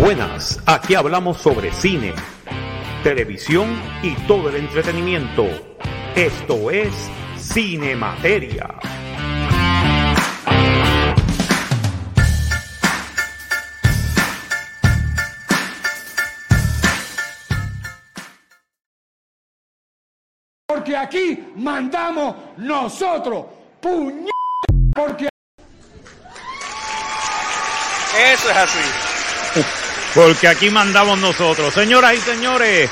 Buenas, aquí hablamos sobre cine, televisión y todo el entretenimiento. Esto es Cine Materia. Porque aquí mandamos nosotros, puñ... porque Eso es así. Porque aquí mandamos nosotros. Señoras y señores,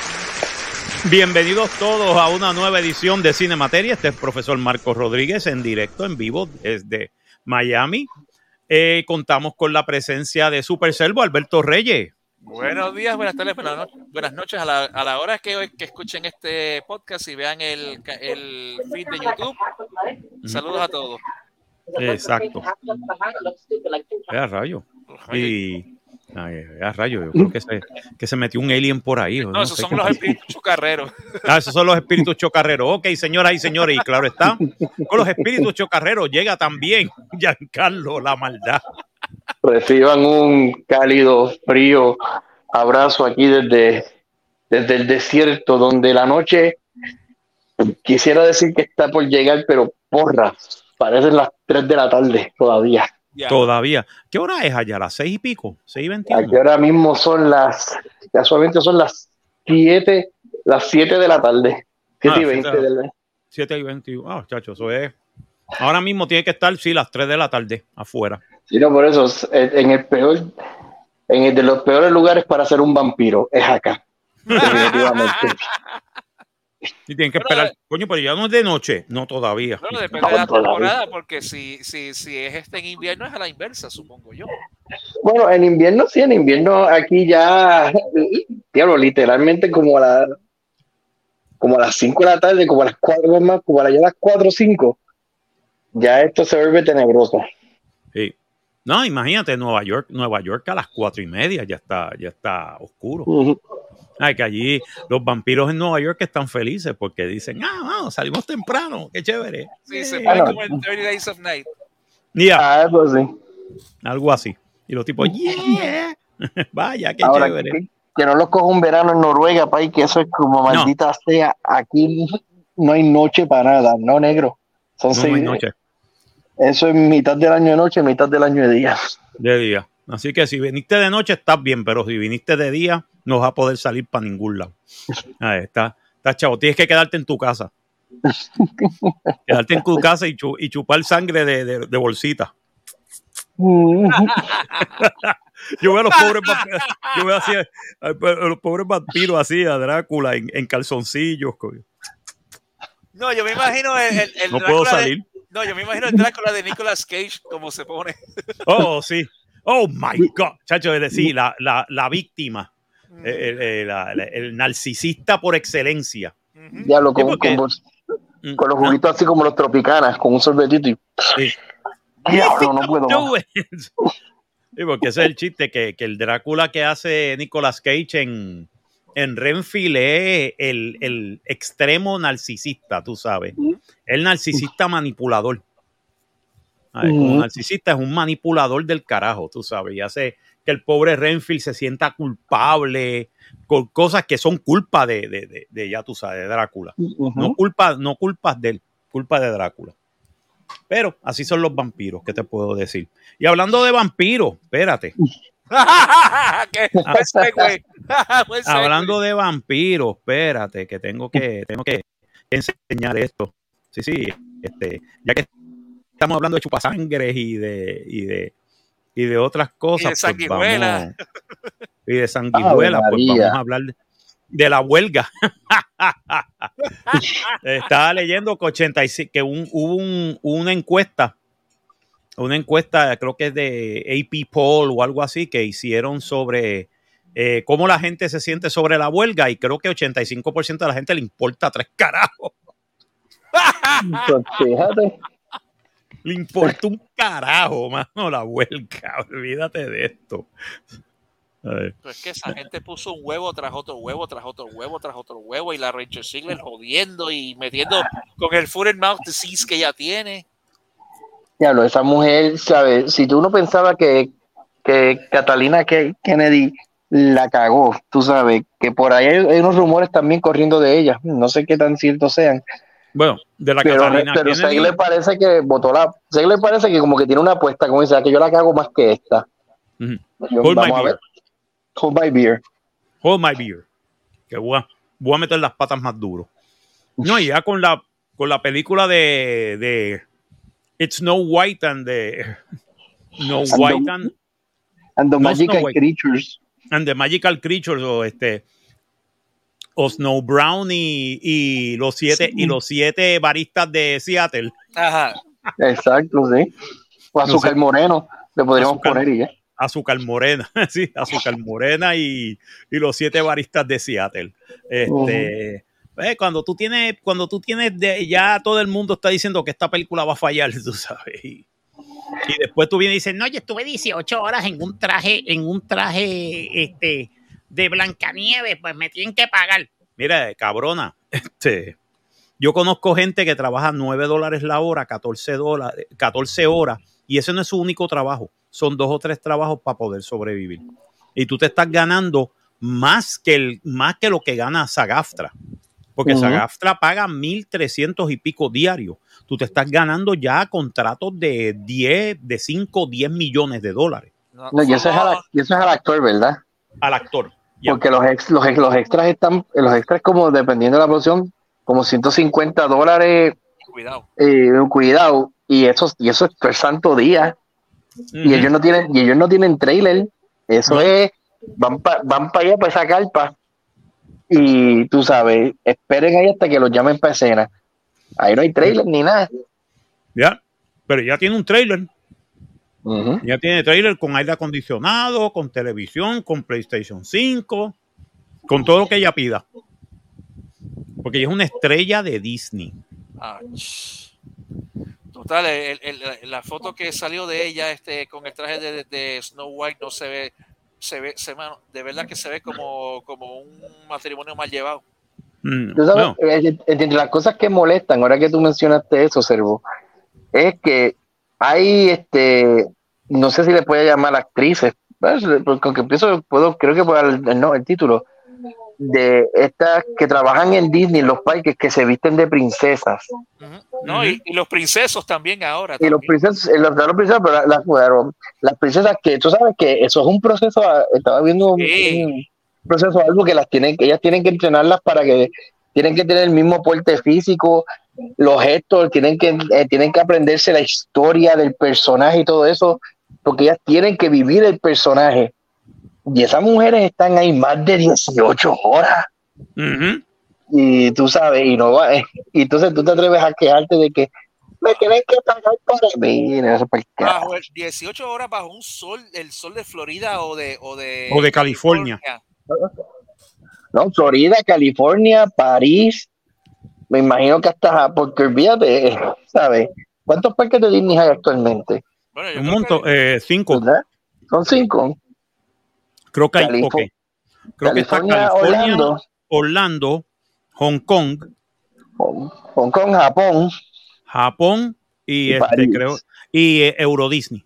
bienvenidos todos a una nueva edición de Cine Materia. Este es el profesor Marcos Rodríguez en directo, en vivo, desde Miami. Eh, contamos con la presencia de Super Servo, Alberto Reyes. Buenos días, buenas tardes, buenas, no- buenas noches a la, a la hora que, que escuchen este podcast y vean el, el feed de YouTube. Saludos a todos. Exacto. A rayo. Y. ay, a rayo, yo creo que se, que se metió un alien por ahí. No, no esos son los espíritus chocarreros. Ah, esos son los espíritus chocarreros. Ok, señoras y señores, y claro está, con los espíritus chocarreros llega también Giancarlo La Maldad. reciban un cálido, frío abrazo aquí desde, desde el desierto, donde la noche quisiera decir que está por llegar, pero porra, parecen las 3 de la tarde todavía. Ya. Todavía. ¿Qué hora es allá? ¿Las seis y pico? ¿Seis y veintiuno? Aquí ahora mismo son las, casualmente son las 7, las 7 de la tarde. 7 Ah, y 20 siete. del Siete y veintiuno. Ah, chacho, eso es. Ahora mismo tiene que estar, sí, las tres de la tarde afuera. Sí, no, por eso, eh, en el peor, en el de los peores lugares para ser un vampiro, es acá. Definitivamente. Y tienen que esperar. eh, Coño, pero ya no es de noche. No, todavía. Bueno, depende de la temporada, porque si, si, si es este en invierno es a la inversa, supongo yo. Bueno, en invierno sí, en invierno aquí ya, diablo, literalmente como a la, como a las 5 de la tarde, como a las 4 más, como a las- ya a las 4 o 5, ya esto se vuelve tenebroso. Sí. No, imagínate, Nueva York, Nueva York a las cuatro y media ya está, ya está oscuro. Ujú. Ay, que allí los vampiros en Nueva York están felices porque dicen, ah, vamos, salimos temprano, qué chévere. Sí, se pone Ah, no. como en 30 Days of Night. Ah, pues sí. algo así. Y los tipos, yeah, vaya, qué Ahora, chévere. que, que no los coja un verano en Noruega, pa, y que eso es como maldita sea, aquí no hay noche para nada, no negro. Son No, no seis- hay noche Eso es mitad del año de noche, mitad del año de día. de día. Así que si viniste de noche estás bien, pero si viniste de día no vas a poder salir para ningún lado. Ahí está, está chavo. Tienes que quedarte en tu casa. Quedarte en tu casa y, chu- y chupar sangre de, de- de bolsita. Yo veo a los pobres vampiros, yo veo así, a, a los pobres vampiros así, a Drácula en, en calzoncillos. coño. No, yo me imagino el, el, el No puedo de- salir. no, yo me imagino el Drácula de Nicolas Cage como se pone. Oh, sí. Oh, my God. Chacho, es decir, la, la, la víctima, Mm. el, el- la- el narcisista por excelencia. Diablo, con, con, Mm, con los juguitos así como los tropicanas, con un sorbetito y sí. diablo, no puedo más. Sí, porque ese es el chiste, que, que el Drácula que hace Nicolas Cage en, en Renfield es el, el extremo narcisista, tú sabes. El narcisista manipulador. A ver, como narcisista es un manipulador del carajo, tú sabes, y hace que el pobre Renfield se sienta culpable con cosas que son culpa de, de, de- de, ya tú sabes, de Drácula. No, culpa, no culpas de él, culpa de Drácula. Pero así son los vampiros, ¿qué te puedo decir? Y hablando de vampiros, espérate, hablando de vampiros, espérate, que tengo que, tengo que enseñar esto. Sí, sí, este, ya que estamos hablando de chupasangres y de, y de, y de otras cosas. pues sanguijuela. vamos- y de sanguijuela, pues vamos a hablar de, de la huelga. Estaba leyendo que 85, que un- hubo un- una encuesta, una encuesta, creo que es de AP Poll o algo así, que hicieron sobre eh, cómo la gente se siente sobre la huelga y creo que 85% de la gente le importa tres carajos. Pues fíjate. Le importa un carajo, mano, la huelga. Olvídate de esto. Pues es que esa gente puso un huevo tras otro huevo, tras otro huevo, tras otro huevo, y la Rachel Ziegler jodiendo y metiendo con el foot and mouth disease que ella tiene. Diablo, esa mujer, ¿sabes? Si tú no pensabas que, que Catalina Ke- Kennedy la cagó, tú sabes, que por ahí hay unos rumores también corriendo de ella, no sé qué tan ciertos sean, Bueno, de la pero, Catalina pero Kennedy, le parece que votó la, Seg le parece que como que tiene una apuesta, como dice, "Ah, que yo la cago más que esta. Yo- Hold my beer. Hold my beer. Hold my beer. Que voy a, voy a meter las patas más duro. No, y ya con la, con la película de, de It's Snow White and the No And White the- and, And the No, Magical. Creatures. and the Magical Creatures o este o Snow Brown y, y los siete y los siete baristas de Seattle. Ajá. Exacto, sí. O azúcar sé. moreno, le podríamos Azúcar- poner y ya. Azúcar Morena, sí, Azúcar Morena y, y los siete baristas de Seattle. Este, eh, cuando tú tienes, cuando tú tienes de, ya todo el mundo está diciendo que esta película va a fallar, tú sabes. Y, y después tú vienes y dices, no, yo estuve 18 horas en un traje, en un traje este, de Blancanieves, pues me tienen que pagar. Mira, cabrona, este, yo conozco gente que trabaja 9 dólares la hora, 14, dólares, 14 horas, y ese no es su único trabajo. Son dos o tres trabajos para poder sobrevivir. Y tú te estás ganando más que, el, más que lo que gana Sagaftra. Porque Ujú. Sagaftra paga 1.300 y pico diarios. Tú te estás ganando ya contratos de 10, de 5, 10 millones de dólares No, No, y eso es, al, somos- y eso es al actor, ¿verdad? al actor. Porque los, ex, los, los extras están, los extras como dependiendo de la producción, como 150 dólares, Cuidado. eh, cuidado, y eso, y eso es por santo día. Y ellos no tienen, y ellos no tienen trailer. Eso No. es, van para van pa allá para esa carpa. Y tú sabes, esperen ahí hasta que los llamen para escena. Ahí no hay trailer ni nada. Ya. Pero ya tiene un trailer. Ya tiene trailer con aire acondicionado, con televisión, con PlayStation 5, con todo lo que ella pida. Porque ella es una estrella de Disney. Ah, Total, el- el- la foto que salió de ella este, con el traje de, de Snow White no se ve, se ve, se, de verdad que se ve como, como un matrimonio mal llevado. Mm, Tú sabes, bueno, eh, entre las cosas que molestan, ahora que tú mencionaste eso, Servo, es que hay, este, no sé si le puede llamar actrices, porque aunque empiezo, puedo, creo que puedo dar el, no, el título, de estas que trabajan en Disney, los parques, que se visten de princesas. No, y, y los princesos también ahora. Y los también. princesas, eh, los, los princesas, pero las, bueno, las princesas que tú sabes que eso es un proceso, ah, estaba viendo un, Sí. un proceso, algo que las tienen, que ellas tienen que entrenarlas para que tienen que tener el mismo porte físico, los gestos, tienen que, eh, tienen que aprenderse la historia del personaje y todo eso, porque ellas tienen que vivir el personaje. Y esas mujeres están ahí más de 18 horas y tú sabes, y no va, y entonces tú te atreves a quejarte de que me tienen que pagar para carajo. Bajo el 18 horas bajo un sol, el sol de Florida o de, o de, O de California. ¿no? Florida, California, París, me imagino que hasta, porque olvídate, ¿sabes? ¿Cuántos parques de Disney hay actualmente? Bueno, Un montón, que- eh, cinco. ¿Verdad? Son cinco. Creo que hay, ok. Creo que está California, Orlando, Orlando, Hong Kong, Hong Hong Kong, Japón, Japón y, Y este, creo y eh, Euro Disney.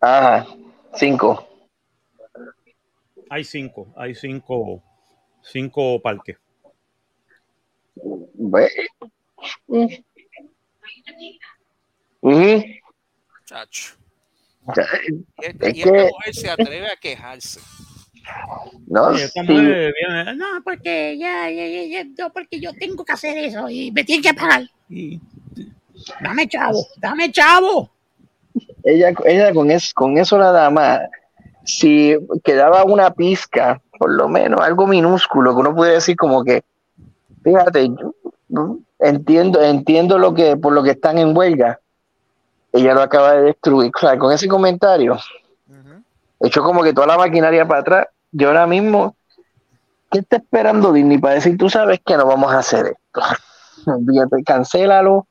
ajá, cinco. Hay cinco, hay cinco, cinco parques. Ve. Ujú. Chacho. Y esta, Es y esta que- mujer se atreve a quejarse. No, sí. No, porque ya, ya, ya, ya, no, porque yo tengo que hacer eso y me tienen que pagar. y- Dame chavo, dame chavo. ella, ella con, eso, con eso nada más, si quedaba una pizca, por lo menos algo minúsculo, que uno puede decir como que, fíjate, yo, ¿no? entiendo, entiendo lo que, por lo que están en huelga, ella lo acaba de destruir. O sea, con ese comentario, Ujú. echó como que toda la maquinaria para atrás, y ahora mismo, ¿qué está esperando Disney para decir, tú sabes que no vamos a hacer esto? Olvídate, cancélalo,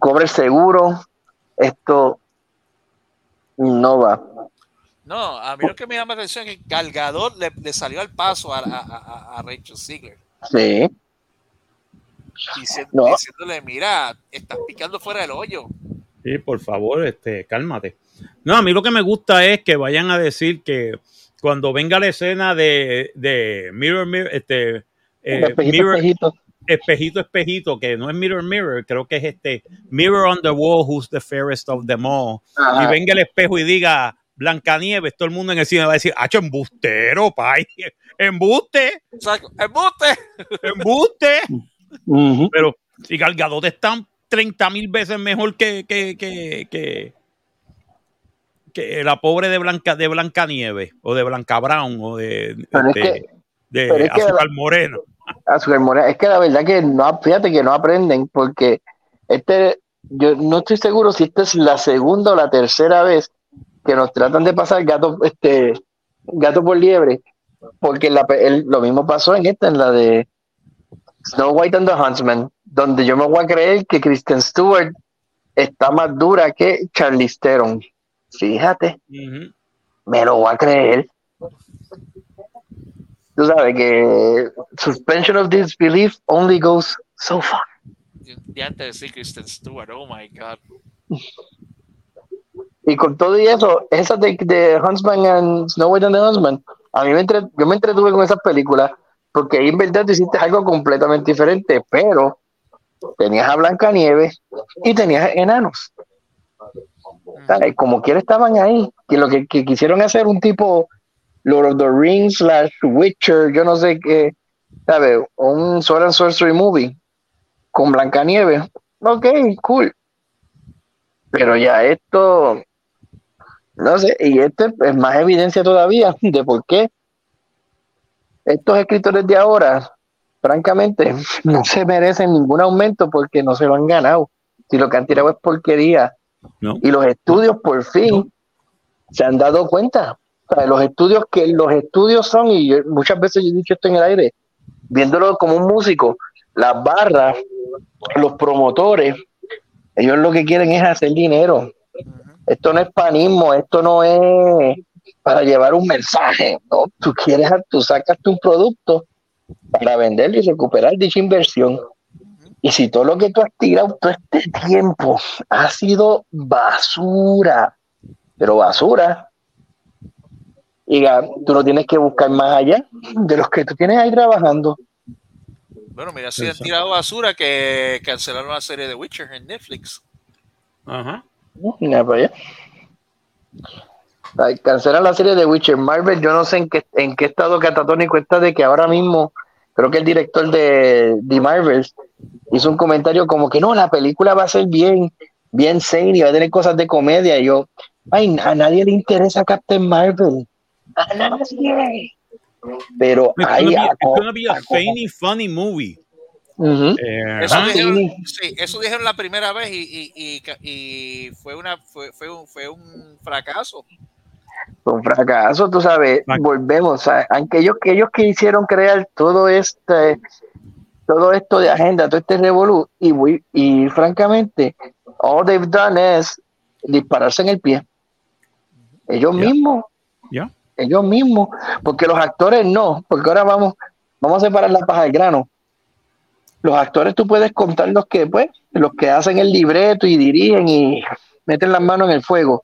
cobre el seguro, esto no va. No, a mí lo que me llama la atención es que Galgador le, le salió al paso a, a, a, a Rachel Ziegler, Sí, diciendo- No. diciéndole, mira, estás picando fuera del hoyo. Sí, por favor, este, cálmate. No, a mí lo que me gusta es que vayan a decir que cuando venga la escena de, de Mirror, Mirror, este, eh, espejito, Mirror, espejito. espejito, espejito, que no es Mirror, Mirror, creo que es este Mirror on the Wall, who's the fairest of them all. Ajá. Y venga el espejo y diga Blancanieves, todo el mundo en el cine va a decir, ¡Hacho, embustero, pay! ¡Embuste! Exacto. ¡Embuste! ¡Embuste! Pero si Gal Gadot está 30 mil veces mejor que, que, que, que, que la pobre de Blanca de Blancanieves o de Blanca Brown o de, Pero es de, que- de pero es que- Azúcar Moreno. Azúcar Moreno. Es que la verdad que no, fíjate que no aprenden, porque este, yo no estoy seguro si esta es la segunda o la tercera vez que nos tratan de pasar gato, este, gato por liebre, porque la pe- el- lo mismo pasó en esta, en la de Snow White and the Huntsman, donde yo me voy a creer que Kristen Stewart está más dura que Charlize Theron. Fíjate, me lo voy a creer. Tú sabes que suspension of disbelief only goes so far. De antes de Kristen Stewart, oh my God. Y con todo y eso, esa de, de Huntsman and Snow White and the Huntsman, a mí me entre- yo me entretuve con esas películas porque ahí en verdad tú hiciste algo completamente diferente, pero tenías a Blancanieves y tenías enanos. Como quiera estaban ahí, que lo que, que quisieron hacer un tipo Lord of the Rings slash Witcher, yo no sé qué, ¿sabes? Un Sword and Sorcery movie con Blancanieves. Ok, cool. Pero ya esto, no sé, y esto es más evidencia todavía de por qué estos escritores de ahora, francamente, no se merecen ningún aumento porque no se lo han ganado. Si lo que han tirado es porquería. No. Y los estudios, por fin, se han dado cuenta. O sea, los estudios que los estudios son, y yo- muchas veces yo he dicho esto en el aire, viéndolo como un músico, las barras, los promotores, ellos lo que quieren es hacer dinero. Esto no es panismo, esto no es para llevar un mensaje, ¿no? Tú quieres, tú sacaste un producto para venderlo y recuperar dicha inversión. Y si todo lo que tú has tirado todo este tiempo ha sido basura, pero basura, y ya, tú no tienes que buscar más allá de los que tú tienes ahí trabajando. Bueno, mira, si han tirado basura que cancelaron la serie de Witcher en Netflix. Ajá. Mira para allá. Cancelan la serie de Witcher. Marvel, yo no sé en qué, en qué estado catatónico está de que ahora mismo, creo que el director de, de Marvel hizo un comentario como que no, la película va a ser bien, bien y va a tener cosas de comedia. Y yo, ay, a nadie le interesa Captain Marvel. A nadie. Pero It's ahí gonna be, it's gonna be a funny, funny movie. Eh, Eso dijeron, sí. eso dijeron la primera vez y, y, y, y fue una fue, fue, un, fue un fracaso. Un fracaso, tú sabes, volvemos, sea, aunque ellos, que ellos quisieron crear todo este, todo esto de agenda, todo este revolú, y, y francamente, all they've done es dispararse en el pie. Ellos mismos, Ya. ellos mismos, porque los actores no, porque ahora vamos, vamos a separar la paja del grano. Los actores tú puedes contar los que, pues, los que hacen el libreto y dirigen y meten las manos en el fuego.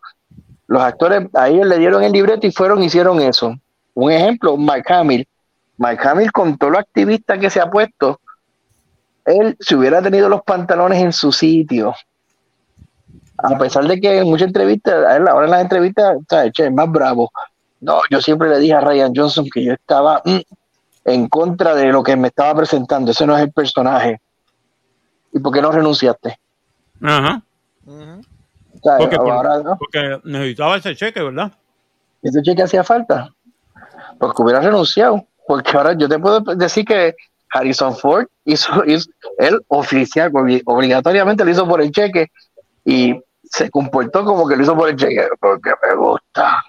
Los actores a ellos le dieron el libreto y fueron, hicieron eso. Un ejemplo, Mark Hamill. Mark Hamill, con todo lo activista que se ha puesto, él, si hubiera tenido los pantalones en su sitio, a pesar de que en muchas entrevistas, ahora en las entrevistas. Che, es más bravo. No, yo siempre le dije a Ryan Johnson que yo estaba mm, en contra de lo que me estaba presentando. Ese no es el personaje. ¿Y por qué no renunciaste? Ajá. Porque, necesitaba ese cheque, ¿verdad? ese cheque hacía falta. Porque hubiera renunciado. Porque ahora yo te puedo decir que Harrison Ford hizo, hizo él oficial, obli- obligatoriamente lo hizo por el cheque y se comportó como que lo hizo por el cheque. Porque me gusta.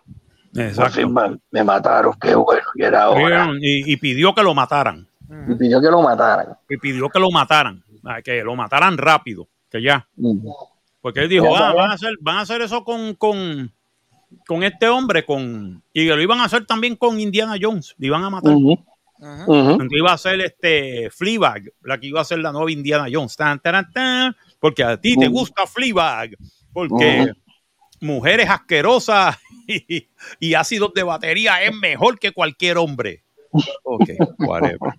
Exacto. me, me mataron, qué bueno, y era ahora. Y, y pidió que lo mataran. Y pidió que lo mataran. Y pidió que lo mataran. Ah, Que lo mataran rápido. Que ya. Porque él dijo, ah, van a hacer, van a hacer eso con, con, con este hombre, con, y lo iban a hacer también con Indiana Jones, le iban a matar. Entonces iba a ser este Fleabag, la que iba a ser la nueva Indiana Jones. Tan, taran, tan, porque a ti te gusta Fleabag. Porque mujeres asquerosas y, y ácidos de batería es mejor que cualquier hombre. Ok, whatever.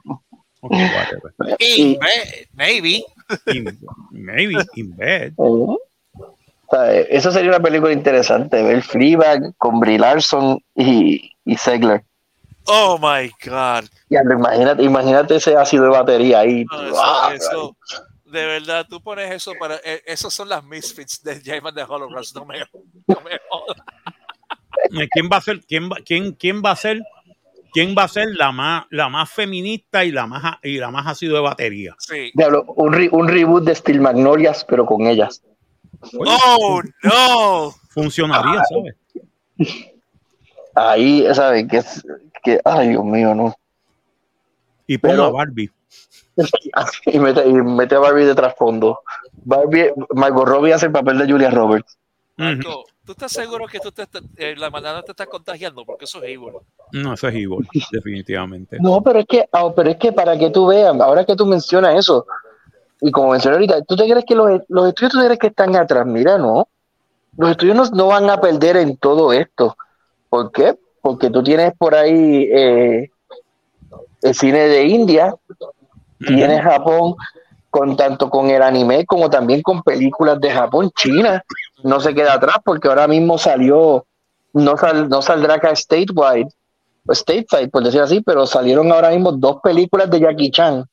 Ok, whatever. In bed, maybe. In- maybe in bed. Eso sería una película interesante, ver Fleabag con Brie Larson y, y Segler. Oh my God. Ya, pero imagínate, imagínate ese ácido de batería ahí. No, eso, Ah, eso- de verdad, tú pones eso para. eh, esos son las misfits de James de Holograms. No me, no me jodas. ¿Quién va a ser, quién va, quién, quién va a ser, quién va a ser la más, la más feminista y la más y la más ácido de batería? Sí. Diablo, un, re- un reboot de Steel Magnolias, pero con ellas. Oh no. Funcionaría, ¿sabes? Ahí, ¿sabes? Que, es- que, ay, Dios mío, no. Y pongo Pero- a Barbie. y, mete, y mete a Barbie de trasfondo. Barbie, Margot Robbie hace el papel de Julia Roberts. Marco, ¿tú estás seguro que tú te, estás- eh, la manada te está contagiando? Porque eso es evil. No, eso es igual, definitivamente. No, pero es que, ah, pero es que para que tú veas, ahora que tú mencionas eso, y como mencioné ahorita, ¿tú te crees que los, los estudios tú te crees que están atrás? Mira, no. Los estudios no, no van a perder en todo esto. ¿Por qué? Porque tú tienes por ahí eh, el cine de India, tienes Japón, con tanto con el anime como también con películas de Japón, China no se queda atrás porque ahora mismo salió, no, sal- no saldrá acá statewide, stateside por decir así, pero salieron ahora mismo dos películas de Jackie Chan.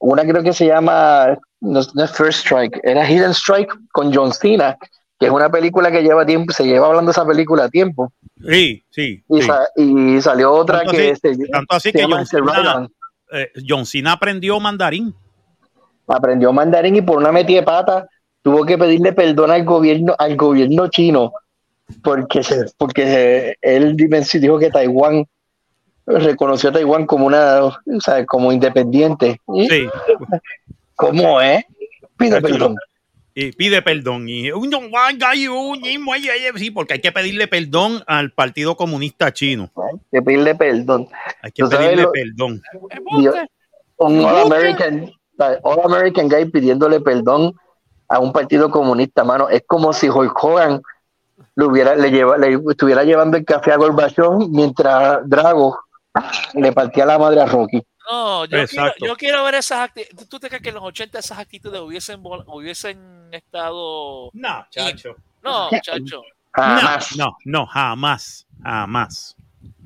Una creo que se llama, no, no es First Strike, era Hidden Strike con John Cena, que es una película que lleva tiempo, se lleva hablando de esa película a tiempo. Sí, sí. Y, sí. sa- y salió otra Tanto que así- se, tanto así se que llama John Cena-. Eh, John Cena aprendió mandarín. aprendió mandarín y por una metida de pata tuvo que pedirle perdón al gobierno al gobierno chino porque se- porque se- él dijo que Taiwán reconoció a Taiwán como una o sea, como independiente ¿Y Sí. cómo es pide Eso perdón Y pide perdón. Y sí, porque hay que pedirle perdón al Partido Comunista Chino. que pedirle perdón Hay que pedirle lo- perdón. Dios, un All American All American guy pidiéndole perdón a un partido comunista mano es como si Hulk Hogan le hubiera le lleva le estuviera llevando el café a Gorbachev mientras Drago le partía la madre a Rocky No, yo quiero, yo quiero ver esas actitudes. ¿Tú te crees que en los 80 esas actitudes hubiesen, hubiesen estado. No, chacho. No, chacho. jamás No, no, jamás. Jamás.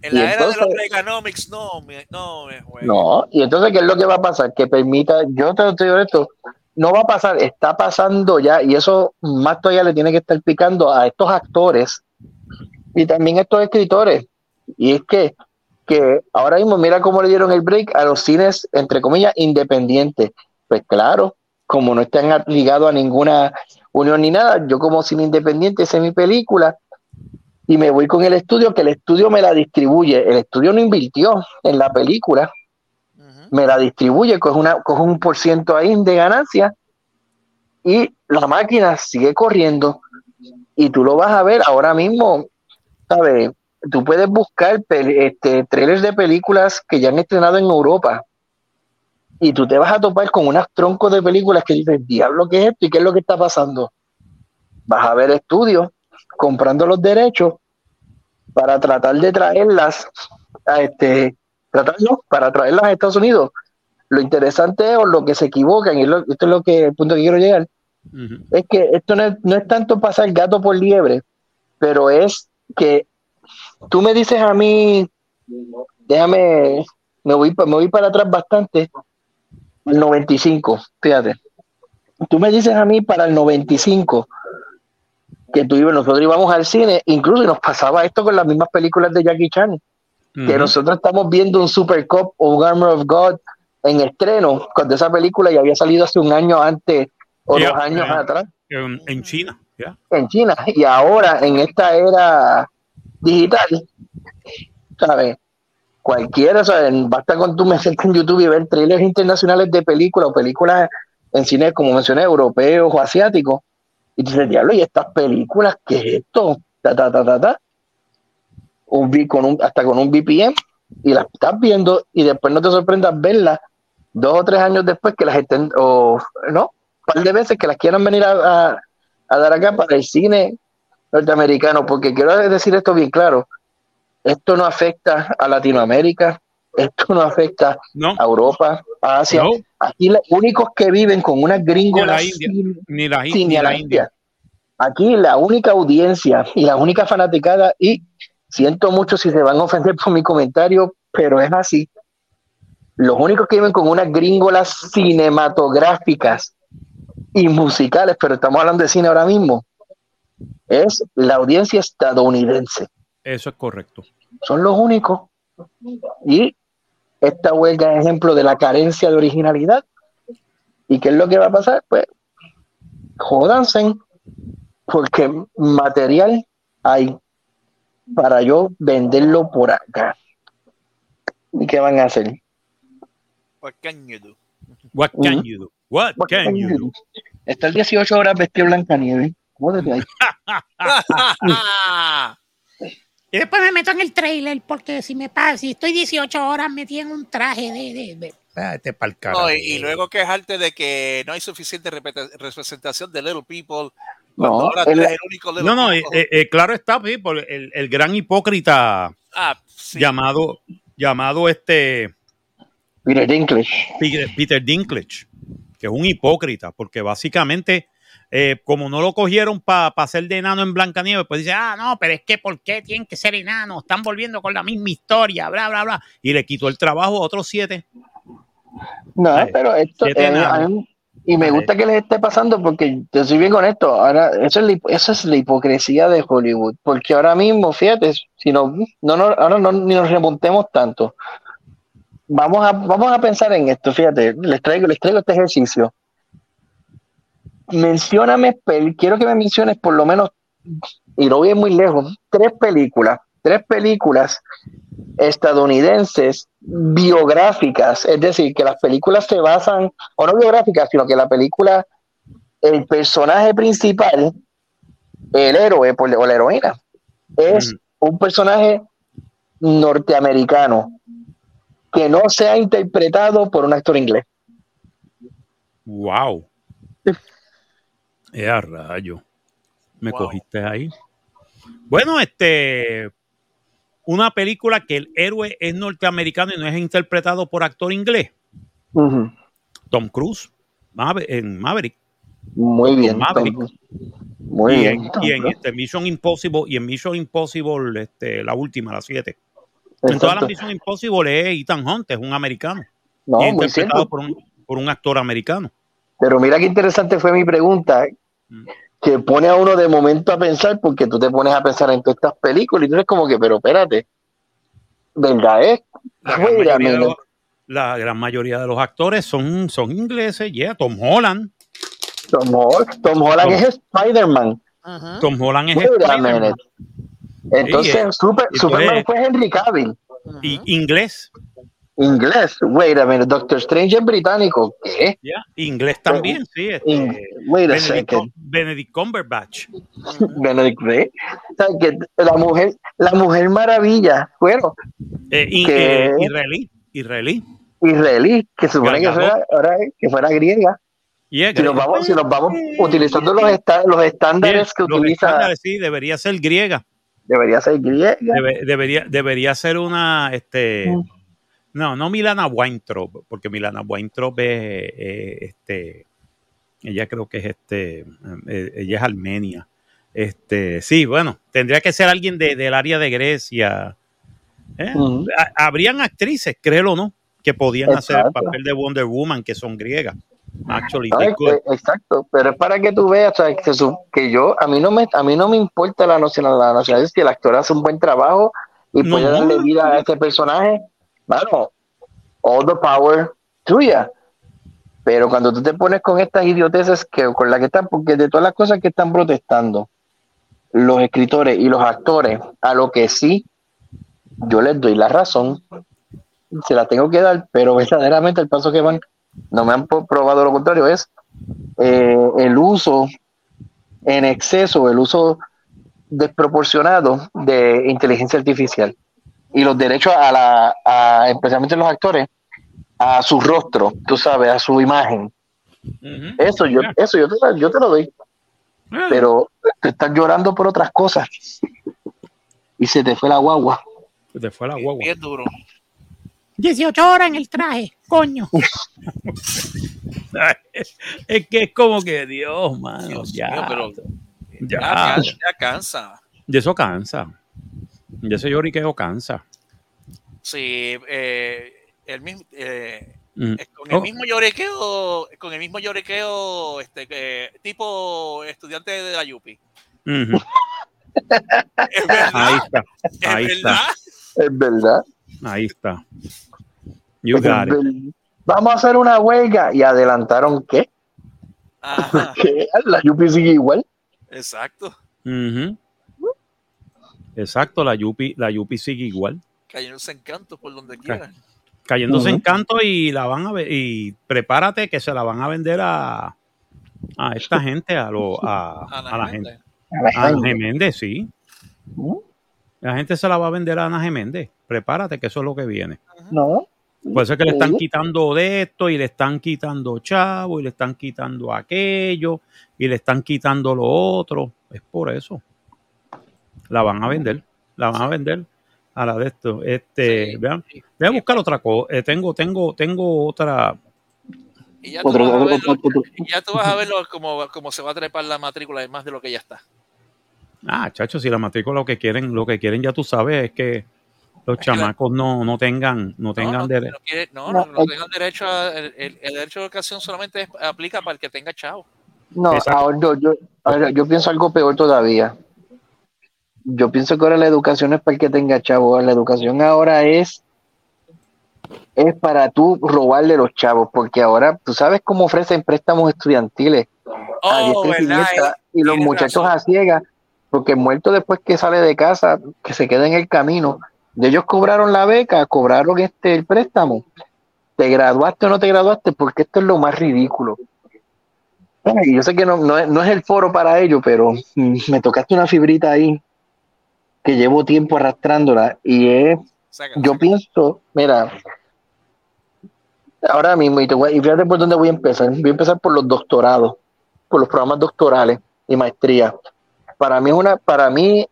En la Y era de los Reaganomics, no, me, no me no y entonces qué es lo que va a pasar que permita yo te estoy esto no va a pasar está pasando ya y eso más todavía le tiene que estar picando a estos actores y también a estos escritores y es que que ahora mismo mira cómo le dieron el break a los cines entre comillas independientes. Pues claro como no están ligados a ninguna unión ni nada yo como cine independiente hice mi película y me voy con el estudio que el estudio me la distribuye. El estudio no invirtió en la película. Me la distribuye, coge, una, coge un por ciento ahí de ganancia y la máquina sigue corriendo. Y tú lo vas a ver ahora mismo, ¿sabes? Tú puedes buscar este, trailers de películas que ya han estrenado en Europa y tú te vas a topar con unos troncos de películas que dices, diablo, ¿qué es esto? ¿Y qué es lo que está pasando? Vas a ver estudios comprando los derechos para tratar de traerlas a este tratarlo para traerlas a Estados Unidos. Lo interesante es o lo que se equivocan, y lo- esto es lo que el punto que quiero llegar, es que esto no es, no es tanto pasar gato por liebre, pero es que tú me dices a mí, déjame, me voy, me voy para atrás bastante, el 95, fíjate. Tú me dices a mí para el 95 que tú ibas, nosotros íbamos al cine, incluso nos pasaba esto con las mismas películas de Jackie Chan que nosotros estamos viendo un Super Cup o un Armor of God en estreno, cuando esa película ya había salido hace un año antes o dos años atrás En, en China, ¿ya? en China. Y ahora, en esta era digital, ¿sabes? Cualquiera, ¿sabes? Basta con tú meterte en YouTube y ver trailers internacionales de películas o películas en cine, como mencioné, europeos o asiáticos. Y dices, diablo, ¿y estas películas qué es esto? Ta, ta, ta, ta, ta. Un, con un, hasta con un VPN y las estás viendo y después no te sorprendas verlas dos o tres años después que las estén, o no, un par de veces que las quieran venir a- a dar acá para el cine norteamericanos, porque quiero decir esto bien claro, esto no afecta a Latinoamérica, esto no afecta No, a Europa, a Asia. no, Aquí los únicos que viven con unas gringolas India, ni la, Sí, ni la India. Aquí la única audiencia y la única fanaticada, y siento mucho si se van a ofender por mi comentario, pero es así. Los únicos que viven con unas gringolas cinematográficas y musicales, pero estamos hablando de cine ahora mismo, es la audiencia estadounidense. Eso es correcto. Son los únicos. Y esta huelga es ejemplo de la carencia de originalidad. ¿Y qué es lo que va a pasar? Pues jódanse, porque material hay para yo venderlo por acá. ¿Y qué van a hacer? What can you do? What can you do? What can you do? Está el 18 horas vestido Blanca Nieve. Ahí. Y después me meto en el trailer porque si me pasa, si estoy 18 horas metí en un traje de... de- de- pa'l No, y, y luego quejarte de que no hay suficiente representación de Little People. No, el- tú eres el único Little No, no, eh, People. eh, eh, claro está, por el, el gran hipócrita ah, sí. llamado, llamado este Peter Dinklage. Peter, Peter Dinklage, que es un hipócrita, porque básicamente, eh, como no lo cogieron para ser de enano en Blancanieves, pues dice, ah, no, pero es que ¿por qué tienen que ser enanos? Están volviendo con la misma historia, bla, bla, bla. Y le quitó el trabajo a otros siete. No, Ay, pero esto siete eh, y me gusta que les esté pasando porque te soy bien honesto, ahora eso es la, eso es la hipocresía de Hollywood, porque ahora mismo, fíjate, si no, no, no ahora no ni nos remontemos tanto. Vamos a, vamos a pensar en esto, fíjate, les traigo, les traigo este ejercicio. Mencióname, quiero que me menciones por lo menos, y no voy a ir muy lejos, tres películas, tres películas estadounidenses biográficas, es decir, que las películas se basan, o no biográficas, sino que la película, el personaje principal, el héroe por- o la heroína, es un personaje norteamericano que no sea interpretado por un actor inglés. Wow. Eh, a rayo. Me Wow. cogiste ahí. Bueno, este. Una película que el héroe es norteamericano y no es interpretado por actor inglés. Tom Cruise en Maverick. Muy bien. Maverick. Tom- Muy y, bien. en, Tom y en este Mission Impossible, y en Mission Impossible, este, la última, la 7. En todas las. Mission Impossible es Ethan Hunt, es un americano. No, y muy interpretado por un, por un actor americano. Pero mira qué interesante fue mi pregunta. Que pone a uno de momento a pensar, porque tú te pones a pensar en todas estas películas y tú eres como que, pero espérate, ¿verdad es? La gran, mayoría de minute. los, la gran mayoría de los actores son, son ingleses. Yeah, Tom Holland. Tom, Hol- Tom Holland Tom- es Spider-Man. Tom Holland es Spider-Man. Entonces, Super- Superman pues- fue Henry Cavill, y inglés. Inglés. Wait a minute, Doctor Strange es británico. ¿Qué? Yeah, inglés también, sí. este, In- wait a Benedict, second. Benedict Cumberbatch. Benedict. O sea, la mujer, la mujer maravilla, bueno, Eh, y- Que- eh, israelí. Israelí. israelí, que supone que fuera, ahora, que fuera griega. Yeah, Si nos vamos, si nos vamos utilizando los, esta- los estándares Sí, que los utiliza, estándares, sí, debería ser griega. debería ser griega. Debe- debería, debería ser una, este, Mm. No, no Milana Weintraub, porque Milana Weintraub es, eh, este, ella creo que es este, eh, ella es armenia. Este, sí, bueno, tendría que ser alguien de- del área de Grecia. ¿eh? Habrían actrices, créelo o no, que podían hacer el papel de Wonder Woman, que son griegas. Actually, eh, exacto, pero es para que tú veas o sea, que, su- que yo a mí no me a mí no me importa la nacionalidad, la nacionalidad si el actor hace un buen trabajo y No. puede darle vida a este personaje, bueno, all the power tuya. Pero cuando tú te pones con estas idioteces que con las que están, porque de todas las cosas que están protestando los escritores y los actores, a lo que sí yo les doy la razón, se la tengo que dar, pero verdaderamente el paso que van no me han probado lo contrario, es eh, el uso en exceso, el uso desproporcionado de inteligencia artificial y los derechos a la, a, especialmente los actores, a su rostro, tú sabes, a su imagen. Eso yo, eso yo te, yo te lo doy. Pero te estás llorando por otras cosas. Y se te fue la guagua. te fue la guagua. Bien duro. 18 horas en el traje, coño. es que es como que Dios, mano, Dios ya. mío, pero ya. ya, ya cansa. Y eso cansa. Y ese lloriqueo cansa. Sí, eh, el mismo, eh, Mm. eh, con el Oh. mismo lloriqueo, con el mismo lloriqueo, este, que- tipo estudiante de la Yupi. Es verdad, Ahí está. es Ahí está. verdad. Es verdad. Ahí está. You Es got it. Vamos a hacer una huelga. Y adelantaron qué? Ajá, la Yupi sigue igual. exacto. Ujú. Exacto, la Yupi, la Yupi sigue igual. Cayéndose en canto por donde quiera. Cayéndose en Ujú. canto y la van a ver, y prepárate que se la van a vender a, a esta gente, a, lo, a, Ana a la gente. A Ana Geméndez, sí. La gente se la va a vender a Ana Geméndez. Prepárate que eso es lo que viene. No. Eso es que le están quitando de esto y le están quitando chavo y le están quitando aquello y le están quitando lo otro. Es por eso. La van a vender. La van a vender a la de esto. Este, Sí. vean, Sí. voy a buscar otra cosa. Eh, tengo, tengo, tengo otra. Y ya tú, Otro- vas a otro- verlo, otro- y ya tú vas a verlo como, como se va a trepar la matrícula, es más de lo que ya está. Ah, chacho, si la matrícula lo que quieren, lo que quieren ya tú sabes es que los chamacos no, no tengan, no tengan no, derecho. no quiere- no, No, no, tengan derecho a, el, derecho de educación solamente aplica para el que tenga chavo. No, ahora yo, yo, ahora yo pienso algo peor todavía. Yo pienso que ahora la educación es para el que tenga chavo. La educación ahora es es para tú robarle los chavos, porque ahora tú sabes cómo ofrecen préstamos estudiantiles Oh, diestra y los muchachos razón. a ciegas, porque el muerto después que sale de casa, que se queda en el camino, de ellos cobraron la beca, cobraron este el préstamo. ¿Te graduaste o no te graduaste? Porque esto es lo más ridículo. Ay, yo sé que no, no, es, no es el foro para ello, pero mm, me tocaste una fibrita ahí que llevo tiempo arrastrándola y es Saca, yo saca. pienso, mira, ahora mismo, y, te voy- y fíjate por dónde voy a empezar. Voy a empezar por los doctorados, por los programas doctorales y maestría. Para mí es una, para mí,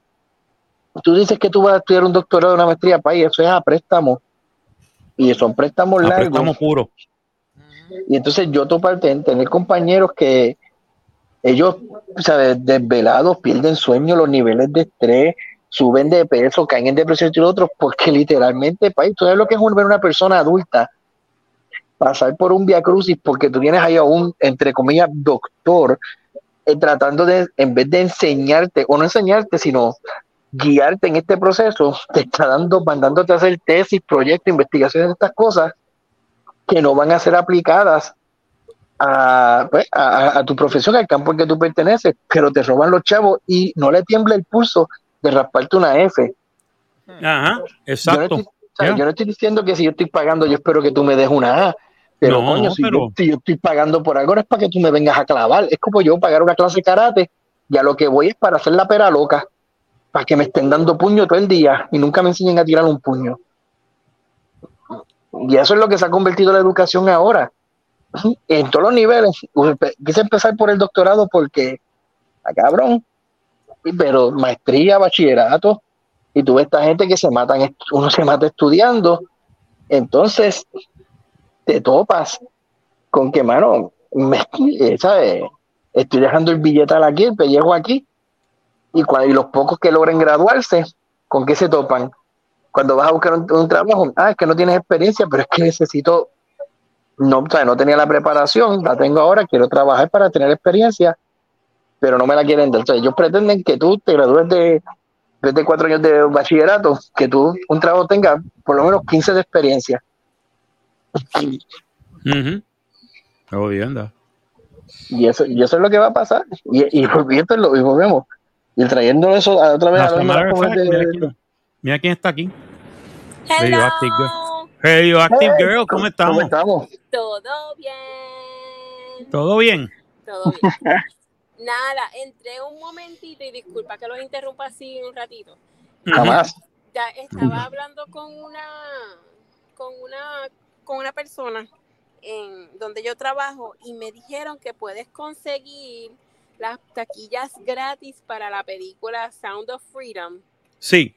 tú dices que tú vas a estudiar un doctorado, una maestría, país, eso es a préstamo. Y son préstamos largos. préstamo puro. Y entonces yo toparte en tener compañeros que ellos, ¿sabes? Desvelados, pierden sueño, los niveles de estrés, suben de peso, caen en depresión y lo otro, porque literalmente, país, tú sabes lo que es ver una persona adulta pasar por un via crucis porque tú tienes ahí a un, entre comillas, doctor, eh, tratando de, en vez de enseñarte, o no enseñarte, sino guiarte en este proceso, te está dando, mandándote a hacer tesis, proyectos, investigaciones estas cosas que no van a ser aplicadas pues, a- a tu profesión, al campo en que tú perteneces, pero te roban los chavos y no le tiembla el pulso de rasparte una F. Ajá, Yo no, exacto. estoy, o sea, Ya. yo no estoy diciendo que si yo estoy pagando, yo espero que tú me des una A. Pero, No, coño, si, pero- Yo, si yo estoy pagando por algo, no es para que tú me vengas a clavar. Es como yo pagar una clase de karate, y a lo que voy es para hacer la pera loca, para que me estén dando puño todo el día y nunca me enseñen a tirar un puño. Y eso es lo que se ha convertido la educación ahora. En todos los niveles. Quise empezar por el doctorado porque, a cabrón, y- pero maestría, bachillerato, y tú ves esta gente que se matan, uno se mata estudiando, entonces te topas con que, mano, me, eh, ¿sabes? estoy dejando el billetal aquí, el pellejo aquí, y, cua- y los pocos que logren graduarse, ¿con qué se topan? Cuando vas a buscar un, un trabajo, ah, es que no tienes experiencia, pero es que necesito, no, o sea, no tenía la preparación, la tengo ahora, quiero trabajar para tener experiencia, pero no me la quieren dar. Entonces, ellos pretenden que tú te gradúes de, después de cuatro años de bachillerato, que tú un trabajo tenga por lo menos 15 de experiencia. Ujú. Jodienda. Y eso, y eso es lo que va a pasar. Y, y, y esto es lo y volvemos. Y trayendo eso a otra vez a los de- mira, quién, mira quién está aquí. Radioactive Hello. Radioactive Hey, Girl, ¿cómo estamos? ¿Cómo estamos? Todo bien. ¿Todo bien? Todo bien. Nada, entré un momentito y disculpa que los interrumpa así un ratito. Jamás. Ya estaba hablando con una con una con una persona en donde yo trabajo y me dijeron que puedes conseguir las taquillas gratis para la película Sound of Freedom. Sí.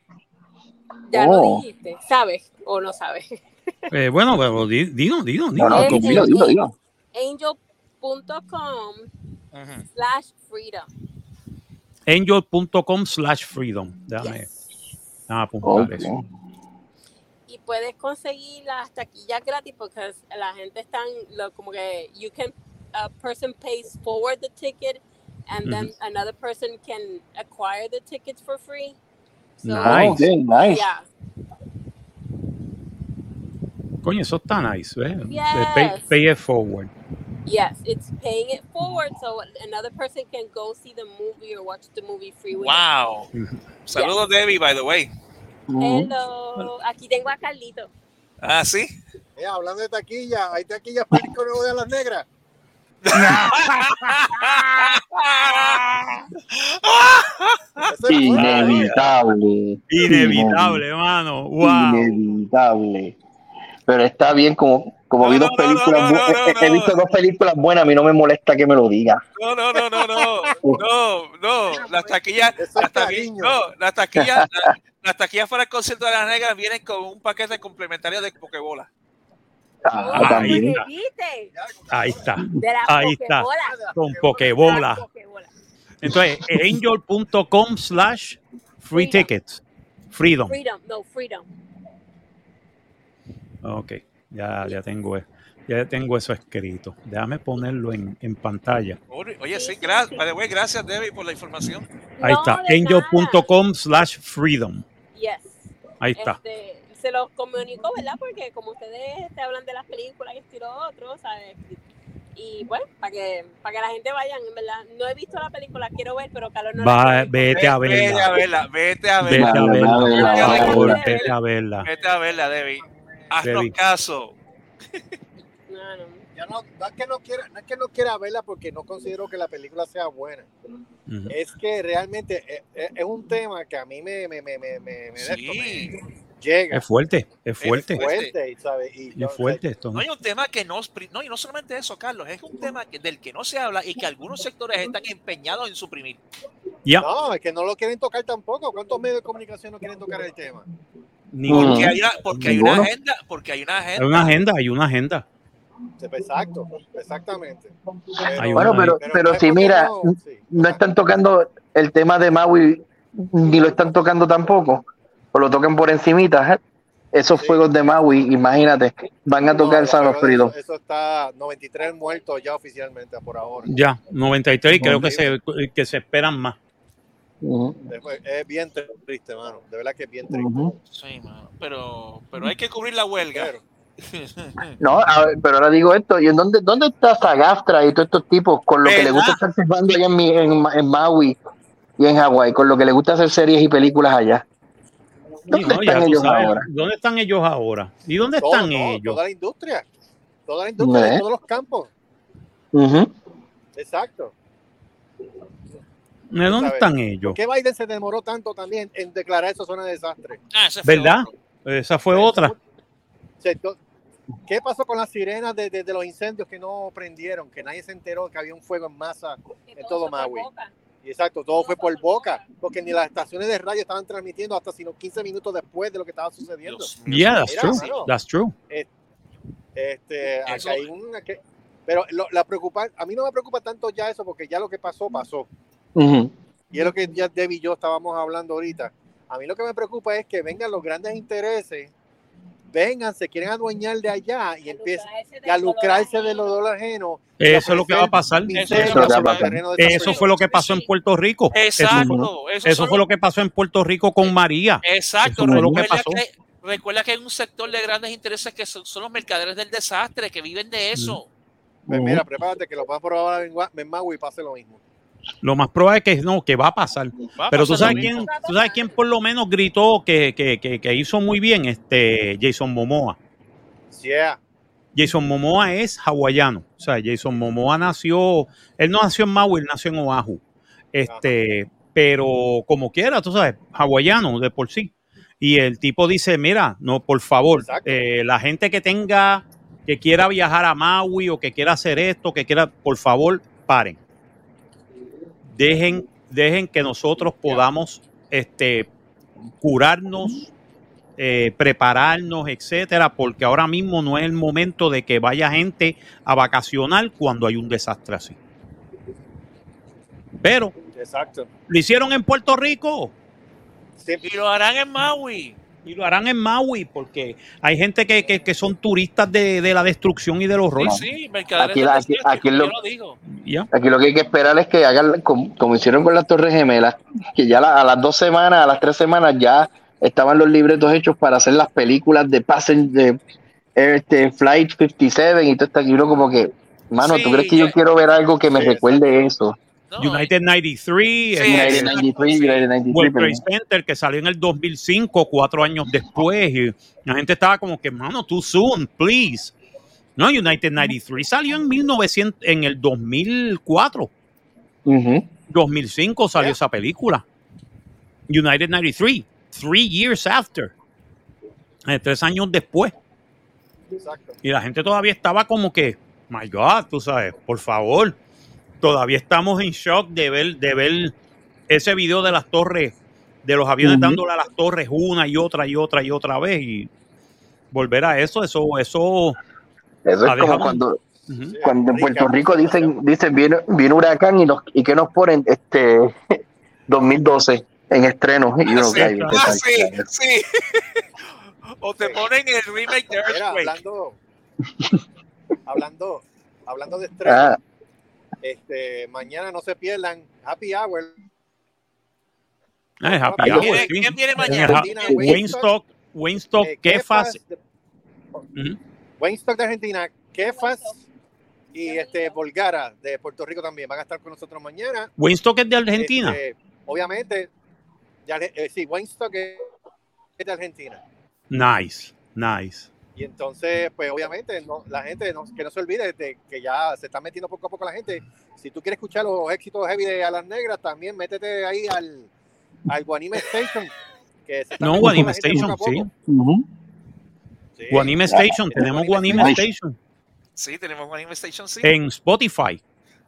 Ya Oh. lo dijiste, ¿sabes o no sabes? Eh, bueno, pero di- dino, dino, dino. No, no, Es- dilo, dilo, dilo. Angel.com Slash freedom. Angel.com slash freedom. Déjame, Yes. déjame apuntar Ok. eso. Y puedes conseguir las taquillas gratis porque la gente está lo, como que you can a person pays forward the ticket and then another person can acquire the tickets for free. So, Nice. Ok, nice. Yeah. Coño, eso está nice. Yes. Pay, pay it forward. Yes, it's paying it forward so another person can go see the movie or watch the movie free. with Wow. Saludos, Debbie, by the way. Hello. Aquí tengo a Carlito. Ah, sí. Eh, hablando de taquilla, hay taquillas para el nuevo de las negras. Inevitable. Inevitable, hermano. Wow. Inevitable. Pero está bien, como, como No, vi no, dos no, películas, no, bu- no, no, he- visto dos películas buenas, a mí no me molesta que me lo diga. No, no, no, no, no, no, no, las taquillas, las taquillas, no, las taquillas, la- las taquillas para el concierto de las negras vienen con un paquete complementario de pokebola. Ah, Ahí también. está. ¿Viste? Ahí está. Ahí está. Con Pokebola. la pokebola. Entonces, angel.com slash free Freedom. tickets. Freedom. Freedom, no, freedom. Ok, ya, ya tengo ya tengo eso escrito. Déjame ponerlo en, en pantalla. Oye, Sí, gracias, gracias, Debbie, por la información. Ahí No, está. Angel.com slash freedom. Yes. Ahí está. Este, se los comunicó, ¿verdad? Porque como ustedes te hablan de las películas y esto y lo otro, ¿sabes? Y bueno, para que, para que la gente vayan, en verdad. No he visto la película, quiero ver, pero Carlos no la Va, ver. vete a Vete a verla. vete a Vete verla, a Vale, verla, por favor, vete a verla. vete a verla, Debbie. Haznos caso. No, no. Ya no, no es que no quiera, no es que no quiera verla porque no considero que la película sea buena. Ujú. Es que realmente es, es- es un tema que a mí me, me, me, me, me, Sí. me llega. Es fuerte, es fuerte. fuerte, y, ¿sabes? Y yo- Es fuerte esto. No hay un tema que no, no, y no solamente eso, Carlos, es un tema que, del que no se habla y que algunos sectores están empeñados en suprimir. Ya, No, es que no lo quieren tocar tampoco. ¿Cuántos medios de comunicación no quieren tocar el tema? Ninguno. Porque hay una, porque hay una agenda, porque hay una Hay agenda. una agenda, hay una agenda. Exacto, exactamente. Bueno, pero, pero es si mira, no, sí. no están tocando el tema de Maui, ni lo están tocando tampoco, o lo tocan por encimita. ¿eh? Esos Sí. fuegos de Maui, imagínate, van a tocar No, San pero Freedom. Eso, eso está 93 muertos ya oficialmente por ahora. Ya, 93 y creo que se, que se esperan más. Ujú, Es, es bien triste, mano. De verdad que es bien triste. Sí, mano, pero, pero hay que cubrir la huelga. Pero, No, a ver, pero ahora digo esto, ¿y en dónde, dónde está Sagaftra y todos estos tipos con lo que les ¿Verdad? gusta estar filmando allá en, mi- en, en Maui y en Hawái, con lo que les gusta hacer series y películas allá? ¿Dónde no, están ellos sabes, ahora? ¿Dónde están ellos ahora? ¿Y dónde todo, están todo, ellos? Toda la industria. Toda la industria ¿Eh? de todos los campos. Exacto. ¿De dónde sabes, están ellos? ¿Por qué Biden se demoró tanto también en declarar esa zona de desastre? Ah, fue ¿Verdad? otro. Esa fue otra. To- ¿Qué pasó con las sirenas de, de- de los incendios que no prendieron? Que nadie se enteró que había un fuego en masa. Que En todo Maui. exacto, todo fue por boca, porque ni las estaciones de radio estaban transmitiendo hasta sino 15 minutos después de lo que estaba sucediendo. Yeah, that's true. That's true. Este, acá hay una que, pero lo- la preocupa, a mí no me preocupa tanto ya eso, porque ya lo que pasó, pasó. Y es lo que ya Debbie y yo estábamos hablando ahorita. A mí lo que me preocupa es que vengan los grandes intereses, vengan, se quieren adueñar de allá y empiecen a lucrarse de los dólares ajenos. Eso es lo que va a pasar. Eso Eso es lo que va a pasar. Eso fue lo que pasó en Puerto Rico. Eso, Exacto. Eso, fue lo que pasó en Puerto Rico con María. Exacto, Eso fue lo que recuerda pasó. que, recuerda que hay un sector de grandes intereses que son, son los mercaderes del desastre, que viven de eso. Pues mira, prepárate que lo van a probar en Maui y pase lo mismo. Lo más probable es que no, que va a pasar. Va a Pero tú sabes quién, tú sabes quién por lo menos gritó que, que, que, que hizo muy bien, este Jason Momoa. Yeah. Jason Momoa es hawaiano. O sea, Jason Momoa nació, él no nació en Maui, él nació en Oahu. Este, pero como quiera, tú sabes, hawaiano de por sí. Y el tipo dice, mira, no, por favor, eh, la gente que tenga, que quiera viajar a Maui o que quiera hacer esto, que quiera, por favor, paren. Dejen, dejen que nosotros podamos este, curarnos, eh, prepararnos, etcétera, porque ahora mismo no es el momento de que vaya gente a vacacionar cuando hay un desastre así. Pero Exacto. lo hicieron en Puerto Rico Sí, Y lo harán en Maui. Y lo harán en Maui porque hay gente que, que- que son turistas de, de la destrucción y del horror. Sí, sí, Aquí la- aquí- lo- lo digo. Ya. Aquí lo que hay que esperar es que hagan como, como hicieron con las Torres Gemelas, que ya la- a las dos semanas, a las tres semanas ya estaban los libretos hechos para hacer las películas de Passen de este, Flight 57 y todo está aquí uno como que, mano, ¿tú Sí, crees que yo quiero ver algo que me Sí, recuerde eso? No, United 93, Sí, United este, 93, sí. United 93, World Trade Center que salió en el 2005, cuatro años después, y la gente estaba como que, mano, too soon, please. No, United 93 salió en 1900, en el 2004, Ujú. 2005 salió Yeah. esa película. United 93, three years after, eh, tres años después. exacto. Y la gente todavía estaba como que, my God, tú sabes, por favor. Todavía estamos en shock de ver, de ver ese video de las torres, de los aviones Ujú. dándole a las torres una y otra y otra y otra vez. Y volver a eso, eso, eso. Eso es como cuando. Sí, cuando en Puerto Rico dicen, dicen viene, viene huracán y, nos, y que nos ponen este 2012 en estreno. Y uno sí, cae, claro. ¿qué Ah, tal? sí, sí. o te ponen el remake de Earthquake. hablando, hablando, hablando de estreno, Ah, este, mañana no se pierdan Happy Hour. Ah, es happy ¿Quién hour, viene- sí. viene En mañana? el ha- Weinstock, Weinstock, eh, Kefas. de- ujú. Weinstock de Argentina, Kefas y este Volgara de Puerto Rico también van a estar con nosotros mañana. Weinstock es de Argentina. Este, obviamente, ya, eh, sí, Weinstock es es de Argentina. Nice, nice. Y entonces, pues obviamente, no, la gente no- que no se olvide de que ya se está metiendo poco a poco la gente. Si tú quieres escuchar los éxitos heavy de Alas Negras, también métete ahí al, al Guanime Station. Que se está No, Guanime Station, poco sí. Guanime Station, tenemos Guanime. Station Sí, tenemos un Anime Station, sí. en Spotify.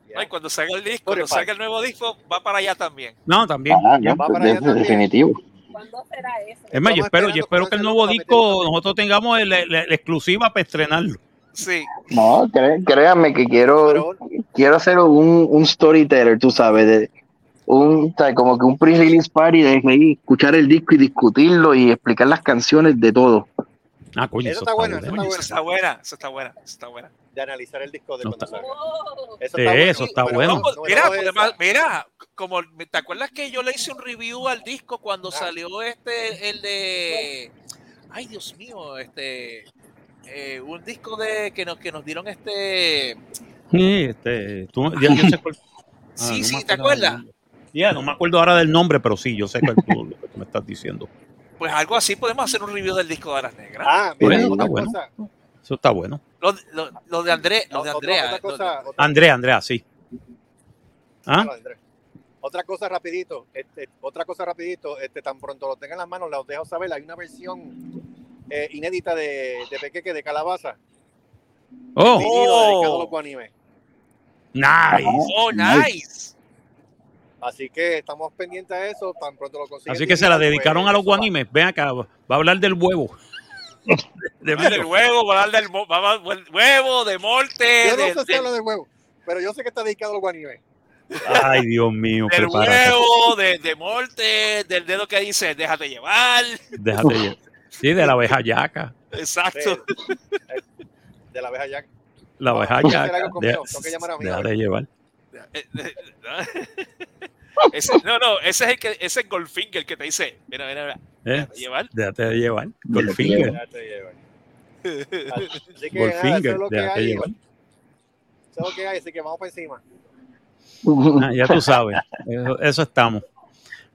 Ya. Ay, cuando salga el disco, cuando Spotify. salga el nuevo disco, va para allá también. No, también. Ah, ya, Va para allá también. ¿Cuándo será eso? Es más, yo espero, yo espero que el nuevo disco nosotros tengamos el- el- la exclusiva para estrenarlo. Sí. No, cré- créanme que quiero, quiero hacer un, un storyteller, tú sabes, de un, como que un pre-release party de ahí, escuchar el disco y discutirlo y explicar las canciones de todo. Ah, coño, Eso eso, está está bueno, eso Eso bueno. está buena, eso está buena, eso está buena. de analizar el disco de No cuando está- salga. Oh. Eso Sí, está bueno. eso está mira, además, mira, como te acuerdas que yo le hice un review al disco cuando Ah. salió este, el de, ay Dios mío, este, eh, un disco de que nos que nos dieron este, Sí, este, tú- ya, yo sé cuál- Ah, sí, no sí, me ¿te acuerdas? Ya, no me acuerdo ahora del nombre, pero sí, yo sé cuál tú, lo que me estás diciendo. Pues algo así podemos hacer un review del disco de las negras. Ah, mira, Bueno, otra está bueno. cosa. Eso está bueno. Lo, lo- lo de André, lo de Andrea, otra de- cosa, otra- Andrea, Andrea, sí. ¿Ah? Otra cosa rapidito, este, otra cosa rapidito, este, tan pronto lo tengan en las manos, los dejo saber, hay una versión eh, inédita de, de Pequeque de Calabaza, Oh, vinilo dedicado a los guanimes. nice. Oh, nice. Así que estamos pendientes a eso, tan pronto lo consiguen. Así que se la dedicaron pues, a los eso va. guanimes. Ven acá, va a hablar del huevo. De del huevo, va a dar del va a huevo, de morte, Yo no de- sé si de- habla del huevo, pero yo sé que está dedicado a los guanimes. Ay, Dios mío, del prepárate. huevo, de, de morte, del dedo que dice, déjate llevar. Déjate llevar. Sí, de la abeja yaca. Exacto. De, de la abeja ya. La abeja yaca. tengo que llamar a mi Déjate amigo. llevar. Ese- no, no, ese es el que, ese es Goldfinger que te dice, mira, mira, mira, ¿Eh? déjate llevar. Déjate llevar. Déjate Goldfinger. Déjate llevar. Así que nada, eso es Déjate hay. llevar. Eso es lo que hay, así que vamos para encima. Ah, ya tú sabes. Eso, eso estamos.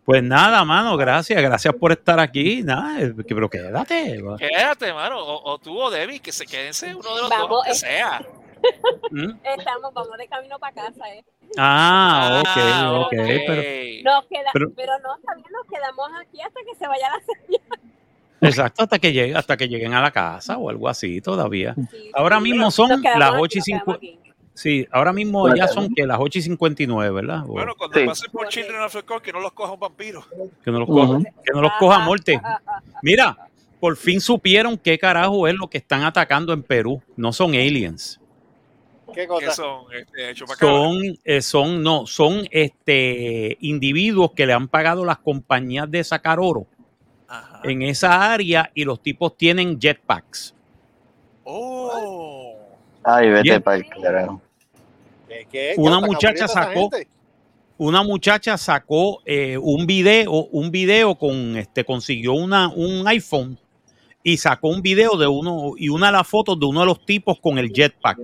Pues nada, mano, gracias. Gracias por estar aquí. Nada, eh, pero quédate. Quédate, mano, o, o tú o Debbie, que se quédense uno de los Vamos, dos, que eh. sea. ¿Mm? Estamos, vamos de camino para casa, ¿eh? Ah, ok, Ah, ok. Pero, Nos queda, Pero- pero, no, también nos quedamos aquí hasta que se vaya la señal. exacto, hasta que llegue, hasta que lleguen a la casa o algo así todavía. Sí, Ahora sí. mismo son las aquí, 8 y nos quedamos 50. aquí. Sí, ahora mismo ya son que las 8 y 59, ¿verdad? Bueno, cuando Sí. pasen por Children of the Corn, que no los coja un vampiro. que no los coja, Ujú. que no los coja a muerte. Mira, por fin supieron qué carajo es lo que están atacando en Perú. No son aliens. ¿Qué cosa? son este. Son, eh, son, no, son este individuos que le han pagado las compañías de sacar oro Ajá. en esa área y los tipos tienen jetpacks. Oh. Ay, vete Bien. para el carajo. ¿Qué- qué? Una ¿Ya está muchacha sacó-? Una muchacha sacó eh, un video, un video con, este, consiguió una, un iPhone y sacó un video de uno y una de las fotos de uno de los tipos con el jetpack.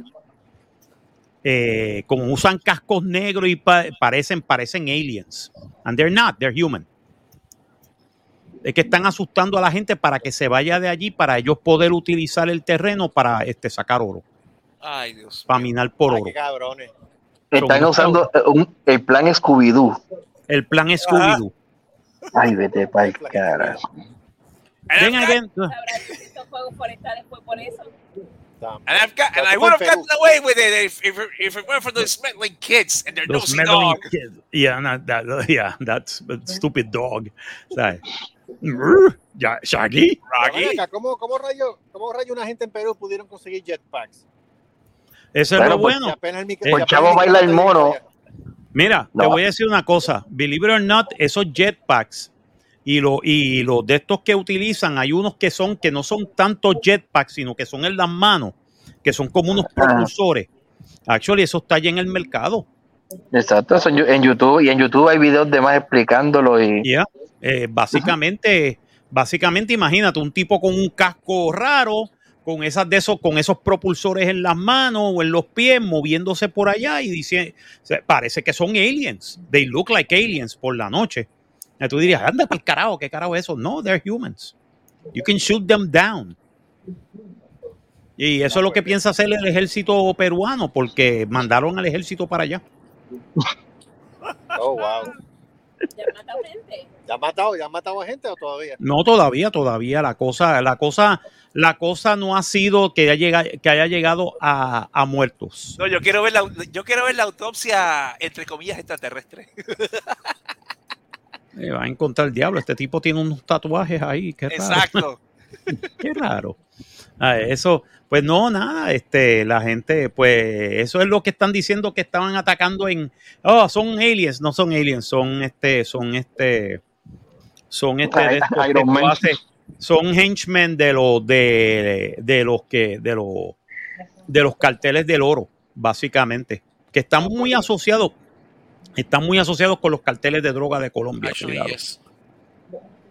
Eh, como usan cascos negros y pa- parecen, parecen aliens. And they're not, they're human. Es que están asustando a la gente para que se vaya de allí para ellos poder utilizar el terreno para este, sacar oro, Ay, Dios. para minar por Ay, oro. qué cabrones. Están Son- usando un- el plan Scooby-Doo. El plan Scooby-Doo. Ay, vete para el carajo. Ven ven. Por eso. And I've got, and That's I would have gotten away with it if, if, it- if it weren't for those smelling kids and their Los nosy meddling dog. kids. Yeah, not that, yeah, that's a stupid dog. Ya- Shaggy. Raggy. acá, ¿Cómo, cómo rayo, cómo rayo una gente en Perú pudieron conseguir jetpacks? Eso es Bueno, lo pues, bueno. Apenas el mic- si Pues apenas Chavo el baila el mono. Mira, te No. voy a decir una cosa. Believe it or not, esos jetpacks y, lo, y los de estos que utilizan, hay unos que son que no son tantos jetpacks, sino que son en las manos, que son como unos propulsores. Actually, eso está allá en el mercado. Exacto, eso en, YouTube y en YouTube hay videos de más explicándolo y Yeah. Eh, básicamente, básicamente, imagínate un tipo con un casco raro, con esas de esos, con esos propulsores en las manos o en los pies, moviéndose por allá y dice, parece que son aliens. They look like aliens por la noche. Y tú dirías, anda para el carajo, ¿qué carajo es eso? No, they're humans. You can shoot them down. Y eso es lo que piensa hacer el ejército peruano, porque mandaron al ejército para allá. Oh, wow. Ya matado gente. ¿Ya han matado, ya han matado a gente o todavía? No, todavía, todavía la cosa, la cosa, la cosa no ha sido que haya llegado, que haya llegado a, a muertos. No, yo quiero ver la, yo quiero ver la autopsia entre comillas extraterrestre. Eh, va a encontrar el diablo. Este tipo tiene unos tatuajes ahí. Qué raro. Exacto. Qué raro. Ah, eso, pues no, nada. Este, la gente, pues, eso es lo que están diciendo que estaban atacando en. Oh, son aliens, no son aliens, son este, son este, son este, de estos Iron Man. son henchmen de los de, de los que de los de los carteles del oro, básicamente, que están muy asociados, están muy asociados con los carteles de droga de Colombia. Cuidado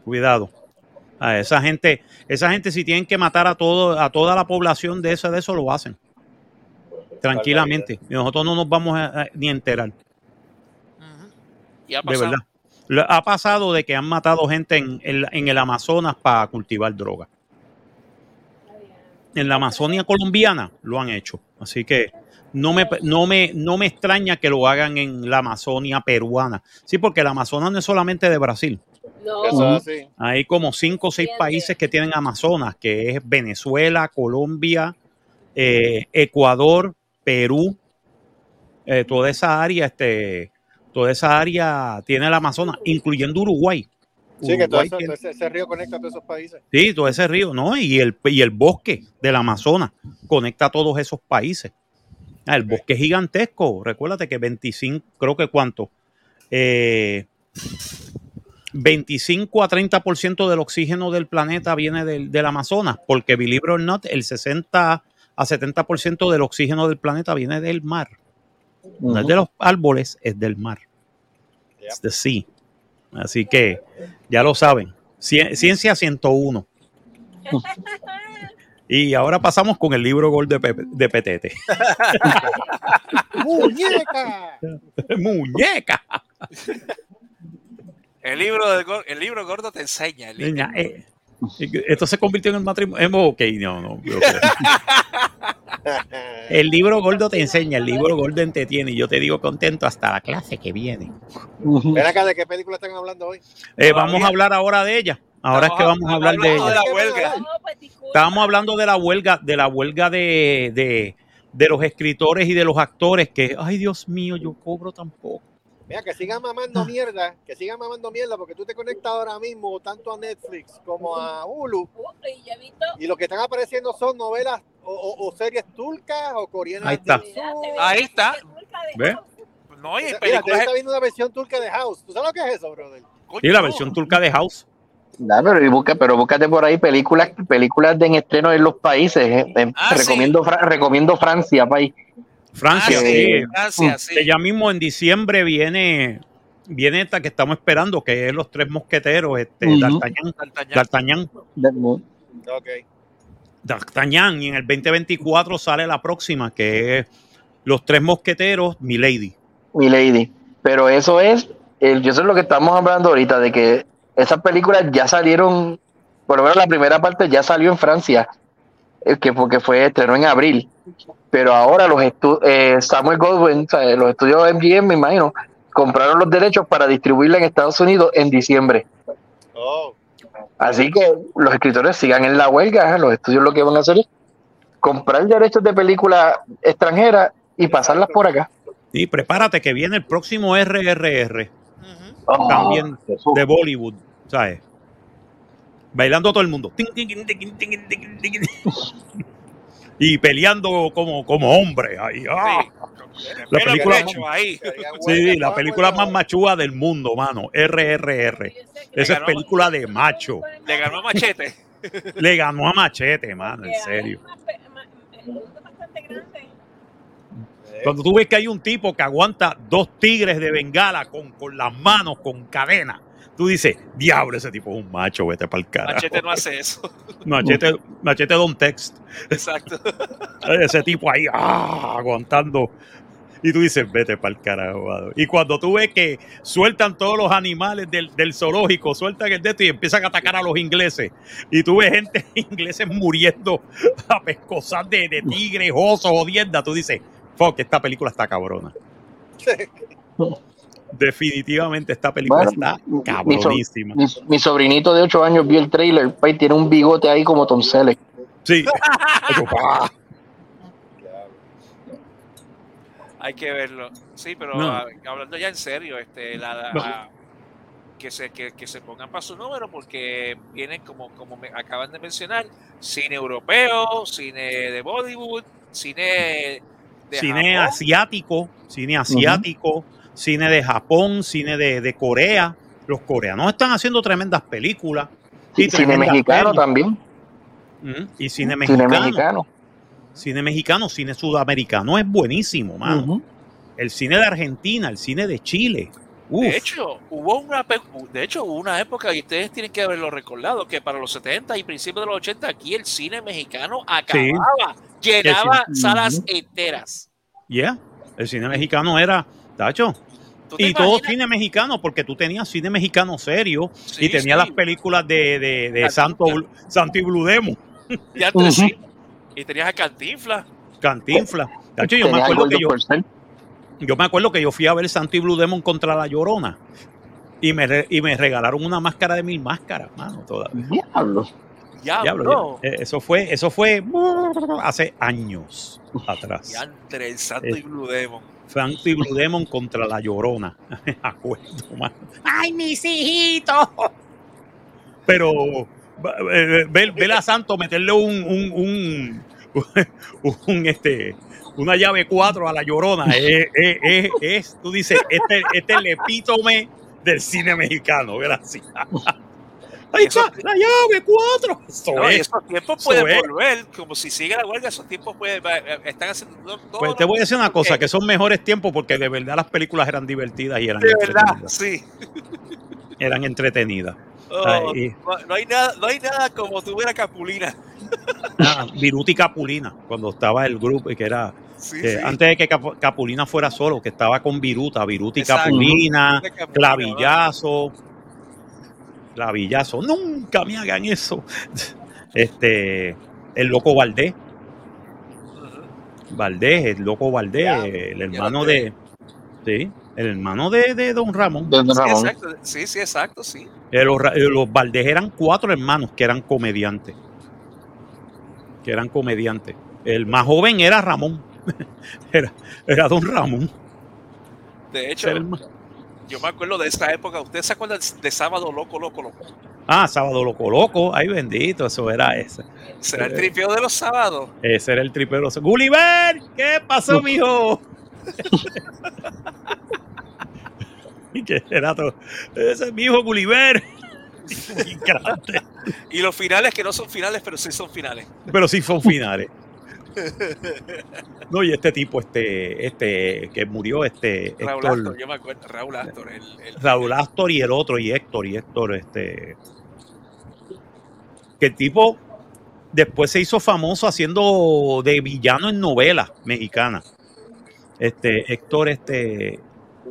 cuidado. A esa gente, esa gente si tienen que matar a todo, a toda la población de eso, de eso lo hacen. Tranquilamente. Y nosotros no nos vamos a, a- ni a enterar. Y ha de verdad. Ha pasado de que han matado gente en, el- en el Amazonas para cultivar droga. En la Amazonia colombiana lo han hecho. Así que no me, no me, no me extraña que lo hagan en la Amazonia peruana. Sí, porque el Amazonas no es solamente de Brasil. No. Eso es así. Hay como cinco o seis países que tienen Amazonas, que es Venezuela, Colombia, eh, Ecuador, Perú, eh, toda esa área, este, toda esa área tiene el Amazonas, incluyendo Uruguay. Sí, que todo eso- tiene- ese río conecta a todos esos países. sí, todo ese río, ¿no? Y el, y el bosque del Amazonas conecta a todos esos países. Ah, el bosque es gigantesco. Recuérdate que 25, creo que cuánto, Eh, 25 a 30% del oxígeno del planeta viene del, del Amazonas, porque believe it or not, el 60 a 70% del oxígeno del planeta viene del mar. No es de los árboles, es del mar. Yep. It's the sea. Así que ya lo saben. Cien- Ciencia 101. Y ahora pasamos con el libro Gol de, Pepe- de Petete. ¡Muñeca! ¡Muñeca! El libro, el libro gordo te enseña. El libro. Niña, eh, esto se convirtió en el matrimonio. Ok, no, no. creo. El libro gordo te enseña, el libro gordo entretiene. Y yo te digo contento hasta la clase que viene. Ven acá, ¿de qué película están hablando hoy? Eh, vamos a hablar ahora de ella. Ahora es que vamos a hablar de ella. la huelga. Pues. Estábamos hablando de la huelga, de la huelga de, de, de los escritores y de los actores que, ay Dios mío, yo cobro tampoco. Mira, que sigan mamando mierda, que sigan mamando mierda, porque tú te conectas ahora mismo tanto a Netflix como a Hulu, y lo que están apareciendo son novelas o, o- o series turcas o coreanas Ahí está. Ahí está. ¿Ve? No, y Mira, películas. está viendo una versión turca de House. ¿Tú sabes lo que es eso, brother? Y la versión turca de House. Nah, pero, busca, pero búscate por ahí películas, películas de en estreno en los países. eh. Ah, sí. recomiendo, Fra- recomiendo Francia, país. Francia, Ah, sí. sí, Francia, sí. Que ya mismo en diciembre viene, viene esta que estamos esperando, que es Los Tres Mosqueteros, este, Ujú. D'Artagnan, D'Artagnan. D'Artagnan, Ok. D'Artagnan, y en el 2024 sale la próxima, que es Los Tres Mosqueteros, Milady. mi lady. Pero eso es, el, yo sé lo que estamos hablando ahorita, de que esas películas ya salieron, por lo menos la primera parte ya salió en Francia, eh, que porque fue estrenó en abril. Pero ahora los estu eh, Samuel Goldwyn, o sea, los estudios MGM, me imagino, compraron los derechos para distribuirla en Estados Unidos en diciembre. Oh. Así que los escritores sigan en la huelga, ¿eh? los estudios lo que van a hacer es comprar derechos de películas extranjeras y pasarlas por acá. Y prepárate que viene el próximo RRR. Oh, también de Bollywood, ¿sabes? Bailando todo el mundo. Y peleando como, como hombre. Ahí, ¡ah! Sí. La película- derecho ahí. Sí, la película más machúa del mundo, mano. RRR. Esa es película de macho. Le ganó a Machete. Le ganó a Machete, mano, en serio. El mundo es bastante grande. Cuando tú ves que hay un tipo que aguanta dos tigres de bengala con, con las manos, con cadena, tú dices, diablo, ese tipo es un macho, vete para el carajo. Machete no hace eso. Machete, machete don text. Exacto. Ese tipo ahí, ah, aguantando. Y tú dices, vete para el carajo. mano. Y cuando tú ves que sueltan todos los animales del, del zoológico, sueltan el de esto y empiezan a atacar a los ingleses. Y tú ves gente ingleses muriendo a pescosar de, de tigres, osos, odiendas. Tú dices, fuck, esta película está cabrona. Definitivamente esta película Bueno, está mi- cabronísima. Mi, mi sobrinito de 8 años vio el trailer, y tiene un bigote ahí como Tom Selleck. Sí. Hay que verlo. Sí, pero No. ah, hablando ya en serio, este, la, la- No. que se que, que se pongan para su número porque vienen como como me acaban de mencionar cine europeo, cine de Bollywood, cine de cine Japón. asiático, cine asiático, cine de Japón, cine de, de Corea. Los coreanos están haciendo tremendas películas. y Cine tremendas mexicano también. Y cine Cine mexicano. mexicano. Cine mexicano, cine sudamericano es buenísimo, mano. El cine de Argentina, el cine de Chile. Uf, De hecho, hubo una de hecho hubo una época y ustedes tienen que haberlo recordado que para los 70 y principios de los 80 aquí el cine mexicano acababa, llenaba sí. salas Ujú. enteras. yeah, el cine mexicano era, tacho. ¿Tú te Y todo cine mexicano, porque tú tenías cine mexicano serio Sí, y tenías sí. las películas de, de. Santo, Santo y Blue Demon, Y antes Ujú. sí. Y tenías a Cantinflas. Cantinflas. Tacho, yo me acuerdo que yo, yo me acuerdo que yo fui a ver Santo y Blue Demon contra la Llorona y me, re- y me regalaron una máscara de mil máscaras, mano, todavía. Diablo. Diablo, ya. Eh, Eso fue, eso fue hace años atrás. Ya entre el Santo Eh. y Blue Demon. Y Blue Demon contra la Llorona. Me acuerdo, mano. ¡Ay, mis hijitos! Pero eh, ver, ver a Santo meterle un, un, un, un, este una llave 4 a la llorona es, es, es- es- tú dices, este, este es el epítome del cine mexicano, gracias. Ahí está, la llave 4. Eso No, y es. esos tiempos eso pueden es. volver, como si sigue la huelga, esos tiempos pueden, eh, están haciendo todo- Pues te voy a decir una cosa, que- que son mejores tiempos porque de verdad las películas eran divertidas y eran de verdad, entretenidas. sí. Eran entretenidas. Oh, Ay, y- no, hay nada, no hay nada como tuviera Capulina. Ah, Viruta y Capulina, cuando estaba el grupo y que era Sí, que sí. antes de que Cap- Capulina fuera solo, que estaba con Viruta, y Exacto. Capulina, Clavillazo, Clavillazo, nunca me hagan eso. Este, el loco Valdés. Valdés, el loco Valdés, Ya, el hermano de, sí, el hermano de, de Don Ramón. Don Sí, Ramón. exacto, sí, sí, exacto, sí. Eh, Los, eh, los Valdés eran cuatro hermanos que eran comediantes. Que eran comediantes. El más joven era Ramón. Era, era Don Ramón. De hecho, Era el ma- yo me acuerdo de esa época. ¿Ustedes se acuerdan de Sábado Loco, Loco, Loco? Ah, Sábado Loco Loco. Ay, bendito, eso era ese. ¿Será el Eh. tripeo de los sábados? Ese era el tripero. Gulliver, ¿qué pasó, mijo? que era todo. Ese es mi hijo Gulliver. Y los finales que no son finales, pero sí son finales. Pero sí son finales. No, y este tipo, este, este, que murió, este, Raúl Héctor, Astor, yo me acuerdo. Raúl Astor. El, el- Raúl Astor y el otro, y Héctor, y Héctor, este. Que el tipo después se hizo famoso haciendo de villano en novelas mexicanas. Este, Héctor, este,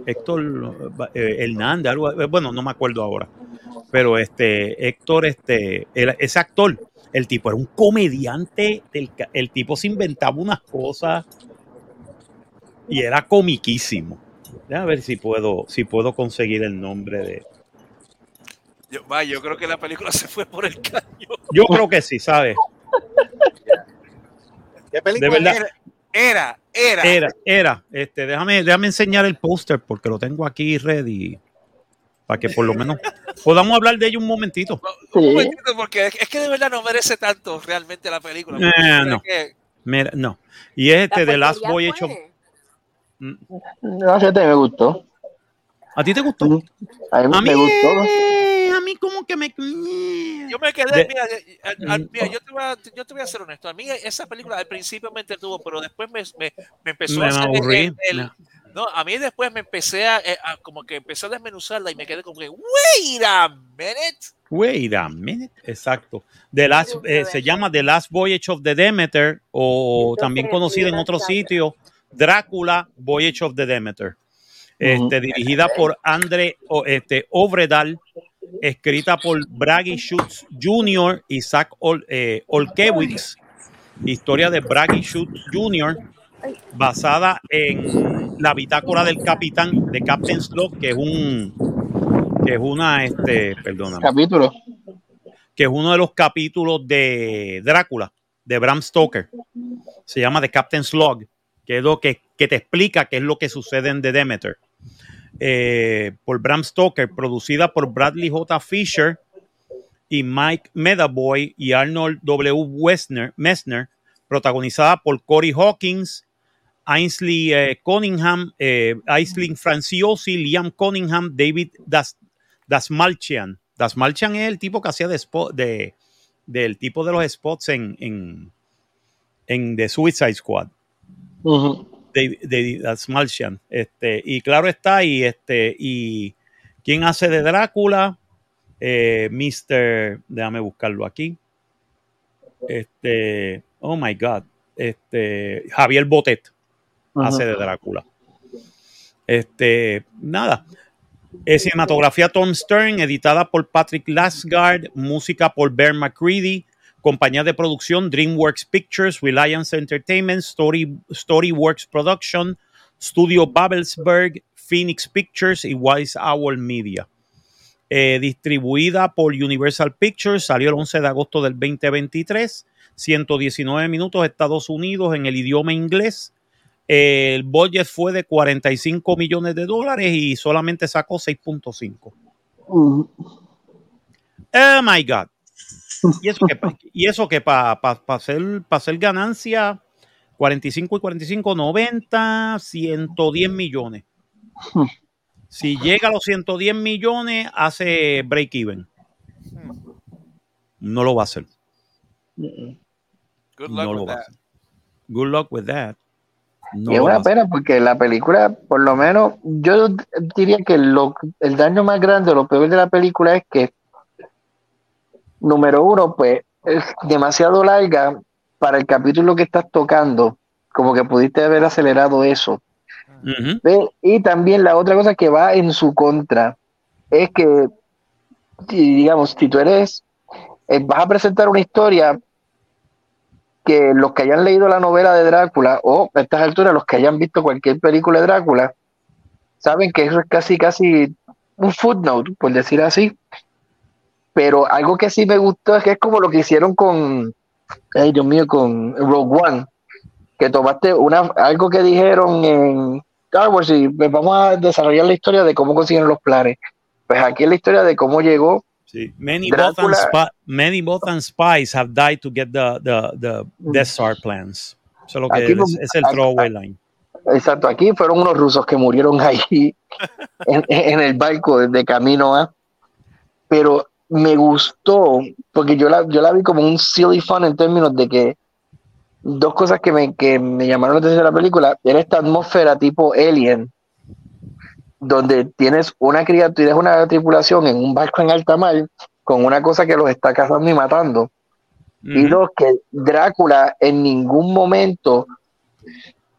Héctor eh, Hernández, algo, eh, bueno, no me acuerdo ahora. Pero este, Héctor, este, era- ese actor, el tipo era un comediante, del ca- el tipo se inventaba unas cosas y era comiquísimo. Déjame ver si puedo, si puedo conseguir el nombre de. yo, va, yo creo que la película se fue por el caño. Yo creo que sí, ¿sabes? ¿Qué película? De verdad. Era, era, era. Era, era. Este, déjame, déjame enseñar el póster porque lo tengo aquí ready. Para que por lo menos podamos hablar de ello un momentito. Un Sí. momentito, porque es que de verdad no merece tanto realmente la película. Eh, no. que- Mira, no. Y es este La de Last of. fue. No, fíjate, me gustó. ¿A ti te gustó? A mí, A mí, me gustó. a mí como que me. Yo me quedé, De- mira, eh, a- a- mira, yo, te voy a, yo te voy a ser honesto. A mí esa película al principio me entretuvo, pero después me, me, me empezó Me a hacer aburrí. el- el- no, a mí después me empecé a, eh, a- como que empecé a desmenuzarla y me quedé como que, wait a minute. Wait a minute. Exacto. The last, eh, se llama The Last Voyage of the Demeter, o también conocida en otros sitios, Drácula Voyage of the Demeter. Este, dirigida por Andre o- este, Obredal, escrita por Bragi Schutz Jr. y Zach Ol- eh, Olkewicz. Historia de Bragi Schutz Jr. basada en la bitácora del capitán de Captain Slot, que es un que es una este, perdóname, Capítulo. que es uno de los capítulos de Drácula, de Bram Stoker. Se llama The Captain's Log, que es lo que, que te explica qué es lo que sucede en The Demeter. Eh, por Bram Stoker, producida por Bradley J. Fisher y Mike Medaboy y Arnold W. Wessner, Messner, protagonizada por Corey Hawkins, Ainsley eh, Cunningham, eh, Ainsley Franciosi, Liam Cunningham, David Das, Dasmalchian. Dasmalchian es el tipo que hacía de, spot, de del tipo de los spots en, en, en The Suicide Squad. De, de Dasmalchian. Este, y claro está, y este, y quién hace de Drácula, eh, Mr. Déjame buscarlo aquí. Este, oh my God. Este, Javier Botet Hace de Drácula. Este, nada. Es cinematografía Tom Stern, editada por Patrick Lasgard, música por Bear McCready, compañía de producción DreamWorks Pictures, Reliance Entertainment, Story, Storyworks Production, Studio Babelsberg, Phoenix Pictures y Wise Owl Media. Eh, distribuida por Universal Pictures, salió el 11 de agosto del 2023, 119 minutos Estados Unidos en el idioma inglés. El budget fue de 45 millones de dólares y solamente sacó 6.5. Ujú. Oh my God. Y eso que, y eso que para hacer, pa hacer ganancia, 45 y 45, 90, 110 millones. Si llega a los 110 millones, hace break even. No lo va a hacer. Good luck No lo with va a that. hacer. Good luck with that. No y es una pena porque la película, por lo menos, yo diría que lo, el daño más grande, lo peor de la película es que, número uno, pues es demasiado larga para el capítulo que estás tocando, como que pudiste haber acelerado eso. Y también la otra cosa que va en su contra es que, digamos, si tú eres, eh, vas a presentar una historia que los que hayan leído la novela de Drácula o a estas alturas los que hayan visto cualquier película de Drácula, saben que eso es casi, casi un footnote, por decir así. Pero algo que sí me gustó es que es como lo que hicieron con, ay Dios mío, con Rogue One, que tomaste una, algo que dijeron en Star Wars y pues vamos a desarrollar la historia de cómo consiguen los planes. Pues aquí es la historia de cómo llegó. Many Drácula- spi- many spies have died to get the, the, the Death Star plans. Eso es lo que Aquí es, es el throwaway line. Exacto, aquí fueron unos rusos que murieron ahí en, en el barco de, de camino a. Pero me gustó, porque yo la, yo la vi como un silly fun en términos de que dos cosas que me, que me llamaron la atención de la película era esta atmósfera tipo Alien, donde tienes una criatura, tienes una tripulación en un barco en alta mar con una cosa que los está cazando y matando. Y dos, que Drácula en ningún momento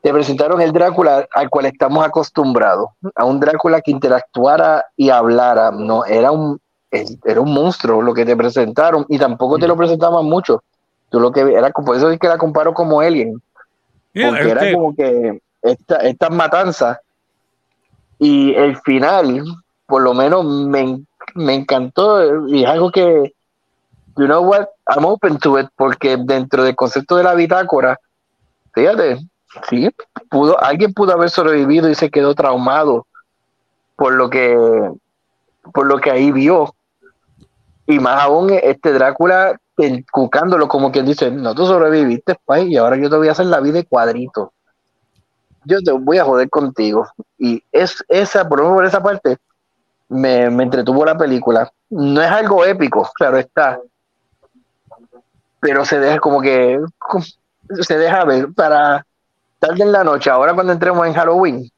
te presentaron el Drácula al cual estamos acostumbrados, a un Drácula que interactuara y hablara, no, era un, era un monstruo lo que te presentaron y tampoco te lo presentaban mucho. Tú lo que era, por eso es que la comparo como Alien, Yeah, porque era como que esta- estas matanzas y el final, por lo menos me, me encantó y es algo que, you know what, I'm open to it porque dentro del concepto de la bitácora, fíjate, sí, pudo, alguien pudo haber sobrevivido y se quedó traumado por lo que, por lo que ahí vio. Y más aún, este Drácula cucándolo como quien dice, no, tú sobreviviste, pay, y ahora yo te voy a hacer la vida de cuadrito. Yo te voy a joder contigo. Y es esa, por lo menos por esa parte, me, me entretuvo la película. No es algo épico, claro está. Pero se deja como que se deja ver para tarde en la noche, ahora cuando entremos en Halloween.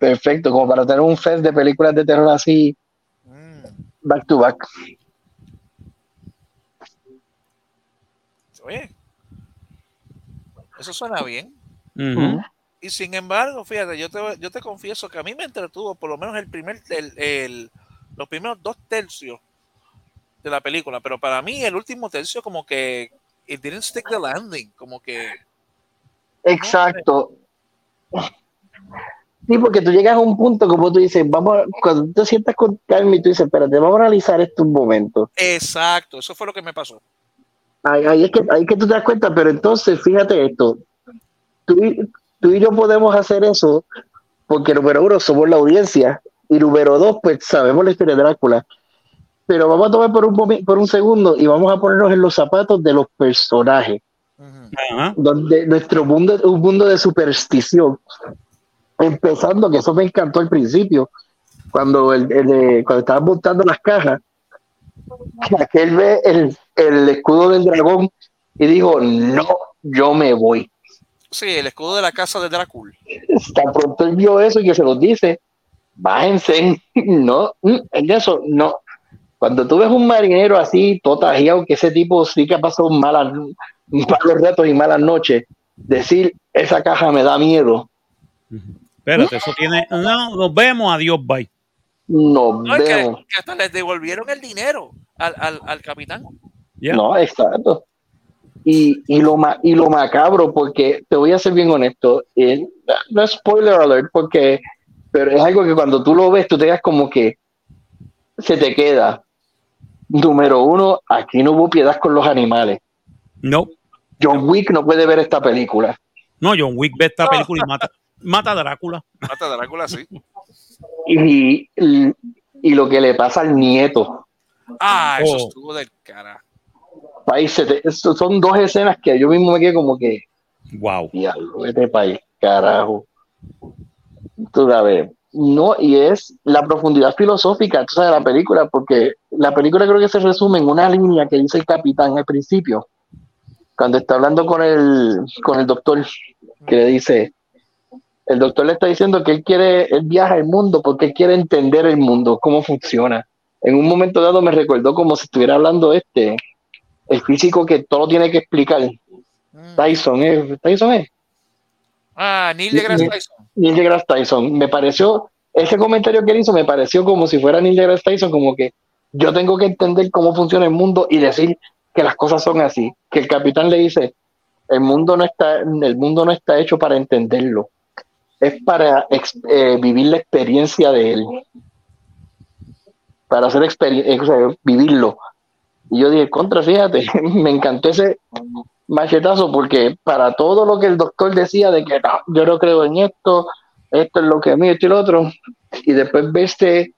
Perfecto, como para tener un fest de películas de terror así, Mm. back to back. Oye, eso suena bien. Y sin embargo, fíjate, yo te, yo te confieso que a mí me entretuvo por lo menos el primer, el, el- los primeros dos tercios de la película, pero para mí el último tercio como que it didn't stick the landing, como que Exacto. Sí, porque tú llegas a un punto como tú dices, vamos, a- cuando tú te sientas con calma y tú dices, espérate, vamos a analizar esto un momento. exacto, eso fue lo que me pasó. Ahí, ahí es que, ahí es que tú te das cuenta, pero entonces fíjate esto, tú y, tú y yo podemos hacer eso porque número uno somos la audiencia y número dos, pues sabemos la historia de Drácula. Pero vamos a tomar por un, por un segundo y vamos a ponernos en los zapatos de los personajes donde nuestro mundo es un mundo de superstición. Empezando, que eso me encantó al principio, cuando, el, cuando estaban montando las cajas, que aquel ve el, el escudo del dragón y dijo, no, yo me voy. Sí, el escudo de la casa de Drácula. Tan pronto él vio eso y que se los dice, bájense, no, mm, en eso, no. Cuando tú ves un marinero así, totajeado, que ese tipo sí que ha pasado malas, malos ratos y malas noches, decir, esa caja me da miedo, Espérate, eso tiene. No, nos vemos, adiós, bye. nos No, es que, vemos. que hasta les devolvieron el dinero al, al, al capitán. No, exacto. Y, y, lo ma- y lo macabro, porque te voy a ser bien honesto, eh, no es spoiler alert, porque, pero es algo que cuando tú lo ves, tú te das como que se te queda. Número uno, aquí no hubo piedad con los animales. No, John Wick no puede ver esta película. no, John Wick ve esta película y mata, mata a Drácula. Mata a Drácula, sí. Y, y, y lo que le pasa al nieto. Ah, eso Oh. estuvo del cara. País, se te- eso son dos escenas que yo mismo me quedé como que, Wow. diablo, este país, carajo. Tú sabes, no, y es la profundidad filosófica, tú sabes, de la película, porque la película creo que se resume en una línea que dice el capitán al principio, cuando está hablando con el, con el doctor, que le dice, el doctor le está diciendo que él quiere, él viaja el mundo porque él quiere entender el mundo, cómo funciona. En un momento dado me recordó como si estuviera hablando este, el físico que todo tiene que explicar. Mm. Tyson, ¿eh? Tyson es. Ah, Neil deGrasse Tyson. Neil deGrasse Tyson. Me pareció, ese comentario que él hizo me pareció como si fuera Neil deGrasse Tyson, como que yo tengo que entender cómo funciona el mundo y decir que las cosas son así. Que el capitán le dice, el mundo no está, el mundo no está hecho para entenderlo. Es para eh, vivir la experiencia de él. Para hacer experiencia, vivirlo. Y yo dije, contra, fíjate, me encantó ese, machetazo porque para todo lo que el doctor decía de que no, yo no creo en esto, esto es lo que a mí, esto y lo otro, y después veste,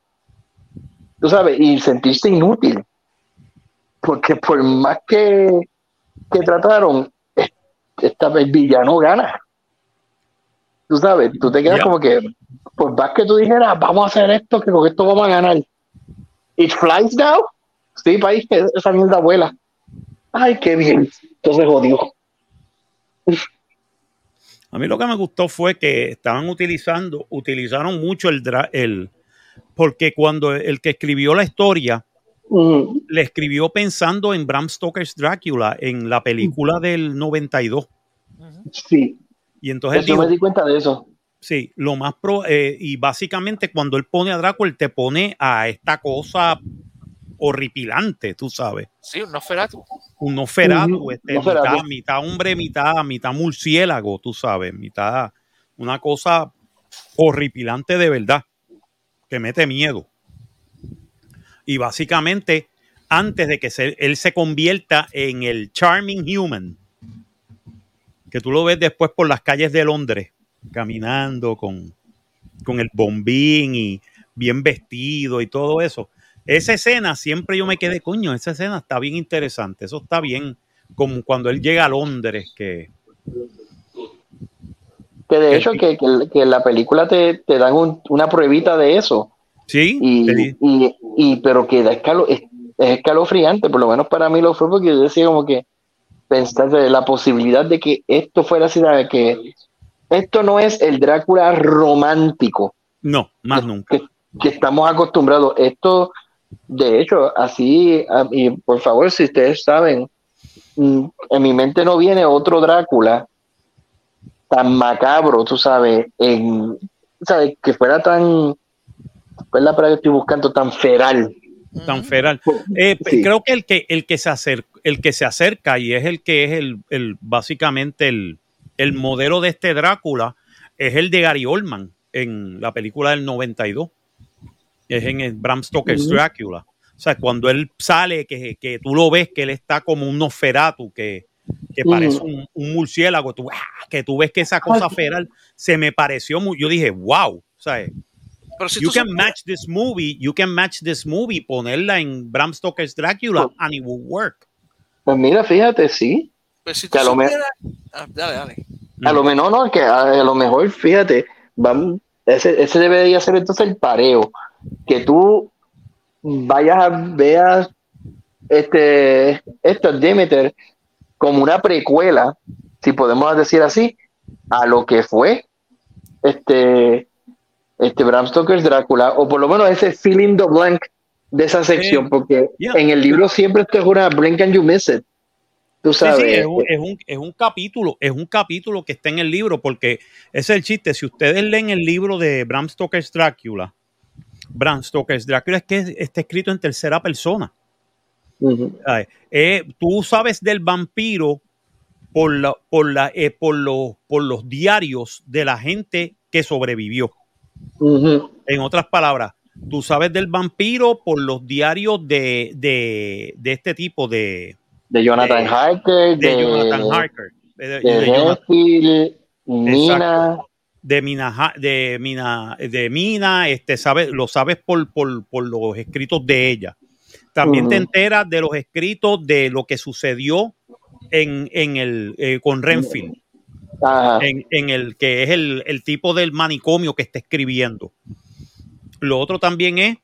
tú sabes, y sentirse inútil. Porque por más que, que trataron, es- esta vez el villano gana. Tú sabes, tú te quedas como que, por más que tú dijeras, vamos a hacer esto, que con esto vamos a ganar. It flies now. Sí, país, que esa mierda vuela. Ay, qué bien. Entonces jodió. A mí lo que me gustó fue que estaban utilizando, utilizaron mucho el, dra- el porque cuando el que escribió la historia le escribió pensando en Bram Stoker's Drácula en la película del 92. sí, Y entonces yo dijo, me di cuenta de eso. sí, lo más pro, eh, y básicamente cuando él pone a Drácula, él te pone a esta cosa horripilante, tú sabes. Sí, un Nosferatu. Un Nosferatu, este, Nosferatu. Mitad, mitad hombre, mitad, mitad murciélago, tú sabes, mitad, una cosa horripilante de verdad, que mete miedo. Y básicamente, antes de que se- él se convierta en el Charming Human, que tú lo ves después por las calles de Londres, caminando con, con el bombín y bien vestido y todo eso. Esa escena siempre yo me quedé, coño, esa escena está bien interesante, eso está bien, como cuando él llega a Londres, que Que de hecho, que, que, la película te, te dan un- una pruebita de eso. sí, Y, y, y- pero que da escalo, es, es escalofriante, por lo menos para mí lo fue porque yo decía como que pensar de la posibilidad de que esto fuera así, de que esto no es el Drácula romántico no, más nunca. que, que estamos acostumbrados. Esto, de hecho, así, y por favor, si ustedes saben, mm, en mi mente no viene otro Drácula tan macabro, tú sabes, en, ¿sabes? que fuera tan, ¿cuál es la palabra que estoy buscando? Tan feral. tan feral. Eh, Sí. Creo que el que el que se acerca, el que se acerca y es el que es el, el básicamente el, el modelo de este Drácula es el de Gary Oldman en la película del 92. Es en el Bram Stoker's Ujú. Drácula. O sea, cuando él sale, que, que tú lo ves que él está como un Nosferatu, que, que parece un, un murciélago, tú, ¡ah! que tú ves que esa cosa Ay. feral se me pareció muy, yo dije, wow, ¿sabes? Pero si you can match this movie, you can match this movie, ponerla en Bram Stoker's Dracula and it will work. Pues mira, fíjate, sí. pero si tú que a lo Ah, dale, dale. A lo menos, no, que a, a lo mejor, fíjate, vamos, ese, ese debería ser entonces el pareo. Que tú vayas a veas este, esto Demeter como una precuela, si podemos decir así, a lo que fue este, este Bram Stoker's Drácula, o por lo menos ese feeling the blank de esa sección, porque yeah. en el libro siempre esto es una blink and you miss it. Tú Sí, sabes. sí, es un, es, un, es un capítulo, es un capítulo que está en el libro, porque ese es el chiste. Si ustedes leen el libro de Bram Stoker's Drácula, Bram Stoker's Drácula es que está escrito en tercera persona. Eh, tú sabes del vampiro por, la, por, la, eh, por, los, por los diarios de la gente que sobrevivió. En otras palabras, tú sabes del vampiro por los diarios de, de, de este tipo de, de Jonathan de- Harker, de Jonathan Harker. De, de Jonathan- Nina. De Mina, de Mina, de Mina, este, sabes, lo sabes por, por, por los escritos de ella. También te enteras de los escritos de lo que sucedió en, en el, eh, con Renfield, en, en el que es el, el tipo del manicomio que está escribiendo. Lo otro también es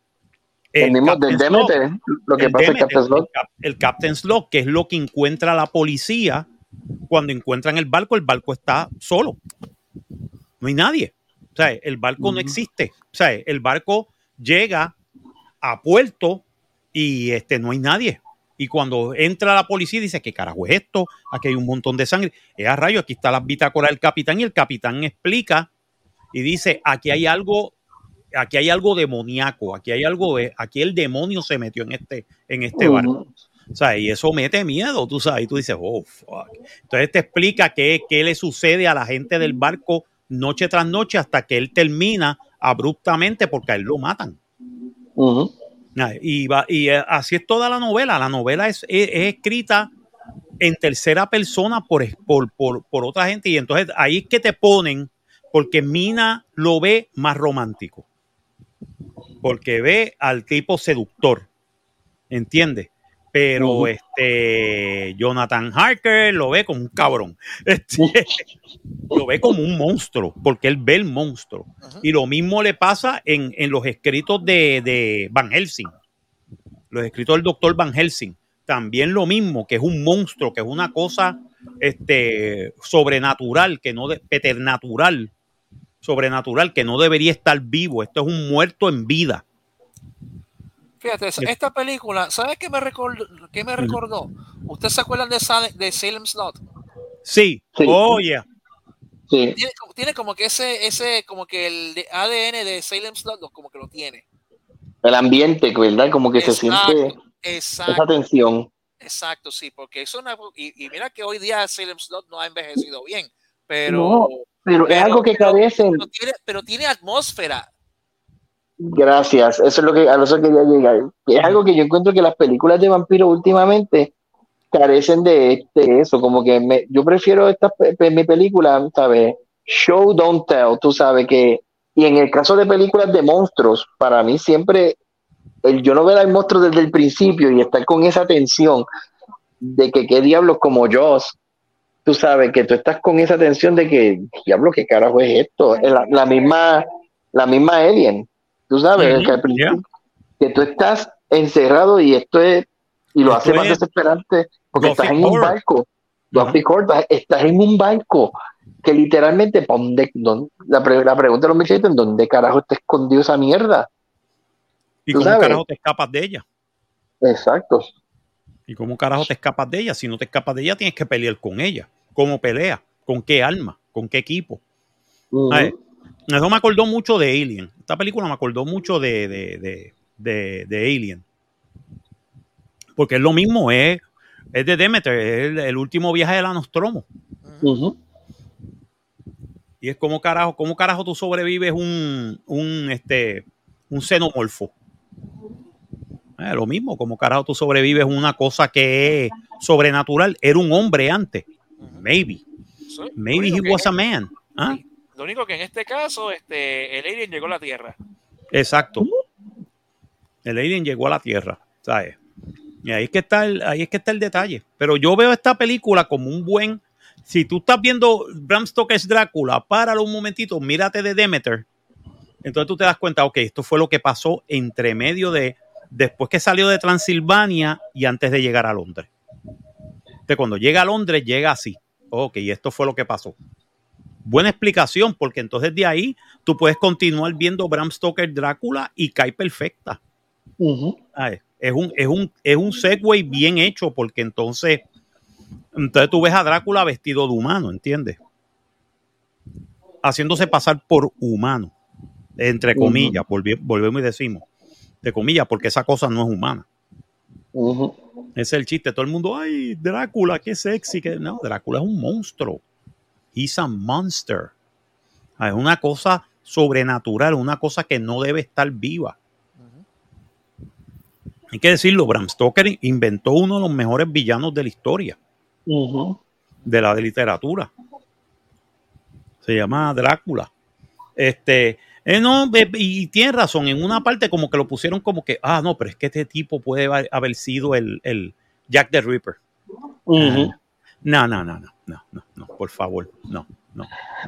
el mismo del. Demeter. Lo que El pasa Demeter, Captain's Log. el cap- el Captain's Log, que es lo que encuentra la policía cuando encuentran el barco, el barco está solo. No hay nadie. O sea, el barco no existe. O sea, el barco llega a puerto y este, no hay nadie. Y cuando entra la policía dice, ¿qué carajo es esto? Aquí hay un montón de sangre. Es a rayo, aquí está la bitácora del capitán y el capitán explica y dice, aquí hay algo, aquí hay algo demoníaco, aquí hay algo de, aquí el demonio se metió en este, en este barco. Ujú. O sea, y eso mete miedo, tú sabes, y tú dices, oh, fuck. Entonces te explica qué, qué le sucede a la gente del barco noche tras noche hasta que él termina abruptamente porque a él lo matan. Ah, Y, va- y eh, así es toda la novela. La novela es, es- es escrita en tercera persona por, por, por, por otra gente. Y entonces ahí es que te ponen, porque Mina lo ve más romántico. Porque ve al tipo seductor. ¿Entiendes? Pero este Jonathan Harker lo ve como un cabrón. Este, lo ve como un monstruo, porque él ve el monstruo. Y lo mismo le pasa en, en los escritos de, de Van Helsing. Los escritos del doctor Van Helsing. También lo mismo, que es un monstruo, que es una cosa este, sobrenatural, que no de, peternatural, sobrenatural, que no debería estar vivo. Esto es un muerto en vida. Fíjate, esta película, ¿sabes qué me recordó? Qué me recordó? ¿Ustedes se acuerdan de, Sal- de Salem Slot? Sí, Sí. oh yeah. Sí. Tiene, como- tiene como que ese, ese, como que el ADN de Salem Slot, lo- como que lo tiene. El ambiente, ¿verdad? Como que se siente Exacto, esa exacto, tensión. exacto, sí, porque es una, y, y mira que hoy día Salem Slot no ha envejecido bien, pero, No, Pero es pero- algo que pero- carecen. pero tiene, pero tiene atmósfera. Gracias, eso es lo que a eso quería llegar. Es algo que yo encuentro que las películas de vampiros últimamente carecen de este, eso, como que me- yo prefiero esta mi película, ¿sabes? Show, don't tell, tú sabes que, y en el caso de películas de monstruos, para mí siempre, el yo no ver al monstruo desde el principio y estar con esa tensión de que qué diablos como yo, tú sabes que tú estás con esa tensión de que, diablo, qué carajo es esto, la, la misma, la misma Alien, tú sabes, que al principio yeah. que tú estás encerrado y esto es y lo Esto hace más es desesperante porque estás en un barco Gothic horror, estás- en un barco que literalmente ¿pa' dónde- dónde- la, pre- la pregunta de los ¿en dónde carajo está escondido esa mierda? ¿Y cómo sabes. carajo te escapas de ella? exacto ¿Y cómo carajo te escapas de ella? Si no te escapas de ella, tienes que pelear con ella. ¿Cómo pelea? ¿Con qué arma? ¿Con qué equipo? Ujú. Ay, Eso me acordó mucho de Alien. Esta película me acordó mucho de, de, de, de- de Alien. Porque es lo mismo, es, es de Demeter, es el, el último viaje de la Nostromo. Y es como carajo, cómo carajo tú sobrevives un, un, este, un xenomorfo. Eh, lo mismo, como carajo tú sobrevives una cosa que es sobrenatural. Era un hombre antes. Maybe. Maybe he was a man. ¿Ah? Lo único que en este caso, este, el alien llegó a la Tierra. Exacto. El alien llegó a la Tierra, ¿sabes? Y ahí es que está el, ahí es que está el detalle. Pero yo veo esta película como un buen. Si tú estás viendo Bram Stoker's Drácula, páralo un momentito, mírate de Demeter. Entonces tú te das cuenta, ok, esto fue lo que pasó entre medio de después que salió de Transilvania y antes de llegar a Londres. Entonces, cuando llega a Londres, llega así. Ok, esto fue lo que pasó. Buena explicación, porque entonces de ahí tú puedes continuar viendo Bram Stoker Drácula y cae perfecta. Ay, Es un, es un, es un segue bien hecho, porque entonces, entonces tú ves a Drácula vestido de humano, ¿entiendes? Haciéndose pasar por humano, entre comillas, volvemos y decimos, de comillas, porque esa cosa no es humana. Ese es el chiste. Todo el mundo, ay, Drácula, qué sexy. Que... No, Drácula es un monstruo. He's a monster. Es una cosa sobrenatural, una cosa que no debe estar viva. Hay que decirlo, Bram Stoker inventó uno de los mejores villanos de la historia, de la de literatura. Se llama Drácula. Este, eh, no, y tiene razón, en una parte como que lo pusieron como que, ah, no, pero es que este tipo puede haber- sido el, el Jack the Ripper. No, no, no, no, no, no, no, por favor, no, no.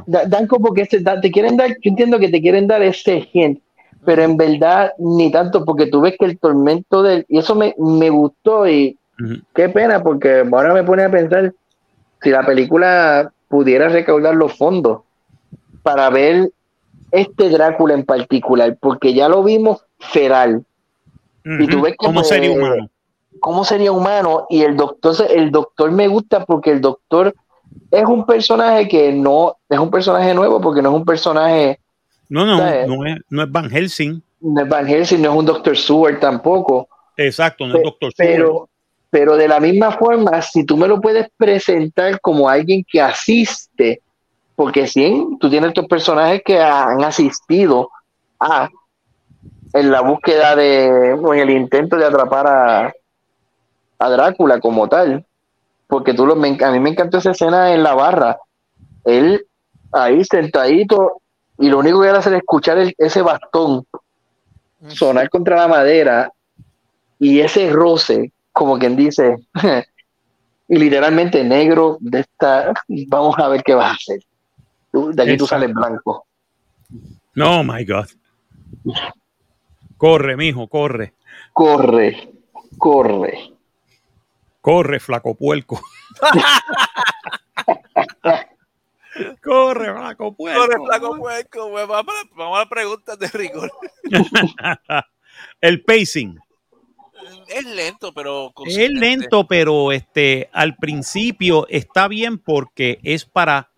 Da- dan como que se, da- te quieren dar, yo entiendo que te quieren dar ese hint, pero en verdad ni tanto, porque tú ves que el tormento del, y eso me, me gustó y qué pena, porque ahora me pone a pensar si la película pudiera recaudar los fondos para ver este Drácula en particular, porque ya lo vimos feral, Y tú ves ¿Cómo sería humano? cómo sería humano y el doctor el doctor me gusta porque el doctor es un personaje que no es un personaje nuevo porque no es un personaje No, no, ¿sabes? no es, no es Van Helsing. no es Van Helsing, no es un Dr. Seward tampoco, Exacto, no Pe- es Doctor Seward. pero pero de la misma forma, si tú me lo puedes presentar como alguien que asiste, porque sí, tú tienes estos personajes que han asistido a en la búsqueda de o en el intento de atrapar a, a Drácula como tal. Porque tú lo, me, a mí me encantó esa escena en la barra. Él ahí sentadito y lo único que era hacer es escuchar el- ese bastón sonar contra la madera y ese roce, como quien dice, y literalmente negro de esta, vamos a ver qué vas a hacer. Tú- de aquí tú sales blanco. No, my God. Corre, mijo, corre. Corre, corre. Corre, flaco puerco. corre, flaco puerco. Corre, flaco puerco. Vamos a, vamos a las preguntas de rigor. El pacing. Es lento, pero Es lento, pero este al principio está bien porque es para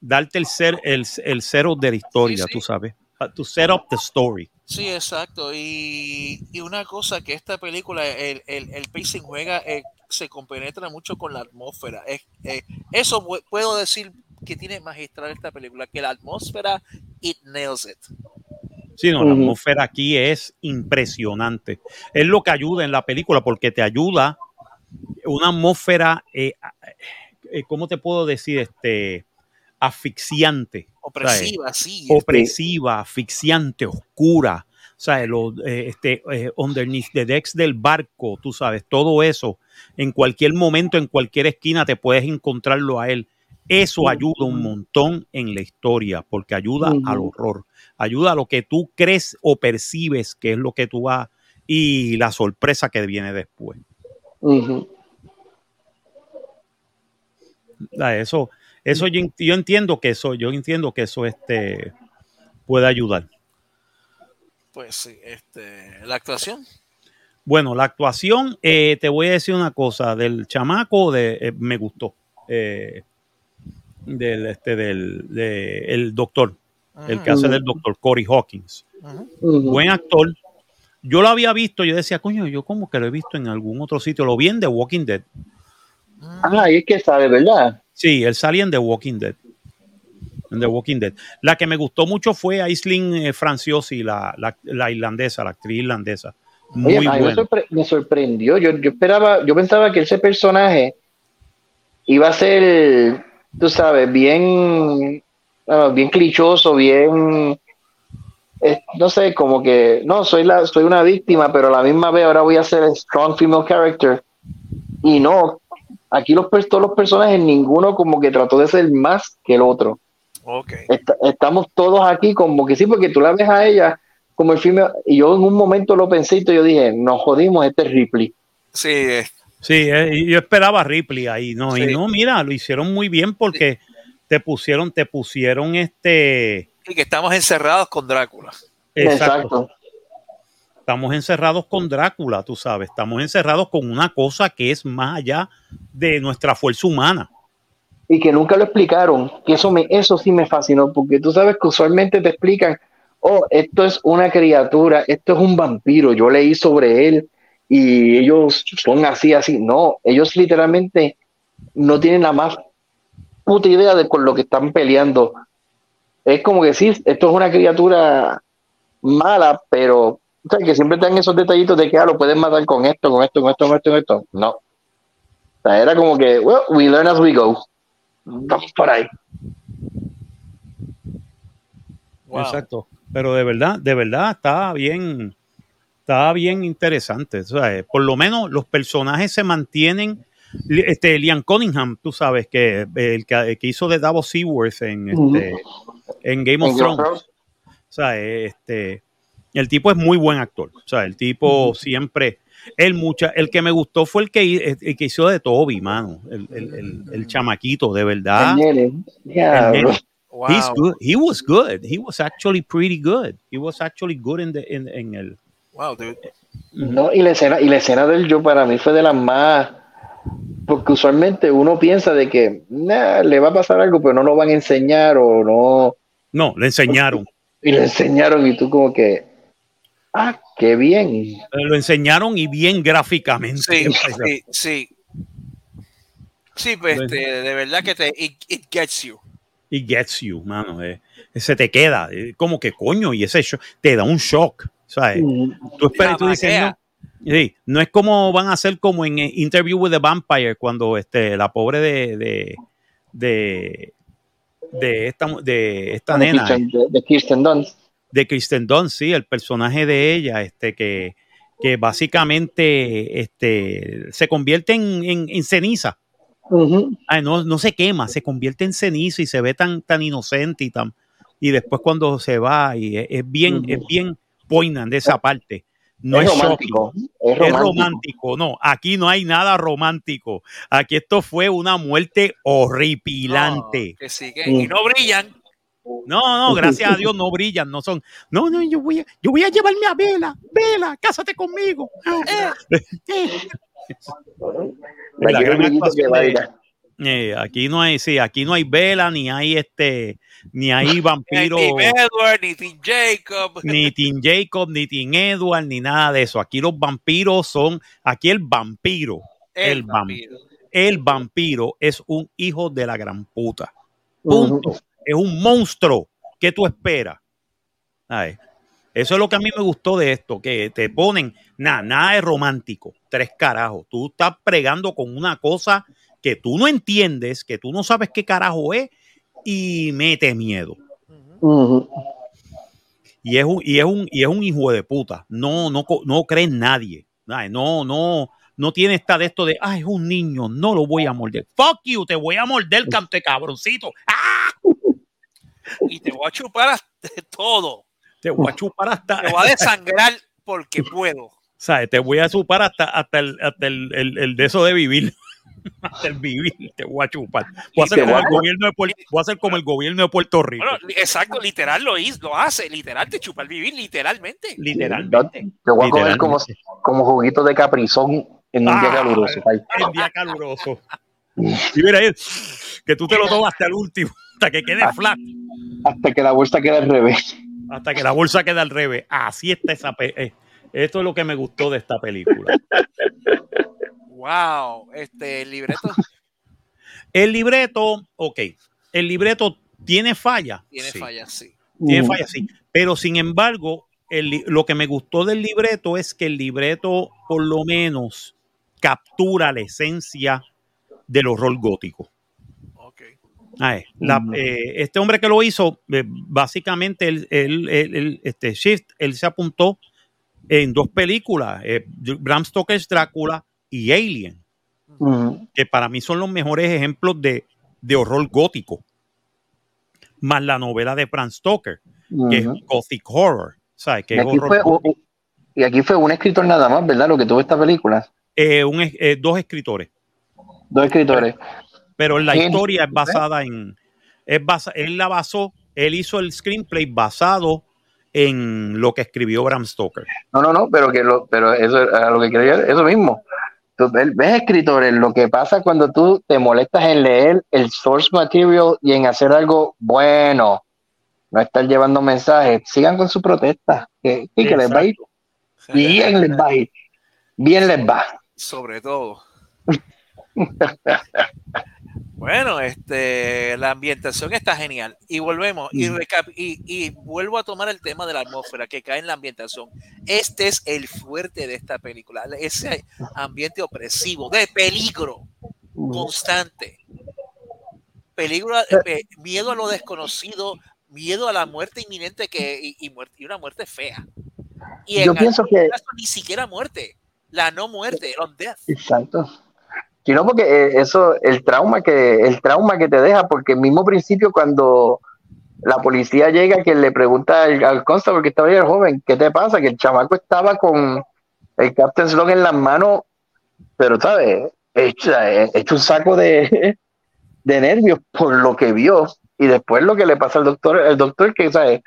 darte el ser el, el cero de la historia, Sí, sí. tú sabes. To set up the story. Sí, exacto. Y, y una cosa que esta película, el, el, el pacing juega, eh, se compenetra mucho con la atmósfera. Es, eh, eso pu- puedo decir que tiene magistral esta película, que la atmósfera, it nails it. Sí, no, la atmósfera aquí es impresionante. Es lo que ayuda en la película porque te ayuda una atmósfera, eh, eh, ¿cómo te puedo decir? Este, asfixiante. Opresiva, sí. opresiva, asfixiante, oscura. O sea, lo, eh, este, eh, underneath the decks del barco, tú sabes, todo eso, en cualquier momento, en cualquier esquina te puedes encontrarlo a él. Eso ayuda un montón en la historia, porque ayuda al horror, ayuda a lo que tú crees o percibes que es lo que tú vas y la sorpresa que viene después. Sea, Eso, eso yo, yo entiendo que eso, yo entiendo que eso este, puede ayudar. Pues sí, este, la actuación. Bueno, la actuación, eh, te voy a decir una cosa, del chamaco de, eh, me gustó. eh, del, este, del de- el doctor, el que hace del doctor, Corey Hawkins. Buen actor. Yo lo había visto, yo decía, coño, yo como que lo he visto en algún otro sitio. Lo vi en The Walking Dead. Ah, y es que sabe, ¿verdad? Sí, él salía en The Walking Dead. En The Walking Dead. La que me gustó mucho fue Aislinn eh, Franciosi, la, la, la irlandesa, la actriz irlandesa. Muy Oye, me, sorpre- me sorprendió. Yo, yo esperaba, yo pensaba que ese personaje iba a ser, tú sabes, bien, ah, bien clichoso, bien, eh, no sé, como que, no, soy la, soy una víctima, pero a la misma vez ahora voy a ser strong female character. Y no, aquí los, todos los personajes, ninguno como que trató de ser más que el otro. Ok. Est- estamos todos aquí como que sí, porque tú la ves a ella como el filme, y yo en un momento lo pensé y yo dije, nos jodimos, este es Ripley. Sí, eh, Sí, eh, yo esperaba a Ripley ahí, ¿no? Sí. Y no, mira, lo hicieron muy bien porque te pusieron, te pusieron este. y que estamos encerrados con Drácula. Exacto. Estamos encerrados con Drácula, tú sabes. Estamos encerrados con una cosa que es más allá de nuestra fuerza humana. Y que nunca lo explicaron, que eso, me, eso sí me fascinó, porque tú sabes que usualmente te explican, oh, esto es una criatura, esto es un vampiro, yo leí sobre él y ellos son así, así. No, ellos literalmente no tienen la más puta idea de con lo que están peleando. Es como que sí, esto es una criatura mala, pero o sea, que siempre están esos detallitos de que ah, lo pueden matar con esto, con esto, con esto, con esto, con esto. No. O sea, era como que, well, we learn as we go. Vamos por ahí. Wow. Exacto. Pero de verdad, de verdad, está bien, está bien interesante. O sea, eh, por lo menos los personajes se mantienen. Este, Liam Cunningham, tú sabes que eh, el que, el que hizo de Davos Seaworth en, este, en Game of En Game of Thrones. Thrones. O sea, este, el tipo es muy buen actor. O sea, el tipo siempre, el mucha, el que me gustó fue el que, hi- el que hizo de Toby, mano. El, el, el, el chamaquito, de verdad. Wow. He's good. He was good. He was actually pretty good. He was actually good in the in, en el. Wow, dude. No, y la escena, y la escena del yo para mí fue de las más porque usualmente uno piensa de que nah, le va a pasar algo, pero no lo van a enseñar o no, No, le enseñaron. y le enseñaron y tú como que ah, qué bien. Eh, Lo enseñaron y bien gráficamente. Sí, sí, sí. Sí, pues este, de verdad que te it, it gets you. Y gets you, mano. eh. Se te queda. eh, como que coño, y ese shock te da un shock. ¿sabes? Mm, Tú esperas y tú dices, no. Sí, no es como van a hacer como en eh, Interview with the Vampire, cuando este, la pobre de, de, de, de esta, de esta nena, Kirsten- de, de Kirsten Dunst. De Kristen Dunst, sí, el personaje de ella, este, que, que básicamente este, se convierte en, en- en ceniza. Ay, no, no se quema, se convierte en ceniza y se ve tan, tan inocente y tan. Y después cuando se va, y es, es bien, Ujú. es bien poignant de esa parte. No es es, romántico. Es es romántico. No, aquí no hay nada romántico. Aquí esto fue una muerte horripilante. No, que sí, que- y no brillan. No, no, gracias a Dios no brillan, no son. No, no, yo voy a, yo voy a llevarme a Vela. Vela, cásate conmigo. Eh, eh. La gran actuación de-. Eh, aquí no hay, sí, aquí no hay Vela, ni hay este, ni hay Ni vampiro, Tim Edward, ni Tim Jacob. ni Tim Jacob, ni Tim Edward, ni nada de eso. Aquí los vampiros son, aquí el vampiro, el vampiro. el vampiro es un hijo de la gran puta. Punto. Es un monstruo. ¿Qué tú esperas? Ay, Eso es lo que a mí me gustó de esto, que te ponen, nada, nada de romántico, tres carajos. Tú estás pregando con una cosa que tú no entiendes, que tú no sabes qué carajo es y mete miedo. Y es un, y es un, y es un hijo de puta. No, no, no cree en nadie. Ay, No, no, no tiene esta de esto de, ah, es un niño, no lo voy a morder. Fuck you, te voy a morder, cante cabroncito. ¡Ah! Y te voy a chupar hasta todo. Te voy a chupar hasta. Te voy a desangrar porque puedo. ¿sabes? Te voy a chupar hasta, hasta, el, hasta el, el- el de eso de vivir. hasta el vivir, te voy a chupar. Voy a hacer como el gobierno de Puerto, voy a hacer como el gobierno de Puerto Rico. Bueno, exacto, literal lo hizo, lo hace, literal, te chupa el vivir, literalmente. literalmente. Te voy a coger como, como juguito de caprizón en un día Ah, caluroso. El día caluroso. Y mira ahí, que tú te lo tomas hasta el último, hasta que quede flat, Hasta que la bolsa quede al revés. hasta que la bolsa quede al revés. Así está esa. eh, Esto es lo que me gustó de esta película. Wow, este el libreto El libreto, ok. El libreto tiene falla. tiene Sí. fallas, sí. Tiene Ujú. fallas, sí. Pero sin embargo, el lo que me gustó del libreto es que el libreto, por lo menos, captura la esencia del horror gótico. La- eh, este hombre que lo hizo, eh, básicamente, él, este Shift, él se apuntó en dos películas, eh, Bram Stoker's Drácula y Alien, que para mí son los mejores ejemplos de, de horror gótico. Más la novela de Bram Stoker, que es. Gothic Horror. ¿sabes? Que Y es aquí, horror fue, gótico. y aquí fue un escritor nada más, ¿verdad? Lo que tuvo esta película. Un es- dos escritores. Dos escritores. Pero la ¿Quién? historia es basada en. Es basa- él la basó, él hizo el screenplay basado en lo que escribió Bram Stoker. No, no, no, pero que lo, pero eso a lo que quería eso mismo. Tú ves, ves, escritores, lo que pasa cuando tú te molestas en leer el source material y en hacer algo bueno, no estar llevando mensajes, sigan con su protesta, que, que, que les va a ir bien, les va a ir, bien les va. Sobre todo. Bueno, este, la ambientación está genial. Y volvemos, y, recap- y, y vuelvo a tomar el tema de la atmósfera que cae en la ambientación. Este es el fuerte de esta película, ese ambiente opresivo, de peligro constante. Peligro, eh, miedo a lo desconocido, miedo a la muerte inminente que, y, una muerte fea. Y Yo en pienso algunos que- casos ni siquiera muerte, la no muerte, on death. Exacto. Sino porque eh, eso, el trauma que, el trauma que te deja, porque el mismo principio cuando la policía llega que le pregunta al, al constable que estaba ahí el joven, ¿qué te pasa? Que el chamaco estaba con el Captain Slog en las manos, pero sabes, hecho, eh, hecho un saco de, de nervios por lo que vio. Y después lo que le pasa al doctor, el doctor que sabes,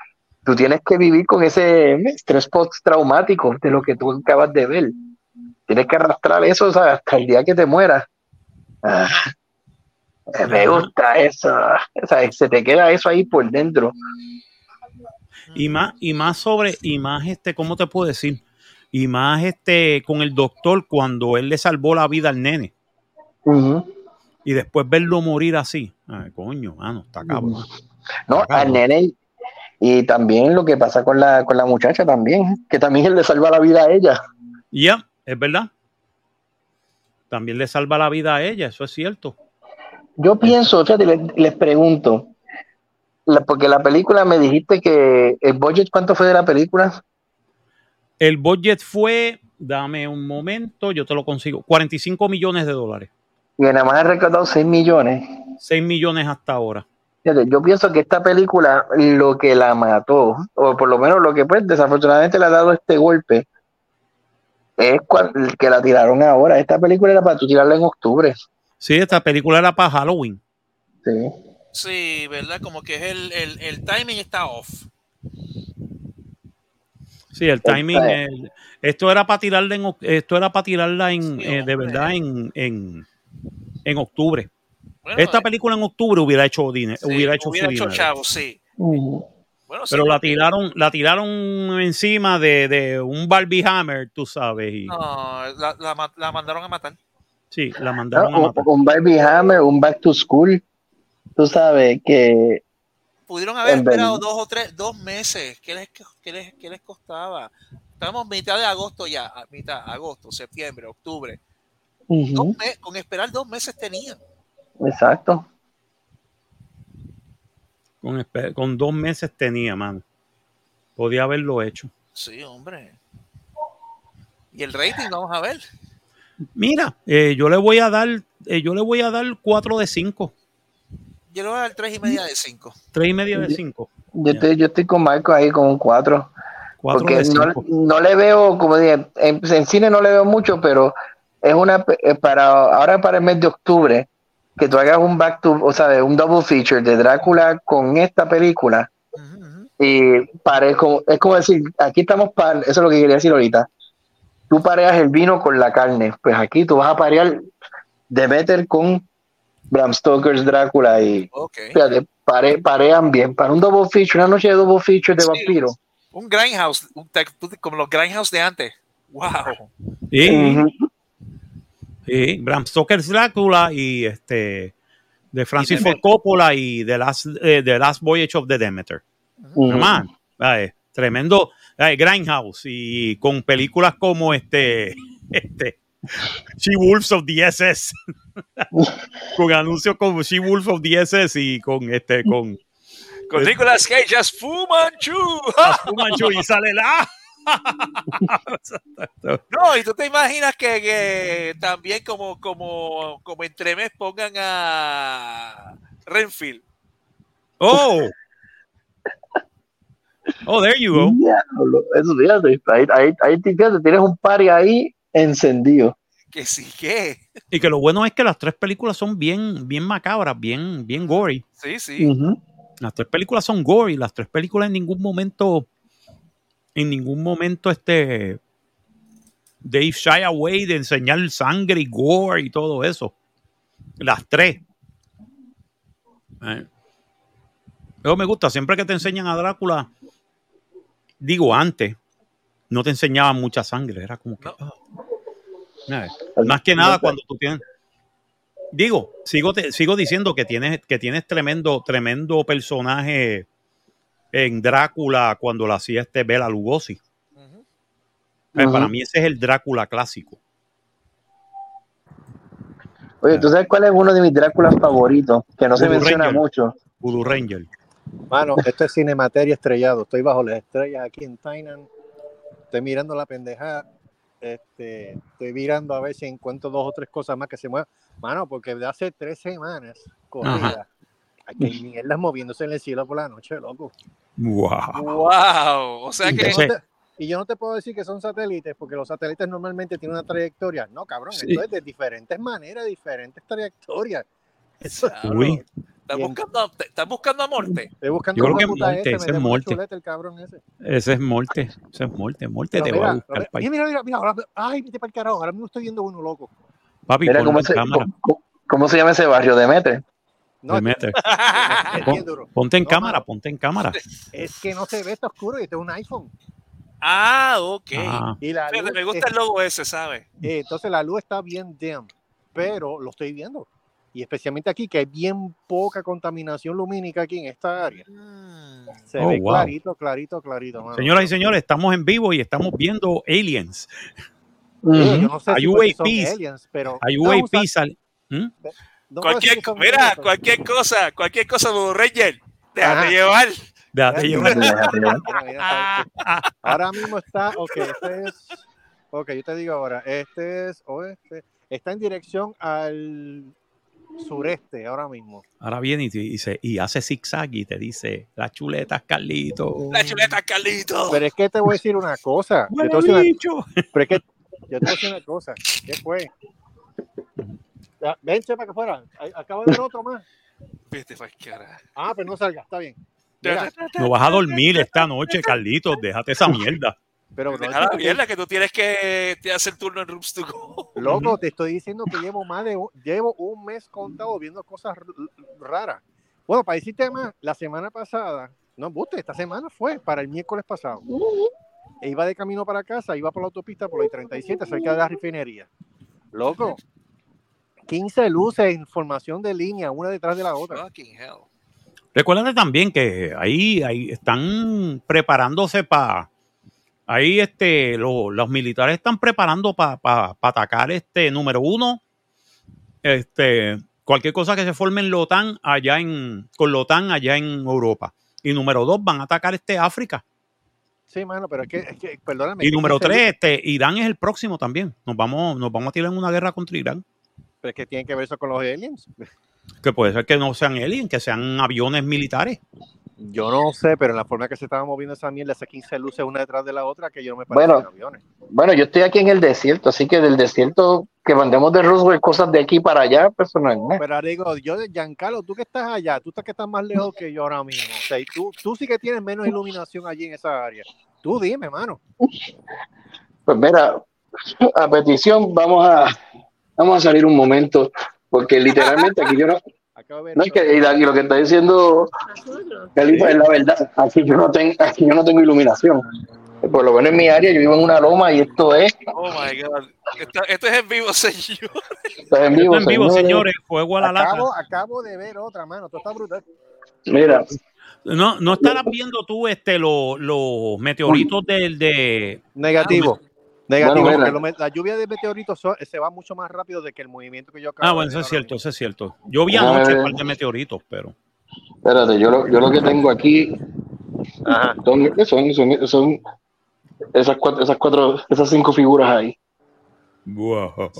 tú tienes que vivir con ese estrés post-traumático de lo que tú acabas de ver. Tienes que arrastrar eso hasta el día que te mueras. Ah, me gusta eso. ¿sabes? Se te queda eso ahí por dentro. Y más, y más sobre, y más este, ¿cómo te puedo decir? Y más este con el doctor cuando él le salvó la vida al nene. Y después verlo morir así. Ay, coño, mano, está cabrón. No, al nene. Y también lo que pasa con la, con la muchacha también, que también él le salva la vida a ella. Ya, Es verdad. También le salva la vida a ella, eso es cierto. Yo pienso, fíjate, les, les pregunto, la- porque la película me dijiste que el budget, ¿cuánto fue de la película? El budget fue, dame un momento, yo te lo consigo, 45 millones de dólares. Y nada más ha recaudado 6 millones. 6 millones hasta ahora. Fíjate, yo pienso que esta película lo que la mató, o por lo menos lo que pues desafortunadamente le ha dado este golpe, es cuan- que la tiraron ahora. Esta película era para tú tirarla en octubre. Sí, esta película era para Halloween. Sí. Sí, ¿verdad? Como que es el, el, el timing está off. Sí, el timing. El- esto era para tirarla en, esto era para tirarla en, Sí, eh, de verdad en, en, en octubre. Bueno, Esta eh, película en octubre hubiera hecho dinero, sí, hubiera hecho su hubiera hecho dinero. chavo, sí. Bueno, sí, Pero la tiraron, la tiraron encima de, de un Barbie Hammer, tú sabes. Y, No, la, la la mandaron a matar. Sí, la No, mandaron a matar. un Barbie Hammer, un Back to School. Tú sabes que Pudieron haber esperado dos o tres, dos meses. ¿Qué les, qué les, qué les costaba? Estamos mitad de agosto ya, a mitad, agosto, septiembre, octubre. Me- con esperar dos meses tenían. exacto. Con, con dos meses tenía, mano. Podía haberlo hecho. Sí, hombre. Y el rating, vamos a ver. Mira, eh, yo le voy a dar, eh, yo le voy a dar 4 de 5. Yo le voy a dar tres y media de cinco. 3 y media de 5. Yo estoy, yo estoy con Marco ahí con un 4. 4 Porque no, 5. no le veo, como dije, en, en cine no le veo mucho, pero es una eh, para ahora para el mes de octubre que tú hagas un back to, o sea, un double feature de Drácula con esta película y pare, como, es como decir, aquí estamos para, eso es lo que quería decir ahorita. Tú pareas el vino con la carne, pues aquí tú vas a parear Demeter con Bram Stoker's Drácula y Ok. fíjate, pare, parean bien. Para un double feature, una noche de double feature de Sí. vampiro. Un grindhouse, un como los grindhouse de antes. Wow. Sí, Ujú. Sí, Bram Stoker's Drácula y este de Francis Ford Coppola y The Last, eh, The Last Voyage of the Demeter. Ujú. Man, ay, tremendo Grindhouse y con películas como este, este She Wolves of the SS con anuncios como She Wolves of the SS y con este con Con Nicolas Cage as Fu Manchu. Fu Manchu y sale la No, y tú te imaginas que, que también como, como, como entremés pongan a Renfield. oh oh there you go Diablo, eso fíjate, ahí, ahí, ahí fíjate, tienes un party ahí encendido. Que sí que. y que lo bueno es que las tres películas son bien bien macabras bien bien gory Sí, sí. Las tres películas son gory, las tres películas en ningún momento, en ningún momento este Dave shy away de enseñar sangre y gore y todo eso. Las tres. Eh. Eso me gusta, siempre que te enseñan a Drácula, digo antes, no te enseñaban mucha sangre, era como que... No. ah. Eh, Más que nada cuando tú tienes... Digo, sigo, te- sigo diciendo que tienes, que tienes tremendo, tremendo personaje en Drácula cuando lo hacía este Bela Lugosi. Eh. Para mí ese es el Drácula clásico. Oye, ¿tú sabes cuál es uno de mis Dráculas favoritos? Que no se menciona Ranger. mucho. Voodoo Ranger. Mano, esto es Cinemateria estrellado. Estoy bajo las estrellas aquí en Tainan. Estoy mirando la pendejada. Este, estoy mirando a ver si encuentro dos o tres cosas más que se muevan. Mano, porque de hace tres semanas corrida, hay mierdas moviéndose en el cielo por la noche, loco. Wow. Wow. O sea Y que. yo, Sí. no te, y yo no te puedo decir que son satélites, porque los satélites normalmente tienen una trayectoria. No, cabrón, Sí. esto es de diferentes maneras, diferentes trayectorias. Eso, Uy. Estás buscando, estás buscando a Morte. estoy buscando Yo creo que Morte, ese, es Morte. chuleta el cabrón ese. Ese es Morte. Ese es Morte. Morte te va a mira, buscar. mira, mira, mira, mira, ahora, ay, vete para el carajo, ahora mismo estoy viendo uno loco. Papi, Mira cómo se, cámara. cómo, cómo se llama ese barrio, Demeter. No, es duro. Ponte en No, cámara, mano. ponte en cámara. Es que no se ve, está oscuro y este es un iPhone. ah, ok. Ah, Y la luz me gusta es- el logo ese, ¿sabes? eh, entonces la luz está bien dim, pero lo estoy viendo. Y especialmente aquí, que hay bien poca contaminación lumínica aquí en esta área. Mm. Se Oh, ve wow. clarito, clarito, clarito. mano. Señoras y señores, estamos en vivo y estamos viendo Aliens. Digo, yo no sé Hay si UAPs. aliens, pero Hay no, UAP un sal- ¿Mm? No Cualquier, son mira, cualquier cosa, cualquier cosa, Blue Ranger, déjate Ajá. llevar. Déjate llevar. Mira, mira, ¿sabes qué? Ahora mismo está, ok, este es, ok, yo te digo ahora, este es oeste, está en dirección al sureste ahora mismo. Ahora viene y, te dice, y hace zigzag y te dice, las chuletas, Carlito. La chuleta, Carlito. Pero es que te voy a decir una cosa, yo te Huele voy a decir una- bicho. pero es que yo te voy a decir una cosa, ¿qué fue? Vente para que fuera, a- acabo de ver otro más. Vete pa'l carajo. Ah, pero no salga, está bien. Mira, No vas a dormir esta noche, Carlitos. Déjate esa mierda. pero Deja no, la mierda que tú tienes que te hacer turno en Rooms to Go. Loco, te estoy diciendo que llevo más de un- llevo un mes contado viendo cosas raras. Bueno, para decirte más, la semana pasada, no embuste, esta semana fue para el miércoles pasado. E iba de camino para casa, iba por la autopista por la I-37, cerca de la refinería. Loco, 15 luces, información de línea, una detrás de la otra. Fucking hell. Recuérdate también que ahí, ahí están preparándose para. Ahí este, lo- los militares están preparando para atacar este número uno. Este, cualquier cosa que se forme en la OTAN allá en, con la OTAN allá en Europa. Y número dos, van a atacar este África. Sí, mano, pero es que, es que perdóname. Y número 15 tres, este, Irán es el próximo también. Nos vamos, nos vamos a tirar en una guerra contra Irán. Pero es que tiene que ver eso con los aliens. Que puede ser que no sean aliens, que sean aviones militares. Yo no sé, pero en la forma que se estaba moviendo esa mierda, esas 15 luces una detrás de la otra, que yo no me parece Bueno. aviones. Bueno, yo estoy aquí en el desierto, así que del desierto que mandemos de Roswell cosas de aquí para allá, pues no es nada. Pero digo, yo de Giancarlo, tú que estás allá, tú estás que estás más lejos que yo ahora mismo. O sea, y tú, tú sí que tienes menos iluminación allí en esa área. Tú dime, mano. Pues mira, a petición vamos a vamos a salir un momento, porque literalmente aquí yo no, Acabo de ver no es que y lo que está diciendo Califa es la verdad, aquí yo no tengo, aquí yo no tengo iluminación. Por lo menos en mi área, yo vivo en una loma y esto es, Oh my god. Esto, esto es en vivo, señor. esto es en vivo, en vivo, señores. señores, fuego a la lata. Acabo, acabo de ver otra, mano. Tú estás brutal. Mira, No, no estarás viendo tú este los los meteoritos del de Negativo. Negativo, Bueno, porque lo la lluvia de meteoritos so- se va mucho más rápido de que el movimiento que yo acabo Ah, bueno, eso es cierto, mismo. eso es cierto. Yo vi anoche un par de meteoritos, pero espérate, yo lo, yo lo que tengo aquí Ajá. son, son, son, son esas cuatro, esas cuatro, esas cinco figuras ahí.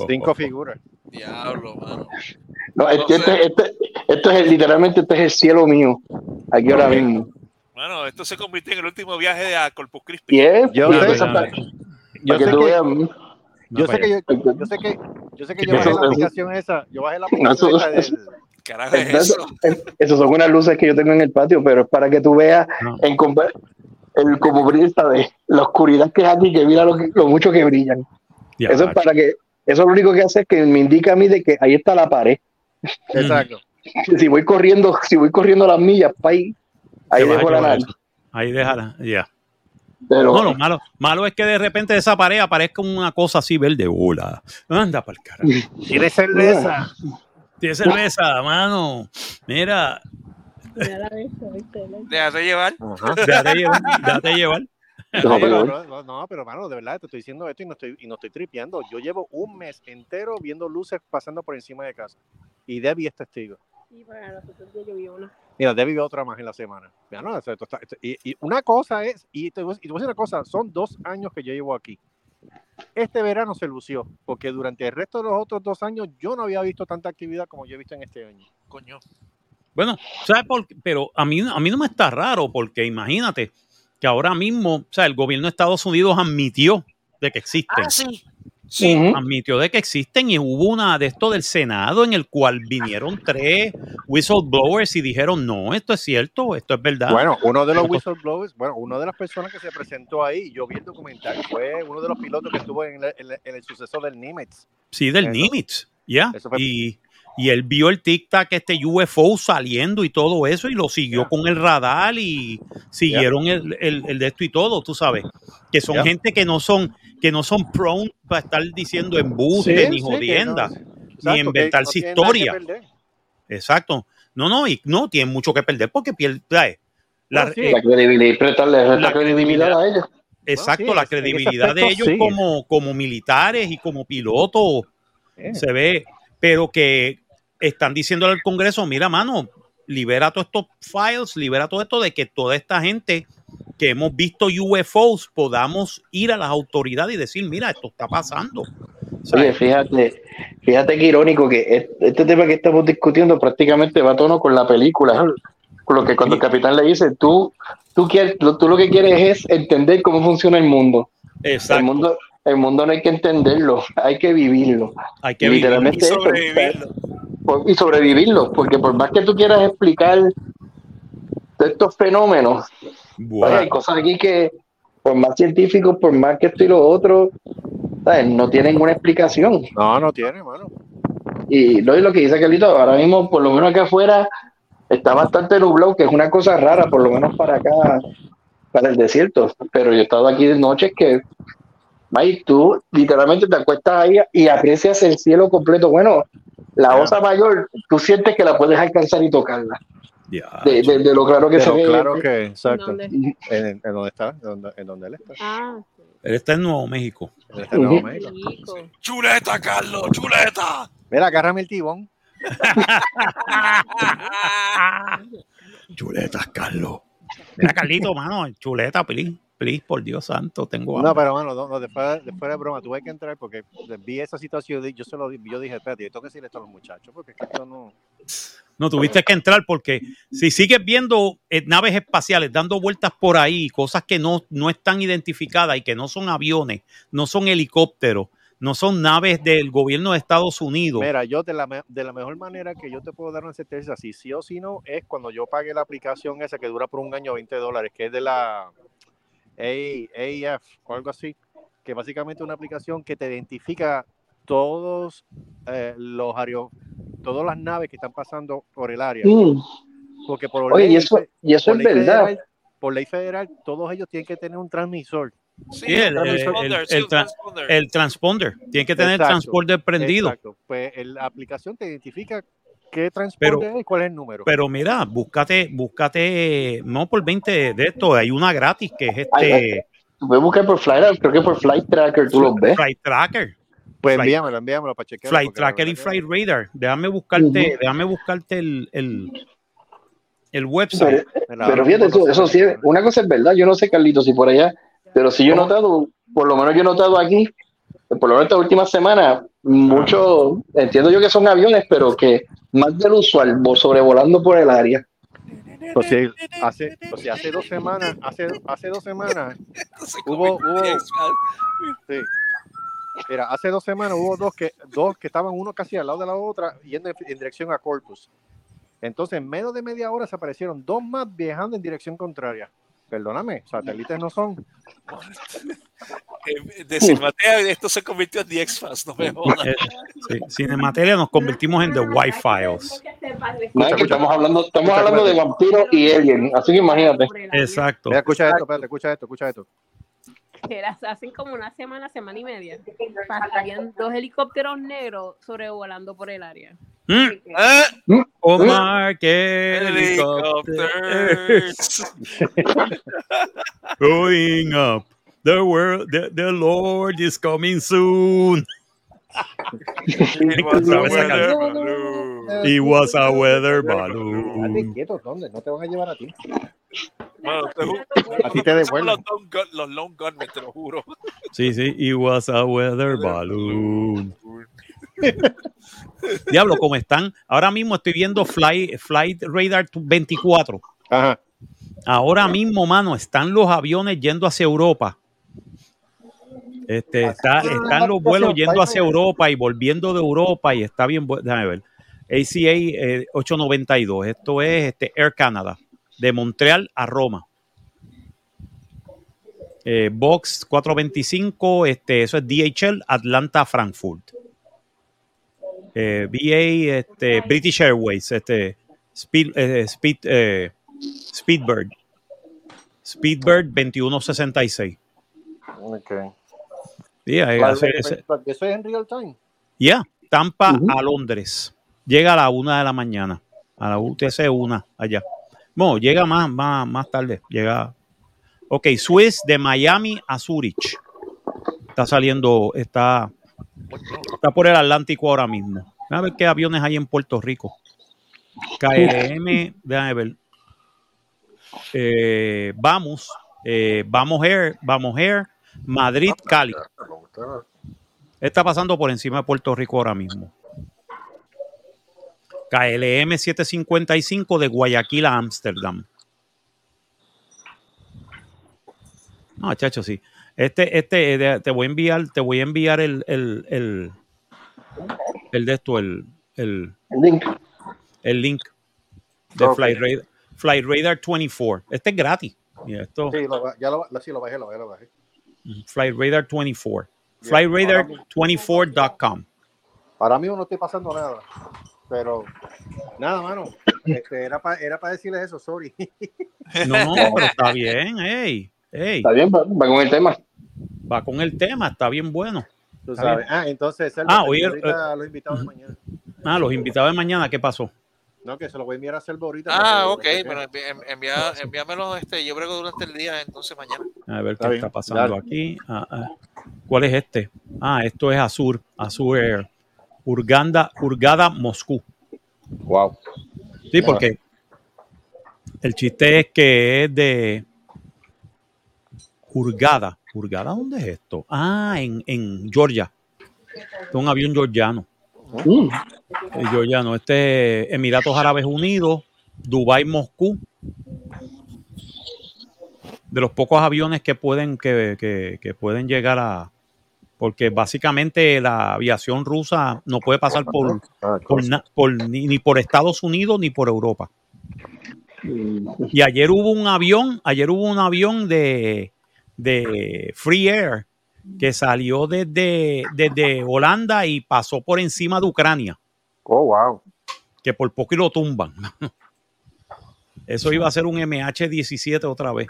Cinco figuras. Diablo, mano. No, este, este, este- esto es el- literalmente este es el cielo mío, aquí ahora mismo. Bueno, esto se convirtió en el último viaje de a Corpus Christi. Y es, Yo y Yo para que sé tú que, yo sé que yo, sé que, yo sé que yo ¿Qué bajé la aplicación esa. Yo bajé la aplicación eso- esa del, Carajo, es Eso, eso. es- eso son unas luces que yo tengo en el patio, pero es para que tú veas No. en el como brilla de la oscuridad que es aquí, que mira lo, que- lo mucho que brillan. Ya, Eso es para que, eso lo único que hace es que me indica a mí de que ahí está la pared. Exacto. Si voy corriendo, si voy corriendo las millas, pa' ahí, ahí dejo la. Ahí déjala, ya. Pero No, lo malo, malo es que de repente de esa pared aparezca una cosa así verde. Hola. Anda para el carajo. Tiene cerveza. Tiene cerveza, mano. Mira, Déjate llevar. déjate llevar, déjate llevar. No, pero, no, no, pero mano, de verdad te estoy diciendo esto y no estoy, y no estoy tripeando. Yo llevo un mes entero viendo luces pasando por encima de casa. Y Debbie es testigo. Sí, para nosotros ya llovió una. Mira, Debbie vio otra más en la semana. Mira, no, esto está- esto- y, y una cosa es, y te, voy- y te voy a decir una cosa, son dos años que yo llevo aquí. Este verano se lució, porque durante el resto de los otros dos años yo no había visto tanta actividad como yo he visto en este año. Coño. Bueno, ¿sabes por qué? Pero a mí, a mí no me está raro, porque imagínate que ahora mismo, o sea, el gobierno de Estados Unidos admitió de que existen. Ah, sí. Sí. Admitió de que existen y hubo una de esto del Senado en el cual vinieron tres whistleblowers y dijeron, no, esto es cierto, esto es verdad. Bueno, uno de los whistleblowers, bueno, una de las personas que se presentó ahí, yo vi el documental, fue uno de los pilotos que estuvo en el, en el- en el suceso del Nimitz. sí, del eso- Nimitz, ¿ya? eso fue- Y, y él vio el tic-tac, este UFO saliendo y todo eso y lo siguió con el radar y siguieron el, el- el de esto y todo, tú sabes, que son gente que no son que no son prone para estar diciendo embuste Sí, ni sí, jodienda. no- exacto, que inventarse no historia. Exacto. No, no, y no tienen mucho que perder porque pierde. La, Bueno, sí. eh, la credibilidad, La la credibilidad a ellos. exacto, sí, la credibilidad de ellos sí. como, como militares y como pilotos Eh. se ve, pero que están diciéndole al Congreso, mira, mano, libera todos estos files, libera todo esto de que toda esta gente que hemos visto UFOs podamos ir a las autoridades y decir, mira, esto está pasando. Oye, fíjate, fíjate que irónico que es- este tema que estamos discutiendo prácticamente va a tono con la película. Con lo que cuando el capitán le dice, tú, tú, quieres, tú lo que quieres es entender cómo funciona el mundo. El exacto, mundo, el mundo no hay que entenderlo, hay que vivirlo. hay que vivir. Literalmente Y sobrevivirlo. por- y sobrevivirlo, porque por más que tú quieras explicar estos fenómenos, Bueno, hay cosas aquí que, por más científicos, por más que esto y lo otro, ¿sabes? no tienen una explicación. No, no tiene, mano. Y no es lo que dice Carlito, ahora mismo, por lo menos acá afuera, está bastante nublado, que es una cosa rara, por lo menos para acá, para el desierto. Pero yo he estado aquí de noches que, Mike, tú literalmente te acuestas ahí y aprecias el cielo completo. Bueno, la osa mayor, tú sientes que la puedes alcanzar y tocarla, ya. de, de- de lo claro que se Pero ve. claro que, exacto. ¿Dónde? En, en donde está, en donde, en donde él está. Ah, Él está en Nuevo México. En este Nuevo México. Chuleta, Carlos, chuleta. Mira, agárrame el tibón. Chuletas, Carlos. Mira, Carlito, mano, chuleta, please, please, por Dios santo, tengo No, pero mano, no, no, después, después de broma, tuve que entrar porque vi esa situación y yo se lo di- yo dije, espérate, yo tengo que decirle esto a los muchachos porque es que no. No tuviste que entrar porque si sigues viendo eh, naves espaciales dando vueltas por ahí, cosas que no, no están identificadas y que no son aviones, no son helicópteros, no son naves del gobierno de Estados Unidos. Mira, yo de la, de la mejor manera que yo te puedo dar una certeza, si sí o si no, es cuando yo pague la aplicación esa que dura por un año 20 dólares, que es de la AF o algo así, que básicamente es una aplicación que te identifica todos eh, los todas las naves que están pasando por el área. Mm. Porque por Oye, ley, y eso, y eso por es ley verdad. federal- por ley federal, todos ellos tienen que tener un transmisor. Sí, Sí, el- transponder, el- sí, el un tra- transponder. El transponder, tiene que tener el transponder prendido. Exacto. Pues el- la aplicación te identifica qué transporte es y cuál es el número. Pero mira, búscate, búscate, no por 20 de esto, hay una gratis que es ay, este Tú puedes buscar por Flight, creo que por Flight Tracker tú los ves. Flight Tracker. pues Flight- envíamelo, envíamelo para chequear. Flight Tracker y Flight Radar. Déjame buscarte, déjame buscarte el, el, el website. Pero, pero fíjate, eso, eso sí, es- una cosa es verdad, yo no sé, Carlito, si por allá, pero si yo he notado, por lo menos yo he notado aquí, por lo menos esta última semana, muchos, entiendo yo que son aviones, pero que más del usual, vo- sobrevolando por el área. Pues sí, hace, o sea, hace dos semanas, hace, hace dos semanas, Se hubo- hubo- sí. Mira, hace dos semanas hubo dos que, dos que estaban uno casi al lado de la otra yendo en, en dirección a Corpus. Entonces, en menos de media hora se aparecieron dos más viajando en dirección contraria. Perdóname, satélites no son. Eh, De Cinematea, esto se convirtió en The X-Files, no me jodas. Eh, sí, Cinemateria nos convertimos en The Wi-Files. No, es que estamos hablando, estamos hablando de vampiros y alien, así que imagínate. Exacto. Mira, escucha esto, espérate, escucha esto, escucha esto. Que era- hacen como una semana, semana y media. Pasarían dos helicópteros negros sobrevolando por el área. Mm, Ah, Omar, que helicóptero. Helicopters. Going up. The world, the, the Lord is coming soon. It was a ¿Sabes esa weather balloon. It was a weather balloon. quieto, ¿dónde? No te van a llevar a ti. Bueno, te A ti te son devuelven. los long gun, los long gunmen, te lo juro. Sí, sí, it was a weather balloon. Diablo, ¿cómo están? Ahora mismo estoy viendo Flight, Flight Radar 24. Ajá. Ahora mismo, mano, están los aviones yendo hacia Europa. Este, está, están los vuelos yendo hacia Europa y volviendo de Europa y está bien. Déjame ver. ACA eh, 892. Esto es este, Air Canada, de Montreal a Roma. Eh, Box 425, este, eso es DHL, Atlanta, Frankfurt. Eh, BA, este, British Airways, este, Speed, eh, Speed, eh, Speedbird. Speedbird 2166. Ok. Vale, ese- vale, Eso es en real time. Ya, Tampa a Londres. Llega a la una de la mañana. A la UTC una allá. Bueno, llega más, más, más tarde. Llega Ok, Swiss de Miami a Zurich. Está saliendo, está, está por el Atlántico ahora mismo. A ver qué aviones hay en Puerto Rico. KLM, déjame ver. Eh, vamos, eh, vamos Air, vamos Air, Madrid, Cali. Está pasando por encima de Puerto Rico ahora mismo. KLM 755 de Guayaquil a Ámsterdam. No, chacho, sí. Este, este, de- te voy a enviar, te voy a enviar el, el, el, el de esto, el, el, Link. el link de Ok. Flight Radar, Flight Radar 24. Este es gratis. Esto, Sí, lo, ya lo, sí, lo bajé, lo bajé, lo bajé. Flight Radar 24. Yeah. FlightRadar24.com. Ahora mismo no estoy pasando nada. Pero, nada, mano. Este, era para era pa decirles eso, sorry. No, no, pero está bien. Ey, ey, Está bien, va, va con el tema. va con el tema, está bien bueno. Tú sabes. Ah, entonces, Selva, Ah, oye, envío ahorita los invitados de mañana. Ah, los invitados de mañana, ¿qué pasó? No, que se lo voy a enviar a Selva ahorita. Ah, ok, pero envía, envíamelo, este, yo brego durante el día, entonces mañana. A ver Está qué bien, está pasando dale. aquí. Ah, ah. ¿Cuál es este? Ah, esto es Azur, Azur Air. Urganda, Urgada, Moscú. Wow. Sí, porque el chiste es que es de Hurgada. ¿Hurgada dónde es esto? Ah, en, en Georgia. Es un avión georgiano. Mm. Eh, georgiano. Este es Emiratos Árabes Unidos, Dubai, Moscú. De los pocos aviones que pueden, que, que- que pueden llegar a. Porque básicamente la aviación rusa no puede pasar por, Ah, por na- por- ni, ni por Estados Unidos ni por Europa. Y ayer hubo un avión, ayer hubo un avión de, de Free Air que salió desde, desde Holanda y pasó por encima de Ucrania, Oh, wow. que por poco y lo tumban. Eso iba a ser un MH17 otra vez.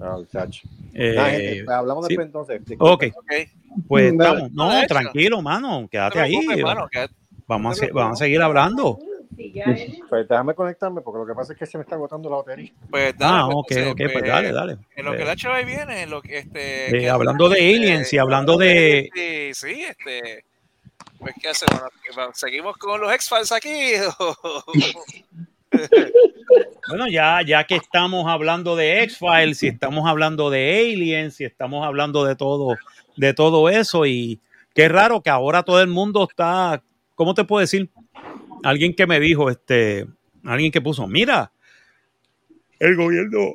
Ah, muchacho. Eh, Ah, gente, pues, hablamos sí. después entonces. Ok, Ok. pues Dale. estamos. No, tranquilo, mano, quédate No te ahí. Vamos a, se- vamos a seguir hablando. Pues déjame conectarme porque lo que pasa es que se me está agotando la batería. pues dale, Ah, pues, ok, entonces, ok, pues dale, dale. En lo que el HB viene, en lo que este. Eh, que- hablando de aliens y hablando de- Sí, sí, este. Pues, ¿qué hacemos? ¿Seguimos con los X-Files aquí? Bueno, ya, ya que estamos hablando de X-Files, si estamos hablando de aliens, si estamos hablando de todo, de todo eso, y qué raro que ahora todo el mundo está, ¿cómo te puedo decir? Alguien que me dijo, este, alguien que puso, mira, el gobierno,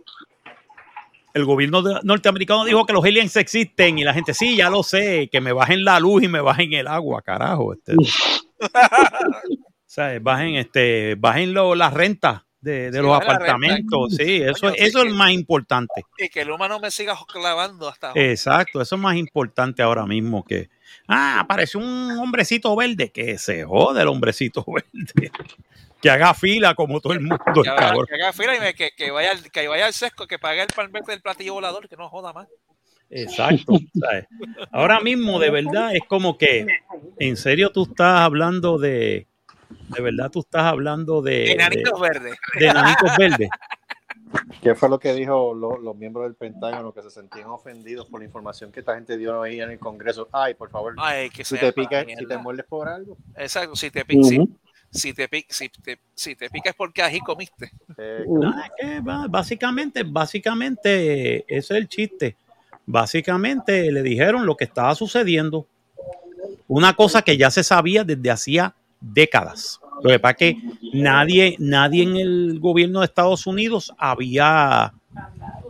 el gobierno norteamericano dijo que los aliens existen, y la gente, sí, ya lo sé, que me bajen la luz y me bajen el agua, carajo. Este. Bajen, este, bajen lo- las rentas de, de Sí, los apartamentos. Sí, eso, sí eso es que- más importante. y que el humano me siga clavando hasta. Exacto, eso es más importante ahora mismo que. Ah, apareció un hombrecito verde. Que se jode el hombrecito verde. Que haga fila como todo el mundo, el que, haga, cabrón. que haga fila y me- que, que vaya, al- que vaya al sesco, que pague el palmete del platillo volador, que no joda más. Exacto. ¿sabes? Ahora mismo, de verdad, es como que. En serio, tú estás hablando de. De verdad, tú estás hablando de. De, Enanitos verdes. de enanitos verdes. ¿Qué fue lo que dijo lo- los miembros del Pentágono que se sentían ofendidos por la información que esta gente dio ahí en el Congreso? Ay, por favor, Ay, que si te pica, para si te muerdes por algo. Exacto, si te pica, Ujú. si, te pica, si te, si te pica es porque ají comiste. eh, No, es que ba- básicamente, básicamente, ese es el chiste. Básicamente le dijeron lo que estaba sucediendo. Una cosa que ya se sabía desde hacía décadas. Lo que pasa es que nadie, nadie en el gobierno de Estados Unidos había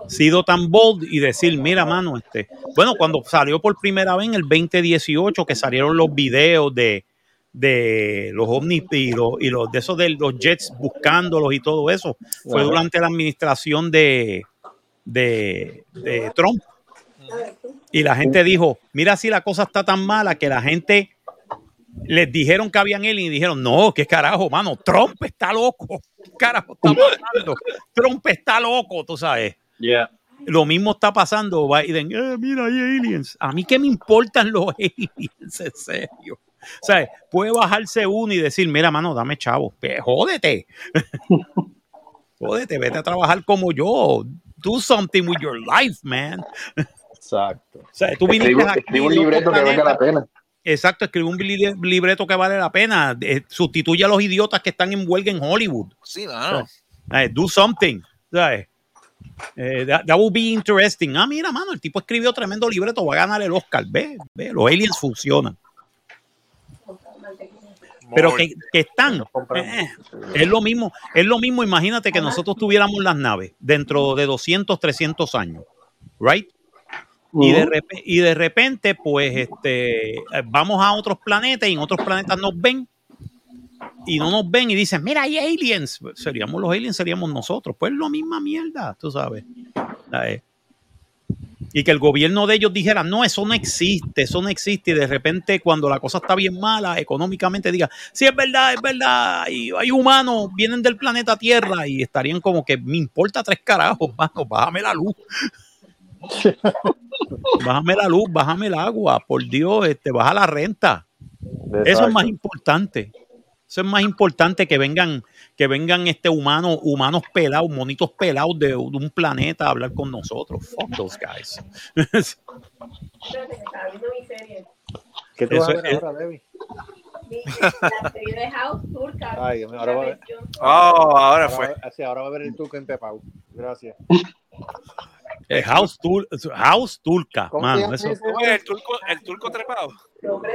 sido tan bold y decir, mira, mano, este. Bueno, cuando salió por primera vez en el 2018, que salieron los videos de, de los ovnis y los, y los de esos de los jets buscándolos y todo eso, fue durante la administración de, de, de Trump. Y la gente dijo, mira si la cosa está tan mala que la gente les dijeron que habían él y dijeron, no, qué carajo, mano, Trump está loco. ¿Qué carajo está pasando? Trump está loco, tú sabes. yeah. Lo mismo está pasando, Biden, eh, mira, hay aliens. A mí qué me importan los aliens, en serio. O sea, puede bajarse uno y decir, mira, mano, dame chavo. Jódete. jódete, vete a trabajar como yo. do something with your life, man. Exacto. O sea, tú viniste Escribe, aquí un libreto que valga la pena. Exacto, escribe un li- libreto que vale la pena. Eh, sustituye a los idiotas que están en huelga en Hollywood. Sí, no. Eh, do something. ¿sabes? Eh, that, that would be interesting. Ah, mira, mano, el tipo escribió tremendo libreto, va a ganar el Oscar. Ve, ve, los aliens funcionan. Pero que, que están. eh, es lo mismo, es lo mismo, imagínate que nosotros tuviéramos las naves dentro de 200, 300 años. Right? Y de, y de repente, pues, este, vamos a otros planetas y en otros planetas nos ven y no nos ven y dicen, mira, hay aliens. Seríamos los aliens, seríamos nosotros. Pues lo misma mierda, tú sabes. Y que el gobierno de ellos dijera, no, eso no existe, eso no existe. Y de repente, cuando la cosa está bien mala, económicamente, diga, sí, es verdad, es verdad, hay, hay humanos, vienen del planeta Tierra y estarían como que, me importa tres carajos, mano, bájame la luz. bájame la luz, bájame el agua, por Dios, este, baja la renta. Eso es más importante. Eso es más importante que vengan, que vengan este humanos, humanos pelados, monitos pelados de, de un planeta a hablar con nosotros. Fuck those guys. ¿Qué tú vas a ver es- ahora, Debbie? La serie de House turca. Ay, Dios mío, ahora va a ver. Oh, ahora Ahora fue. va sí, ahora va a ver el turco en Pepau. Gracias. Eh, House, Tul- House Turca, ¿Cómo mano, eso- el turco, el turco trepado.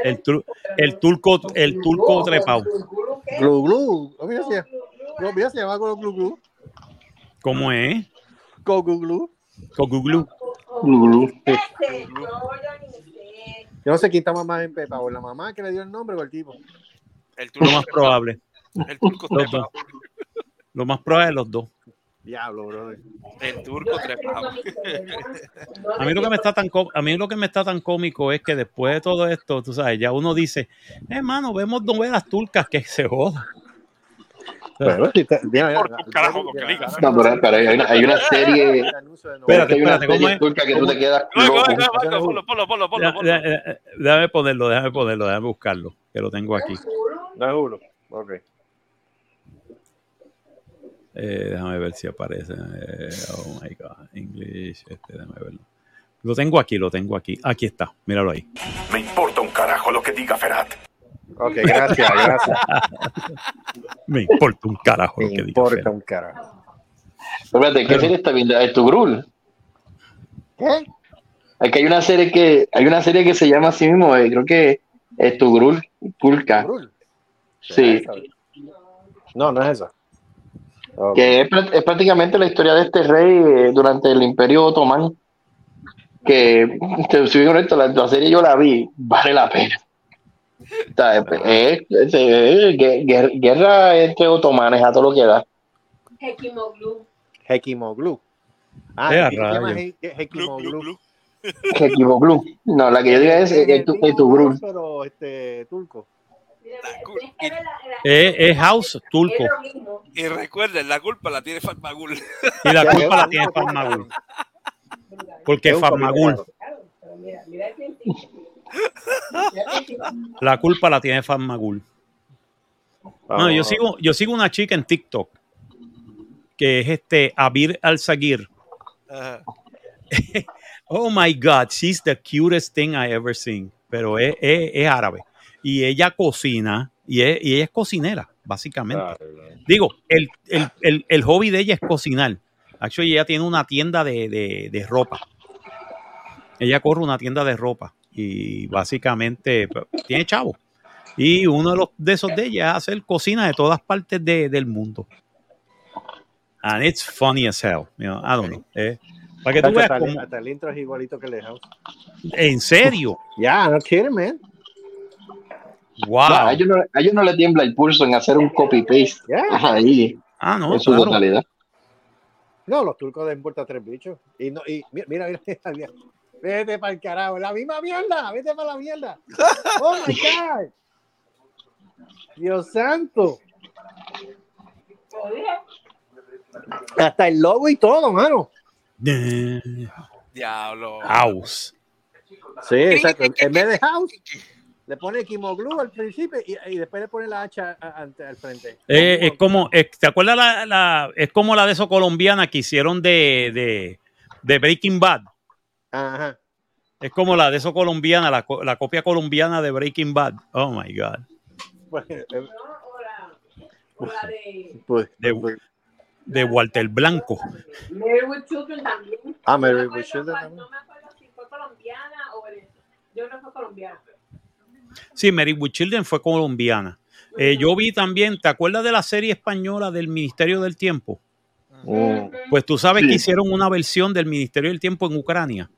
el, tur- el turco, el turco trepado. Glu Glu. Mira, se llama- Glu. ¿Cómo es? Go Glu Glu. Con Google. Yo no sé quién está más en Pepau, la mamá que le dio el nombre o el tipo. El Lo turco más probable. El turco Los trepado. dos. Lo más probable de los dos. Diablo, brother. El turco trepado. A mí lo que me está tan a mí lo que me está tan cómico es que después de todo esto, tú sabes, ya uno dice, hermano, vemos novelas turcas que se joda. Bueno, si te- mira, mira, Por tu carajo, lo que digas. No, pero, pero hay, una, hay una serie, Espérate, hay una espérate, ¿cómo serie es? turca que tú te quedas Déjame ponerlo, déjame ponerlo, déjame buscarlo, que lo tengo aquí. No es Hulu. Ok. Eh, déjame ver si aparece. Eh, oh my God, English, este, déjame verlo. Lo tengo aquí, lo tengo aquí. Aquí está, míralo ahí. Me importa un carajo lo que diga Ferat. Ok, gracias, gracias. Me importa un carajo lo Me que diga. importa Fer. un carajo. Espérate, ¿qué serie está viendo? ¿Es tu Grul? ¿Qué? Aquí hay una serie que, hay una serie que se llama así mismo, eh, creo que es tu Grul. Grul. Sí, No, no es esa. Que es, prá- es prácticamente la historia de este rey eh, durante el Imperio Otomán. Que, te soy honesto, la, la serie yo la vi, vale la pena. O sea, es, es- es- es gue- guer- guerra entre otomanes a todo lo que da. Hekimoglu. Hekimoglu. Ah, ¿qué llama Hekimoglu? glu. Que equivocó. No, la que yo diga es, es, es tu, es tu Grul. Pero este, turco. La cul- es House mismo. Y recuerden, la culpa la tiene Fatmagul. Y la culpa la tiene Farmagul. Porque Farmagul, la culpa la tiene Farmagul. No, yo sigo, yo sigo una chica en TikTok que es este Abir Al-Sagir. Ajá. Oh my God, she's the cutest thing I ever seen. Pero es, es- es árabe. Y ella cocina, y, es- y ella es cocinera, básicamente. Digo, el, el- el- el hobby de ella es cocinar. Actually, ella tiene una tienda de, de- de ropa. Ella corre una tienda de ropa. Y básicamente tiene chavo. Y uno de los de esos de ella es hacer cocina de todas partes de- del mundo. And it's funny as hell. you know, I don't know. eh, para que tú Tacho, veas hasta, el- cómo- hasta el intro es igualito que el de House. en serio. Ya, no kidding, man. Wow. No, a, ellos no, a ellos no le tiembla el pulso en hacer un copy-paste ahí Ah, no, en su claro. totalidad. No, los turcos den vuelta a tres bichos. Y, no, y mira, mira, mira, mira. Vete para el carajo, la misma mierda, vete para la mierda. Oh my God. Dios santo. Hasta el logo y todo, mano. Diablo. House. Sí, exacto. En vez de house, Le pone Kimoglu al principio y, y después le pone la hacha al frente. Eh, es como, es- ¿te acuerdas la, la- es como la de eso colombiana que hicieron de, de, de Breaking Bad? Ajá. Es como la de eso colombiana, la, la copia colombiana de Breaking Bad. Oh my God. Eh, ¿no? O la, o la de pues, De, de Walter Blanco. Mary with Children también. Ah, Mary No with Children. No me acuerdo si fue colombiana o. Yo creo que fue colombiana. Sí, Mary with Children fue colombiana. Eh, yo vi también, ¿te acuerdas de la serie española del Ministerio del Tiempo? mm. Pues tú sabes Sí. que hicieron una versión del Ministerio del Tiempo en Ucrania.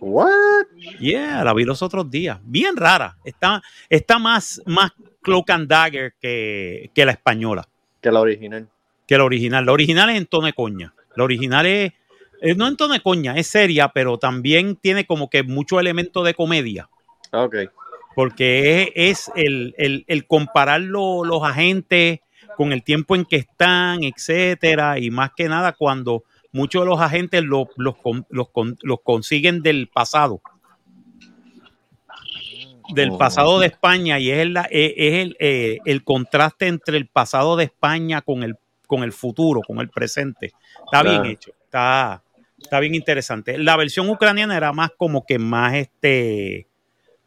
What? Yeah, la vi los otros días. Bien rara. Está, está más, más cloak and dagger que, que la española, Que la original. que la original. La original es en tono de coña. La original es, no en tono de coña, es seria, pero también tiene como que mucho elemento de comedia. Ok. Porque es, es el, el- el comparar lo- los agentes con el tiempo en que están, etcétera, y más que nada cuando muchos de los agentes lo- los, los los consiguen del pasado. Del Oh. pasado de España, y es, el, es el, eh, el contraste entre el pasado de España con el, con el futuro, con el presente. Está bien hecho, está, está bien interesante. La versión ucraniana era más como que más este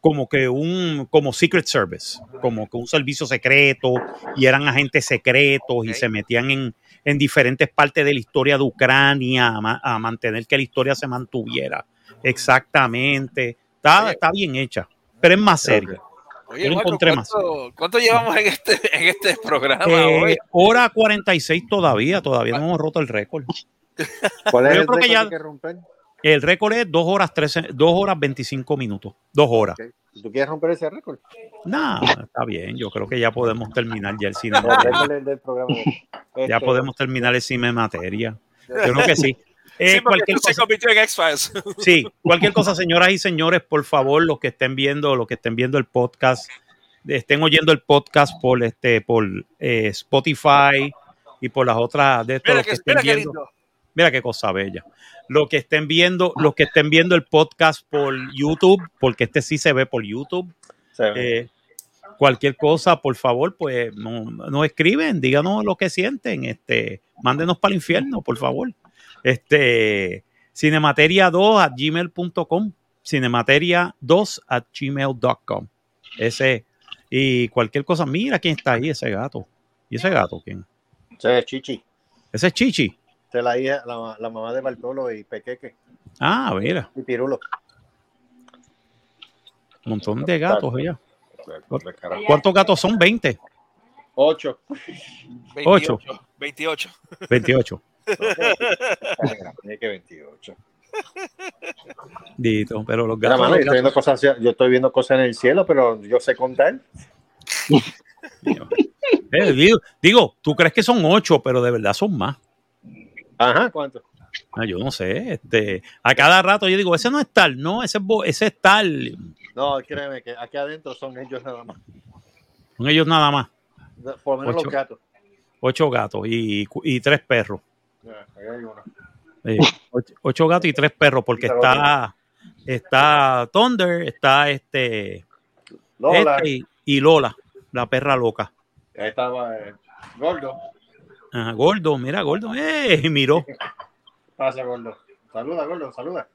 como que un como Secret Service, como que un servicio secreto y eran agentes secretos y se metían en, en diferentes partes de la historia de Ucrania a, ma- a mantener que la historia se mantuviera exactamente. Está, Oye. está bien hecha, pero es más serio. Oye, Yo lo Marco, encontré más. ¿cuánto, llevamos en este, en este programa Eh, hoy? hora 46 todavía, todavía no hemos roto el récord. ¿Cuál es Yo el creo que récord ya- que hay que romper? El récord es 2 horas 13, 2 horas 25 minutos. 2 horas. Ok. ¿Tú quieres romper ese récord? No, está bien. Yo creo que ya podemos terminar ya el cine. El del, programa. Ya Este, podemos terminar el cine materia. Yo creo que sí. Eh, sí, cualquier esto se cosa, convirtió en X-Files. sí, cualquier cosa, señoras y señores, por favor, los que estén viendo, los que estén viendo el podcast, estén oyendo el podcast por este, por eh, Spotify y por las otras de estos Mira los que que, estén viendo. Mira qué cosa bella. Los que estén viendo, los que estén viendo el podcast por YouTube, porque este sí se ve por YouTube. eh, cualquier cosa, por favor, pues no- nos escriben, díganos lo que sienten, este, mándenos para el infierno, por favor. Este, cinemateria2 at gmail.com, cinemateria2 at gmail.com. Ese, y cualquier cosa, mira quién está ahí, ese gato. ¿Y ese gato quién? Ese es Chichi. Ese es Chichi. Esa es la hija, la, la mamá de Bartolo y Pequeque Ah, mira, y Pirulo. un montón de gatos allá. ¿Cuántos gatos son? 20, Ocho. 28. 28. 28. Tiene que 28. Dito, pero los gatos, mano, los yo, estoy viendo gatos- cosas, yo estoy viendo cosas en el cielo, pero yo sé contar. Eh, digo, digo, tú crees que son 8, pero de verdad son más. Ajá, ¿cuánto? Ah, yo no sé, este, a cada rato yo digo, ese no es tal, no, ese es, ese es tal. No, créeme que aquí adentro son ellos nada más. Son ellos nada más. Por lo menos Ocho. los gatos. Ocho gatos y, y tres perros. Ahí hay uno. Eh, ocho, ocho gatos y tres perros, porque está, está Thunder, está este, Lola, este y, y Lola, la perra loca. ahí estaba eh, Gordo. Ajá, gordo, mira, gordo, eh, miró. Pasa, Gordo. Saluda, Gordo, saluda.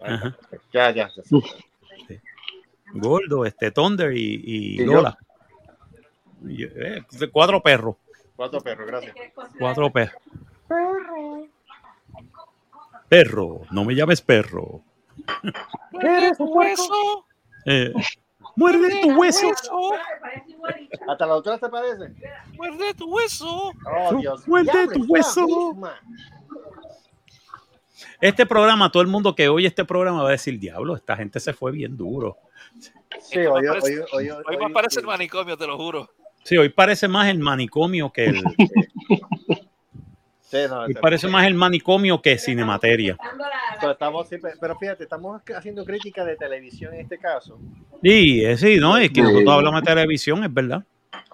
Ajá. Ya, ya. ya. Gordo, este Thunder y, y. Lola. Y, eh, cuatro perros, Cuatro perros, gracias. cuatro perros. Perro, no me llames perro. ¿Eres tu hueso? Eh, muerde tu hueso. ¿Hasta la doctora te parece? Muerde tu hueso. Oh, Dios. Muerde tu hueso. Este programa, todo el mundo que oye este programa va a decir, diablo, esta gente se fue bien duro. Sí, parece- Hoy me oye, parece el manicomio, te lo juro. Sí, hoy parece más el manicomio que el, Sí, no, hoy este- parece más el manicomio que Cinemateria. Pero estamos pero fíjate, estamos haciendo crítica de televisión en este caso. Sí, eh, sí, no, es que Sí. nosotros hablamos de televisión, es verdad.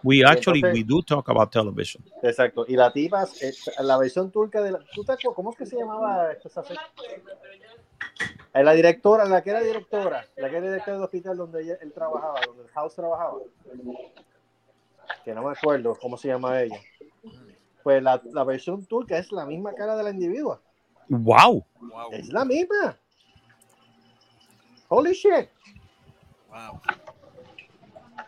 We actually, entonces- we do talk about television. Exacto. Y la tipa, eh, la versión turca de la. ¿tú te acuerdas? ¿Cómo es que se llamaba esta serie? Es la directora, la que era directora, la que era directora del hospital donde ella- él trabajaba, donde el House trabajaba. Que no me acuerdo cómo se llama ella. Pues la, la versión turca es la misma cara de la individua. Wow. Wow, Es la misma. Holy shit. wow.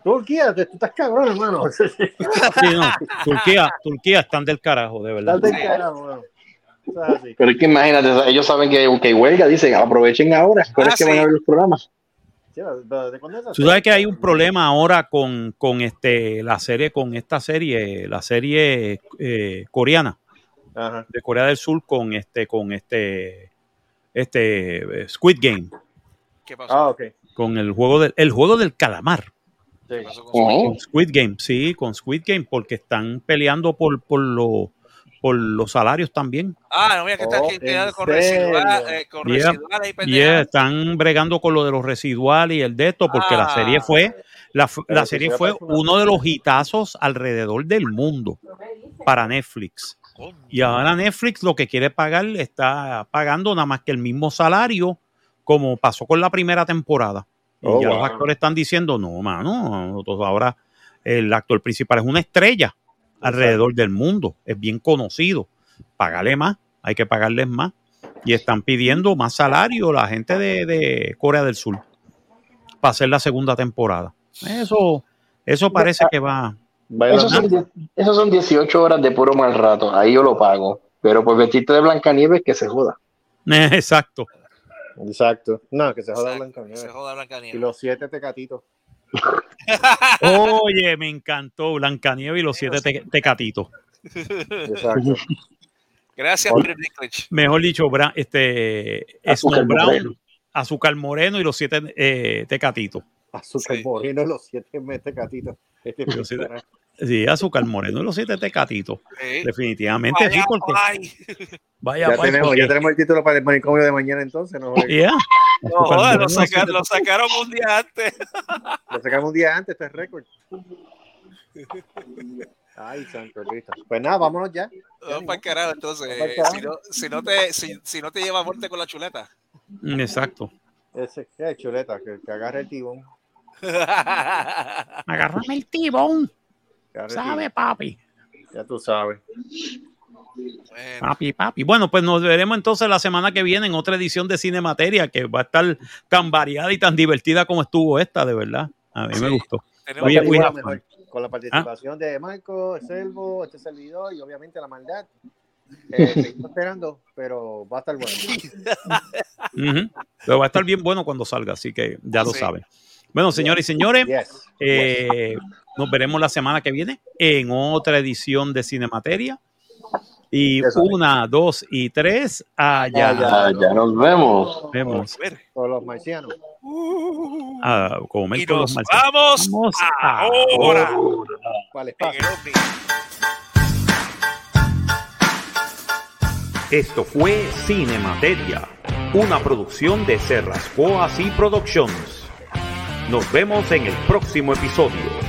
Turquía, tú estás cabrón, hermano. Sí, no. Turquía, Turquía están del carajo, de verdad. Estás del carajo, hermano. Pero es que imagínate, ellos saben que, que hay huelga, dicen, aprovechen ahora, pero Ah, es que sí. van a ver los programas. Tú sabes que hay un problema ahora con, con este la serie, con esta serie, la serie eh, coreana Ajá. de Corea del Sur con este, con este, este eh, Squid Game, ¿Qué pasó? Ah, con el juego del, el juego del calamar. Sí. ¿Qué pasó con Squid Game, sí, con Squid Game, porque están peleando por, por, lo- por los salarios también. Ah, no, mira que está Oh, aquí quedado ¿en con serio? residuales, eh, con Yeah. residuales y Y pendejadas. están bregando con lo de los residuales y el de esto, porque la Ah. serie fue, la, la serie se fue uno de los hitazos alrededor del mundo para Netflix. Y ahora Netflix lo que quiere pagar está pagando nada más que el mismo salario como pasó con la primera temporada. Y Oh, ya wow. los actores están diciendo, no, mano, nosotros ahora el actor principal es una estrella alrededor del mundo, es bien conocido. Págale más, hay que pagarles más. Y están pidiendo más salario la gente de, de Corea del Sur para hacer la segunda temporada. Eso, eso parece que va. Esos son, esos son 18 horas de puro mal rato, ahí yo lo pago. Pero por vestirte de Blancanieves, que se joda. Exacto. Exacto. No, que se joda Exacto, Blanca Se joda Blancanieves. Y los siete tecatitos. Oye, me encantó Blancanieves y los siete te- tecatitos. Exacto. Gracias. Mejor dicho, Bra- este Azúcar Snow Brown, Moreno. Azúcar Moreno y los siete eh, tecatitos. Azúcar Sí. moreno, los siete tecatitos. Este Los siete- pinche- Sí, Azúcar Moreno los siete tecatitos. Sí. Definitivamente sí, Vaya, porque ay. vaya, Ya tenemos, porque- ya tenemos el título para el manicomio de mañana entonces. ¿no? Yeah. No, joder, Moreno, lo, saca- sacaron un día antes. Lo sacamos un día antes, este es récord. Ay, santo Cristo. Pues nada, vámonos ya. Vamos para el carajo, entonces. Si no, si no te, si, si no te llevas muerte con la chuleta. Mm, Exacto. Ese, qué chuleta, que, que agarre el tibón. Agárrame el tibón, el ¿sabe, papi? Ya tú sabes. Bueno, Papi, papi. Bueno, pues nos veremos entonces la semana que viene en otra edición de Cine Materia que va a estar tan variada y tan divertida como estuvo esta, de verdad. A mí me Sí. tenemos Oye, con la participación de Marco, Selvo, este servidor y obviamente la maldad. Eh, seguimos esperando, pero va a estar bueno. Ujú. Pero va a estar bien bueno cuando salga, así que ya lo Sí. saben. Bueno, señores y señores, Yes. eh, nos veremos la semana que viene en otra edición de Cinemateria. Y Eso. una, dos y tres, allá. Allá. Ah, ya nos vemos. Vemos. Con los marcianos. a comer Y con los nos marcianos. vamos Vamos ahora. Esto fue Cinemateria, una producción de Serrascoa y Productions. Nos vemos en el próximo episodio.